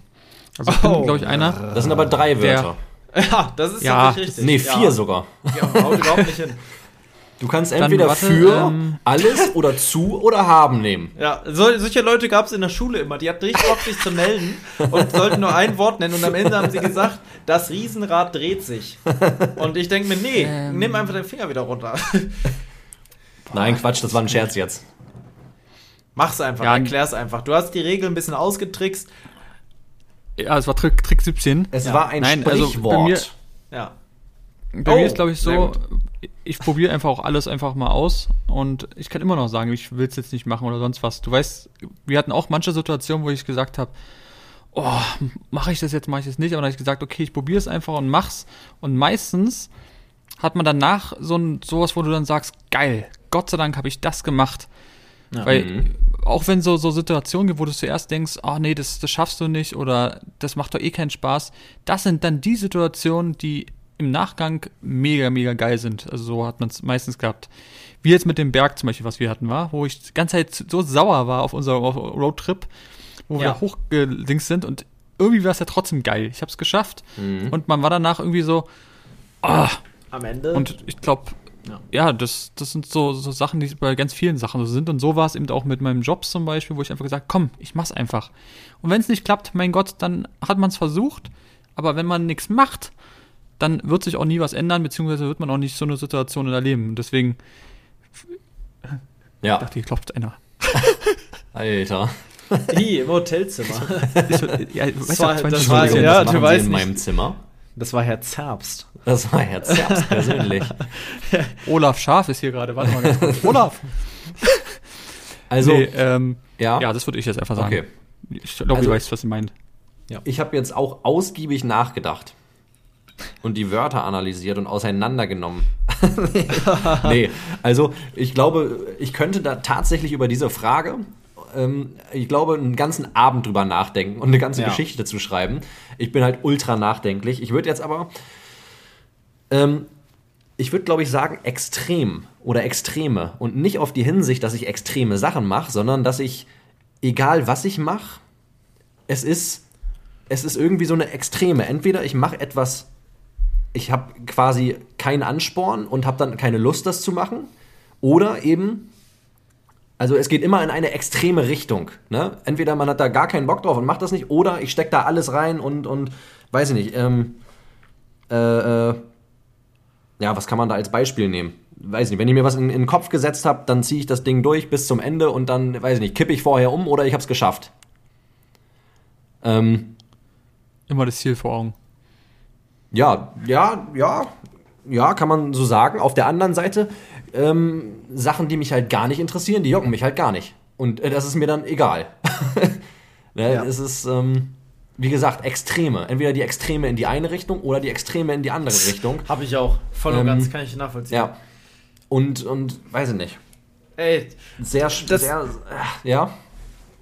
Also ich bin, Oh. glaube ich, einer. Das sind aber drei Der- Wörter. ja, das ist Ja, richtig. Nee, vier ja. sogar. Ja, haut überhaupt nicht hin. Du kannst entweder warte, für, ähm, alles oder zu oder haben nehmen. Ja, so, solche Leute gab es in der Schule immer. Die hatten richtig Bock, sich zu melden und sollten nur ein Wort nennen. Und am Ende haben sie gesagt, das Riesenrad dreht sich. Und ich denke mir, nee, Ähm. nimm einfach den Finger wieder runter. Nein, Quatsch, das war ein Scherz jetzt. Mach's einfach, Ja, erklär's einfach. Du hast die Regel ein bisschen ausgetrickst. Ja, es war Trick, Trick 17. Es Ja. war ein Nein, also bei Sprichwort. mir- Ja. Bei Oh, mir ist, glaube ich, so. Ich probiere einfach auch alles einfach mal aus und ich kann immer noch sagen, ich will es jetzt nicht machen oder sonst was. Du weißt, wir hatten auch manche Situationen, wo ich gesagt habe, oh, mache ich das jetzt, mache ich das nicht, aber dann habe ich gesagt, okay, ich probiere es einfach und mach's. Und meistens hat man danach so ein sowas, wo du dann sagst, geil, Gott sei Dank habe ich das gemacht. Ja. Weil Mhm. auch wenn so, so Situationen gibt, wo du zuerst denkst, ah nee, das, das schaffst du nicht oder das macht doch eh keinen Spaß, das sind dann die Situationen, die im Nachgang mega, mega geil sind. Also so hat man es meistens gehabt. Wie jetzt mit dem Berg zum Beispiel, was wir hatten, war, wo ich die ganze Zeit so sauer war auf unserem Roadtrip, wo wir Ja. da hochgelinkt sind und irgendwie war es ja trotzdem geil. Ich habe es geschafft Mhm. und man war danach irgendwie so, ah, Am Ende. und ich glaube, Ja. ja, das, das sind so, so Sachen, die bei ganz vielen Sachen so sind. Und so war es eben auch mit meinem Job zum Beispiel, wo ich einfach gesagt komm, ich mach's einfach. Und wenn es nicht klappt, mein Gott, dann hat man es versucht. Aber wenn man nichts macht, dann wird sich auch nie was ändern, beziehungsweise wird man auch nicht so eine Situation erleben. Und deswegen Ja, dachte ich, klopft einer. Alter. die im Hotelzimmer. Ich, ja, weißt Das du, war- ich meine, das war- ja, was du weißt in nicht. meinem Zimmer. Das war Herr Zerbst. Das war Herr Zerbst persönlich. Olaf Schaf ist hier gerade. Warte mal ganz kurz. Olaf! Also, nee, ähm, ja, ja, das würde ich jetzt einfach sagen. okay. Ich glaube, Also- du weißt, was sie meint. Ich habe jetzt auch ausgiebig nachgedacht und die Wörter analysiert und auseinandergenommen. nee, also ich glaube, ich könnte da tatsächlich über diese Frage, ähm, ich glaube, einen ganzen Abend drüber nachdenken und eine ganze Ja. Geschichte zu schreiben. Ich bin halt ultra nachdenklich. Ich würde jetzt aber, ähm, ich würde glaube ich sagen, extrem oder Extreme und nicht auf die Hinsicht, dass ich extreme Sachen mache, sondern dass ich, egal was ich mache, es ist es ist irgendwie so eine Extreme. Entweder ich mache etwas, ich habe quasi keinen Ansporn und habe dann keine Lust, das zu machen, oder eben, also es geht immer in eine extreme Richtung. Ne? Entweder man hat da gar keinen Bock drauf und macht das nicht, oder ich stecke da alles rein und, und weiß ich nicht, ähm, äh, äh, ja, was kann man da als Beispiel nehmen? Weiß nicht, wenn ich mir was in, in den Kopf gesetzt habe, dann ziehe ich das Ding durch bis zum Ende und dann, weiß ich nicht, kippe ich vorher um oder ich habe es geschafft. Ähm, Immer das Ziel vor Augen. Ja, ja, ja, ja, kann man so sagen. Auf der anderen Seite, ähm, Sachen, die mich halt gar nicht interessieren, die jucken mich halt gar nicht. Und äh, das ist mir dann egal. ne, Ja. Es ist, ähm, wie gesagt, Extreme. Entweder die Extreme in die eine Richtung oder die Extreme in die andere Richtung. Habe ich auch. Voll und Ähm, ganz kann ich nachvollziehen. Ja. Und, und, weiß ich nicht. Ey, Sehr, Das- sehr, äh, ja.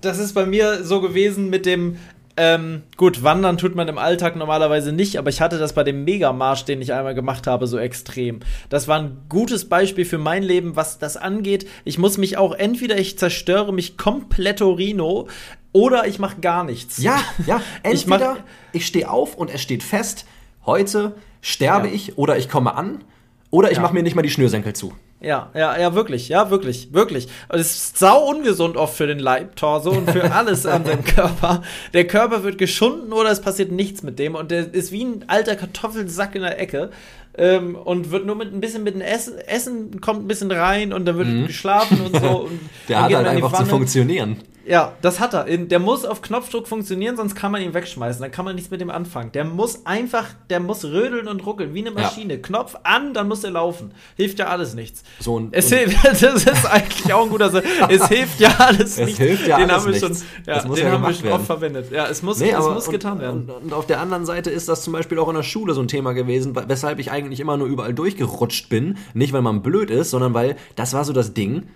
das ist bei mir so gewesen mit dem. Ähm, gut, wandern tut man im Alltag normalerweise nicht, aber ich hatte das bei dem Megamarsch, den ich einmal gemacht habe, so extrem. Das war ein gutes Beispiel für mein Leben, was das angeht. Ich muss mich auch entweder ich zerstöre mich komplettorino oder ich mache gar nichts. Ja, ja. Ich Entweder ich, stehe auf und es steht fest, heute sterbe Ja. ich oder ich komme an oder ich Ja. mache mir nicht mal die Schnürsenkel zu. Ja, ja, ja, wirklich, ja, wirklich, wirklich. Und es ist sau ungesund oft für den Leib, Torso und für alles an seinem Körper. Der Körper wird geschunden oder es passiert nichts mit dem und der ist wie ein alter Kartoffelsack in der Ecke. Ähm, und wird nur mit ein bisschen mit dem Essen, Essen kommt ein bisschen rein und dann wird geschlafen und so. Und Mhm. Der hat halt einfach zu funktionieren. Ja, das hat er. Der muss auf Knopfdruck funktionieren, sonst kann man ihn wegschmeißen. Dann kann man nichts mit dem anfangen. Der muss einfach, der muss rödeln und ruckeln, wie eine Maschine. Knopf an, dann muss er laufen. Hilft ja alles nichts. So, und- es hilft, das ist eigentlich auch ein guter Satz. Es hilft ja alles Es nicht. hilft ja den alles haben wir schon, nichts. ja, den ja haben wir oft verwendet. Ja, es muss, Nee, es muss und, getan werden. Und, und auf der anderen Seite ist das zum Beispiel auch in der Schule so ein Thema gewesen, we- weshalb ich eigentlich immer nur überall durchgerutscht bin. Nicht, weil man blöd ist, sondern weil das war so das Ding,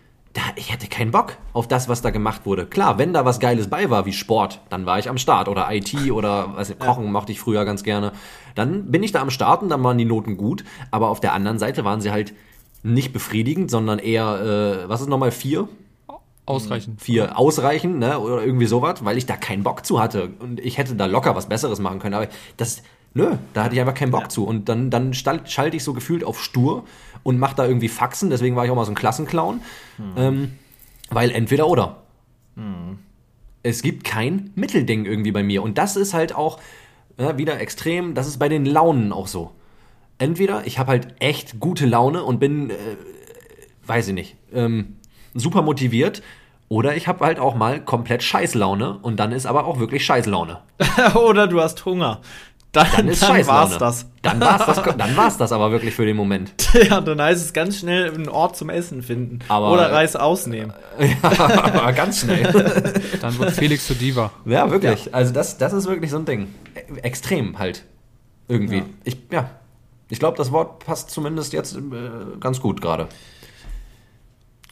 ich hatte keinen Bock auf das, was da gemacht wurde. Klar, wenn da was Geiles bei war, wie Sport, dann war ich am Start. Oder IT oder was, Kochen mochte ich früher ganz gerne. Dann bin ich da am Start und dann waren die Noten gut. Aber auf der anderen Seite waren sie halt nicht befriedigend, sondern eher, äh, was ist nochmal, vier? Ausreichend. vier ausreichen, ne, oder irgendwie sowas, weil ich da keinen Bock zu hatte. Und ich hätte da locker was Besseres machen können, aber das, nö, da hatte ich einfach keinen Bock Ja. zu. Und dann, dann schalte ich so gefühlt auf stur und mache da irgendwie Faxen, deswegen war ich auch mal so ein Klassenclown. Ähm, weil entweder oder. Es gibt kein Mittelding irgendwie bei mir. Und das ist halt auch ja, wieder extrem, das ist bei den Launen auch so. Entweder ich habe halt echt gute Laune und bin, äh, weiß ich nicht, ähm, super motiviert. Oder ich habe halt auch mal komplett Scheißlaune und dann ist aber auch wirklich Scheißlaune. Oder du hast Hunger. Dann, Dann ist dann war's das. Dann war's das, dann war's das aber wirklich für den Moment. Ja, dann heißt es ganz schnell einen Ort zum Essen finden. Aber- Oder Reis ausnehmen. Aber ganz schnell. Dann wird Felix zur Diva. Ja, wirklich. Also das, das ist wirklich so ein Ding. E- Extrem halt. Irgendwie. Ja. Ich, ja. Ich glaube, das Wort passt zumindest jetzt äh, ganz gut gerade.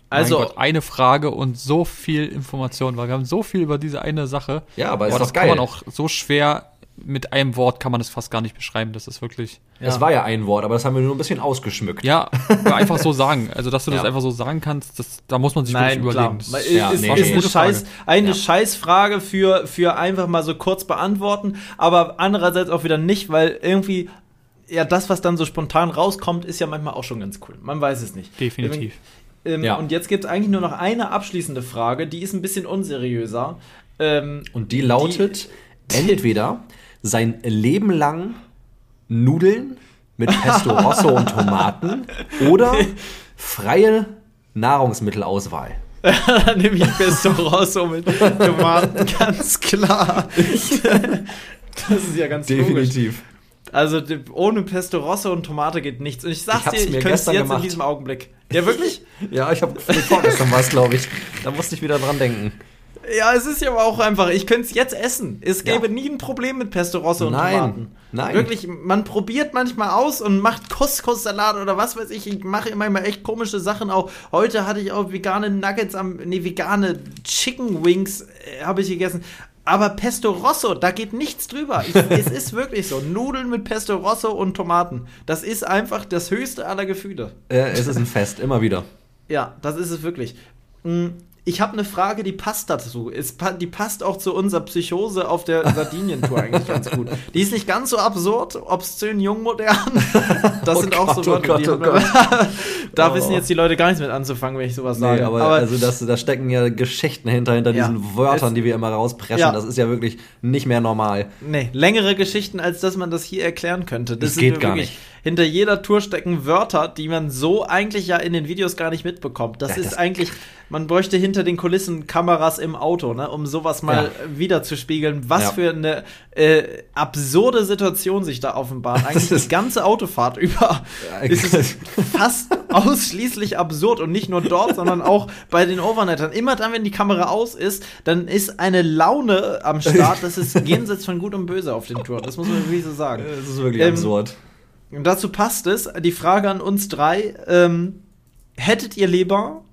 Also, mein Gott, eine Frage und so viel Information, weil wir haben so viel über diese eine Sache. Ja, aber ist Boah, doch das kann man geil. auch so schwer mit einem Wort kann man das fast gar nicht beschreiben. Das ist wirklich. Das war ja ein Wort, aber das haben wir nur ein bisschen ausgeschmückt. Ja, einfach so sagen. Also, dass du das Ja. einfach so sagen kannst, das, da muss man sich Nein, wirklich klar. überlegen. Das Weil ist- Ja, ist, nee, ist nee. eine, Scheiß, Frage. eine Ja. Scheißfrage für, für einfach mal so kurz beantworten, aber andererseits auch wieder nicht, weil irgendwie, ja, das, was dann so spontan rauskommt, ist ja manchmal auch schon ganz cool. Man weiß es nicht. Definitiv. Ähm, Ja. Und jetzt gibt es eigentlich nur noch eine abschließende Frage, die ist ein bisschen unseriöser. Ähm, Und die lautet entweder sein Leben lang Nudeln mit Pesto Rosso und Tomaten oder freie Nahrungsmittelauswahl. dann nehme ich Pesto Rosso mit Tomaten, ganz klar. das ist ja ganz logisch. Also ohne Pesto Rosso und Tomate geht nichts. Und ich sag's Ich dir, ich mir könnte es jetzt gemacht. in diesem Augenblick. Ja, wirklich? Ja, ich habe vorgestern war es, glaube ich. Da musste ich wieder dran denken. Ja, es ist ja aber auch einfach, ich könnte es jetzt essen. Es Ja. gäbe nie ein Problem mit Pesto Rosso und Nein, Tomaten. nein. Wirklich, man probiert manchmal aus und macht Couscous-Salat oder was weiß ich. Ich mache immer mal echt komische Sachen auch. Heute hatte ich auch vegane Nuggets am, nee, vegane Chicken Wings äh, habe ich gegessen. Aber Pesto Rosso, da geht nichts drüber. Ich, es ist wirklich so. Nudeln mit Pesto Rosso und Tomaten. Das ist einfach das höchste aller Gefühle. Äh, es ist ein Fest, immer wieder. Ja, das ist es wirklich. Mm, Ich habe eine Frage, die passt dazu. Es, die passt auch zu unserer Psychose auf der Sardinien-Tour eigentlich ganz gut. Die ist nicht ganz so absurd, obszön, jung, modern. Das Oh sind auch so Gott, oh die Gott, hat oh man- da oh. wissen jetzt die Leute gar nichts mit anzufangen, wenn ich sowas sage. Nee, aber, aber also das, da stecken ja Geschichten hinter, hinter ja, diesen Wörtern, die wir immer rauspreschen. Ja. Das ist ja wirklich nicht mehr normal. Nee, längere Geschichten, als dass man das hier erklären könnte. Das, das geht gar nicht. Hinter jeder Tour stecken Wörter, die man so eigentlich ja in den Videos gar nicht mitbekommt. Das ja, ist das eigentlich, man bräuchte hinter den Kulissen Kameras im Auto, ne, um sowas mal ja. wieder zu spiegeln, was für eine äh, absurde Situation sich da offenbart. Eigentlich die ganze Autofahrt über ist es fast ausschließlich absurd und nicht nur dort, sondern auch bei den Overnettern. Immer dann, wenn die Kamera aus ist, dann ist eine Laune am Start. Das ist jenseits von Gut und Böse auf den Touren. Das muss man wirklich so sagen. Das ist wirklich ähm, absurd. Und dazu passt es, die Frage an uns drei, ähm, hättet ihr lieber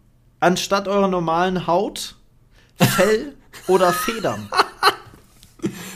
anstatt eurer normalen Haut Fell oder Federn?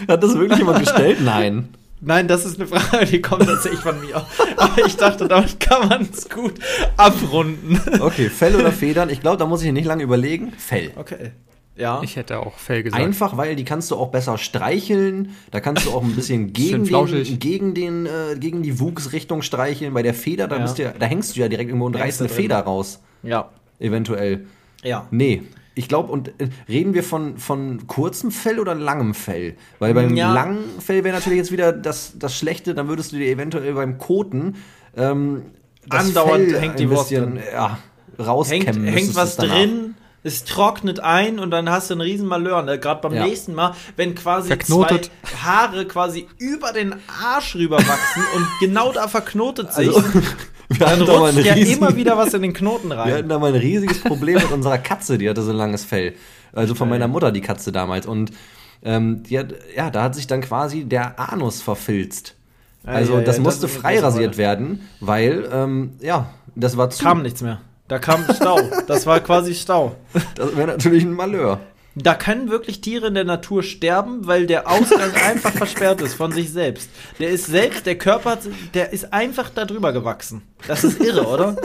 Hat das wirklich jemand gestellt? Nein. Nein, das ist eine Frage, die kommt tatsächlich von mir. Aber ich dachte, damit kann man es gut abrunden. Okay, Fell oder Federn? Ich glaube, da muss ich nicht lange überlegen. Fell. Okay. Ja. Ich hätte auch Fell gesagt. Einfach, weil die kannst du auch besser streicheln. Da kannst du auch ein bisschen gegen, den, gegen, den, äh, gegen die Wuchsrichtung streicheln. Bei der Feder, da, ja. bist du, da hängst du ja direkt irgendwo und reißt eine Feder raus. Ja. Eventuell. Ja. Nee. Ich glaube, und äh, reden wir von, von kurzem Fell oder langem Fell? Weil beim ja. langen Fell wäre natürlich jetzt wieder das, das Schlechte, dann würdest du dir eventuell beim Koten ähm, andauernd hängt die Wurst bisschen, ja, rauskämmen. Hängt, hängt was drin, es trocknet ein und dann hast du einen riesen Malheur. Ne? Gerade beim ja. nächsten Mal, wenn quasi Verknotet. zwei Haare quasi über den Arsch rüber wachsen und genau da verknotet sich. Also, dann rutscht ja immer wieder was in den Knoten rein. Wir hatten da mal ein riesiges Problem mit unserer Katze, die hatte so ein langes Fell. Also von meiner Mutter die Katze damals. Und ähm, hat, ja, da hat sich dann quasi der Anus verfilzt. Also ja, ja, das musste das frei rasiert werden, weil, ähm, ja, das war zu. Kam nichts mehr. Da kam Stau. Das war quasi Stau. Das wäre natürlich ein Malheur. Da können wirklich Tiere in der Natur sterben, weil der Ausgang einfach versperrt ist von sich selbst. Der ist selbst, der Körper, der ist einfach da drüber gewachsen. Das ist irre, oder?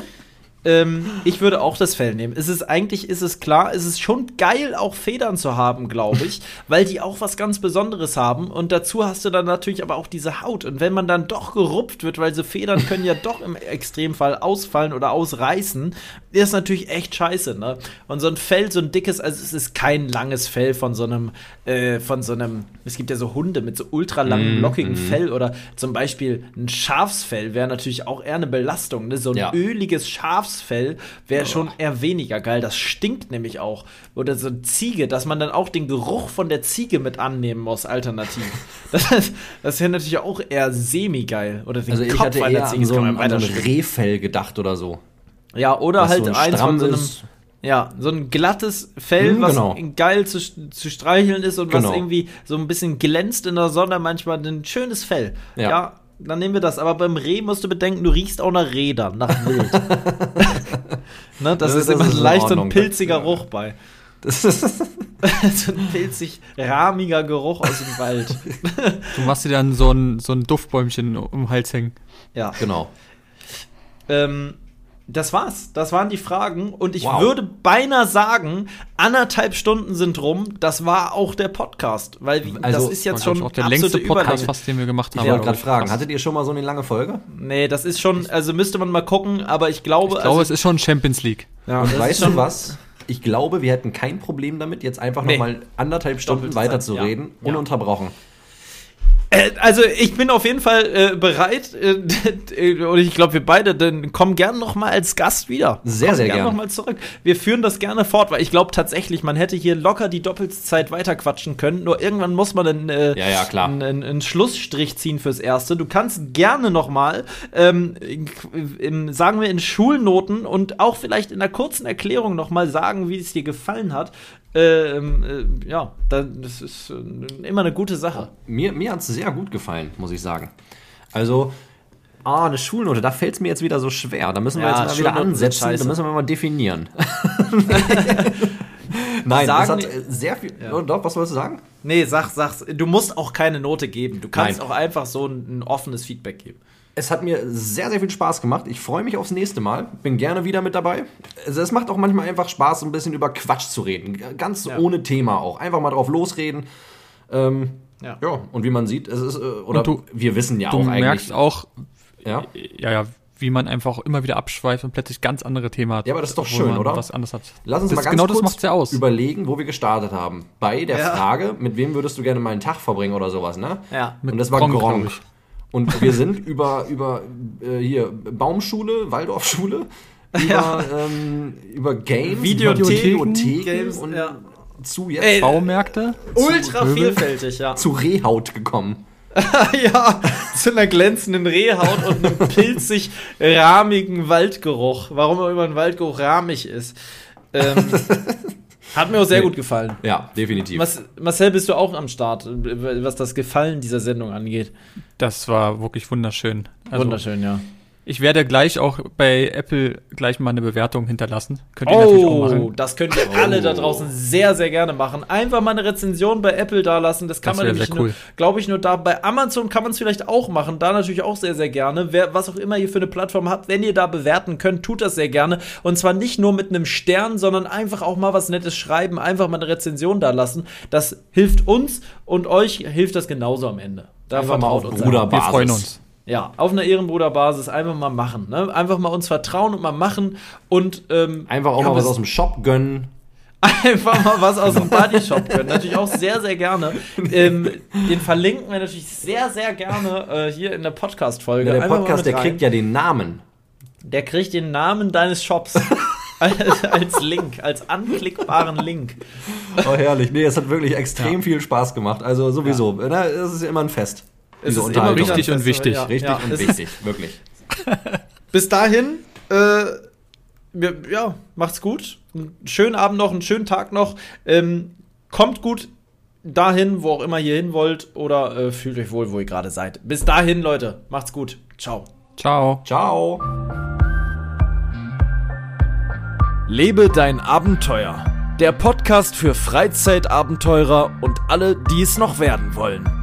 Ähm, ich würde auch das Fell nehmen. Es ist eigentlich, ist es klar, es ist schon geil, auch Federn zu haben, glaube ich, weil die auch was ganz Besonderes haben. Und dazu hast du dann natürlich aber auch diese Haut. Und wenn man dann doch gerupft wird, weil so Federn können ja doch im Extremfall ausfallen oder ausreißen, ist natürlich echt scheiße, ne? Und so ein Fell, so ein dickes, also es ist kein langes Fell von so einem, äh, von so einem, es gibt ja so Hunde mit so ultralangen, mm, lockigen mm. Fell oder zum Beispiel ein Schafsfell wäre natürlich auch eher eine Belastung, ne? So ein ja. öliges Schafsfell Schafsfell wäre schon eher weniger geil. Das stinkt nämlich auch. Oder so Ziege, dass man dann auch den Geruch von der Ziege mit annehmen muss, alternativ. das, das wäre natürlich auch eher semi-geil. Oder den also Kopf ich hatte eher Ziege, an so, ein, an so ein Rehfell gedacht oder so. Ja, oder halt so ein eins von so einem. Ja, so ein glattes Fell, hm, was genau. geil zu, zu streicheln ist und genau. was irgendwie so ein bisschen glänzt in der Sonne, manchmal ein schönes Fell. Ja, ja dann nehmen wir das. Aber beim Reh musst du bedenken, du riechst auch nach Rädern, nach Wild. ne, das, das, ist immer leicht so ein pilziger Geruch bei. Das ist so ein pilzig rahmiger Geruch aus dem Wald. du machst dir dann so ein, so ein Duftbäumchen um den Hals hängen. Ja. Genau. Ähm, das war's. Das waren die Fragen. Und ich wow. würde beinahe sagen, anderthalb Stunden sind rum. Das war auch der Podcast. Weil also, das ist jetzt schon auch der längste Podcast, fast, den wir gemacht haben. Ich wollte gerade fragen, hattet ihr schon mal so eine lange Folge? Nee, das ist schon, also müsste man mal gucken, aber ich glaube. Ich glaube, also, es ist schon Champions League. Ja, und weißt du was? Ich glaube, wir hätten kein Problem damit, jetzt einfach nee. nochmal anderthalb Stunden weiterzureden, ja. ununterbrochen. Ja. Äh, also ich bin auf jeden Fall äh, bereit äh, und ich glaube wir beide dann kommen gerne noch mal als Gast wieder. Sehr kommen sehr gerne noch mal zurück. Wir führen das gerne fort, weil ich glaube tatsächlich, man hätte hier locker die Doppelzeit weiterquatschen können. Nur irgendwann muss man einen, äh, ja, ja, klar. einen, einen Schlussstrich ziehen fürs erste. Du kannst gerne noch mal ähm, sagen wir in Schulnoten und auch vielleicht in einer kurzen Erklärung noch mal sagen, wie es dir gefallen hat. Ähm, äh, ja, das ist äh, immer eine gute Sache. Mir, mir hat es sehr gut gefallen, muss ich sagen. Also, ah, eine Schulnote, da fällt es mir jetzt wieder so schwer. Da müssen wir ja, jetzt mal wieder ansetzen, da müssen wir mal definieren. Nein, sagen, das hat sehr viel. Ja. Oh, doch, was wolltest du sagen? Nee, sag, sag, du musst auch keine Note geben. Du kannst Nein. auch einfach so ein, ein offenes Feedback geben. Es hat mir sehr, sehr viel Spaß gemacht. Ich freue mich aufs nächste Mal. Bin gerne wieder mit dabei. Also es macht auch manchmal einfach Spaß, ein bisschen über Quatsch zu reden. Ganz ja. ohne Thema auch. Einfach mal drauf losreden. Ähm, ja. ja. und wie man sieht, es ist, äh, oder du, wir wissen ja auch eigentlich. Du merkst auch, ja, ja, ja wie man einfach immer wieder abschweift und plötzlich ganz andere Themen hat. Ja, aber das ist doch schön, oder? Was anderes hat. Lass uns das, mal ganz genau das kurz macht's ja aus. überlegen, wo wir gestartet haben. Bei der Ja. Frage, mit wem würdest du gerne mal einen Tag verbringen oder sowas, ne? Ja. Und das war Gronk, Gronk. Und wir sind über, über äh, hier Baumschule, Waldorfschule, über, Ja. ähm, über Games, Videotheken, über Videotheken Games, und ja. zu jetzt Ey, Baumärkte? Ultra vielfältig, ja. zu Rehhaut gekommen. ja, zu einer glänzenden Rehhaut und einem pilzig rahmigen Waldgeruch. Warum auch immer ein Waldgeruch rahmig ist. Ähm, hat mir auch sehr Nee. gut gefallen. Ja, definitiv. Marcel, bist du auch am Start, was das Gefallen dieser Sendung angeht? Das war wirklich wunderschön. Also, Wunderschön, ja. Ich werde gleich auch bei Apple gleich mal eine Bewertung hinterlassen. Könnt ihr natürlich auch Oh, machen. das könnt ihr alle da draußen sehr, sehr gerne machen. Einfach mal eine Rezension bei Apple da lassen. Das kann Das man nämlich, cool. glaube ich, nur da. Bei Amazon kann man es vielleicht auch machen. Da natürlich auch sehr, sehr gerne. Wer, was auch immer ihr für eine Plattform habt, wenn ihr da bewerten könnt, tut das sehr gerne. Und zwar nicht nur mit einem Stern, sondern einfach auch mal was Nettes schreiben. Einfach mal eine Rezension da lassen. Das hilft uns und euch hilft das genauso am Ende. Da Einfach mal vertraut auf uns Bruderbasis. Wir freuen uns. Ja, auf einer Ehrenbruderbasis einfach mal machen. Ne? Einfach mal uns vertrauen und mal machen und ähm, Einfach auch ja, mal was aus dem Shop gönnen. einfach mal was aus dem Bodyshop können. Natürlich auch sehr, sehr gerne. Ähm, den verlinken wir natürlich sehr, sehr gerne äh, hier in der Podcast-Folge. Ja, der Einfach Podcast, der rein. kriegt ja den Namen. Der kriegt den Namen deines Shops. als, Link, als anklickbaren Link. Oh, herrlich. Nee, es hat wirklich extrem viel Spaß gemacht. Also sowieso. Ne, es ist ja immer ein Fest. Es ist immer Richtig und wichtig. ja. Richtig Ja, und wichtig. Wirklich. Bis dahin, äh, ja, macht's gut. Einen schönen Abend noch, einen schönen Tag noch. Ähm, kommt gut dahin, wo auch immer ihr hin wollt, oder äh, fühlt euch wohl, wo ihr gerade seid. Bis dahin, Leute, macht's gut. Ciao. Ciao. Ciao. Lebe dein Abenteuer. Der Podcast für Freizeitabenteurer und alle, die es noch werden wollen.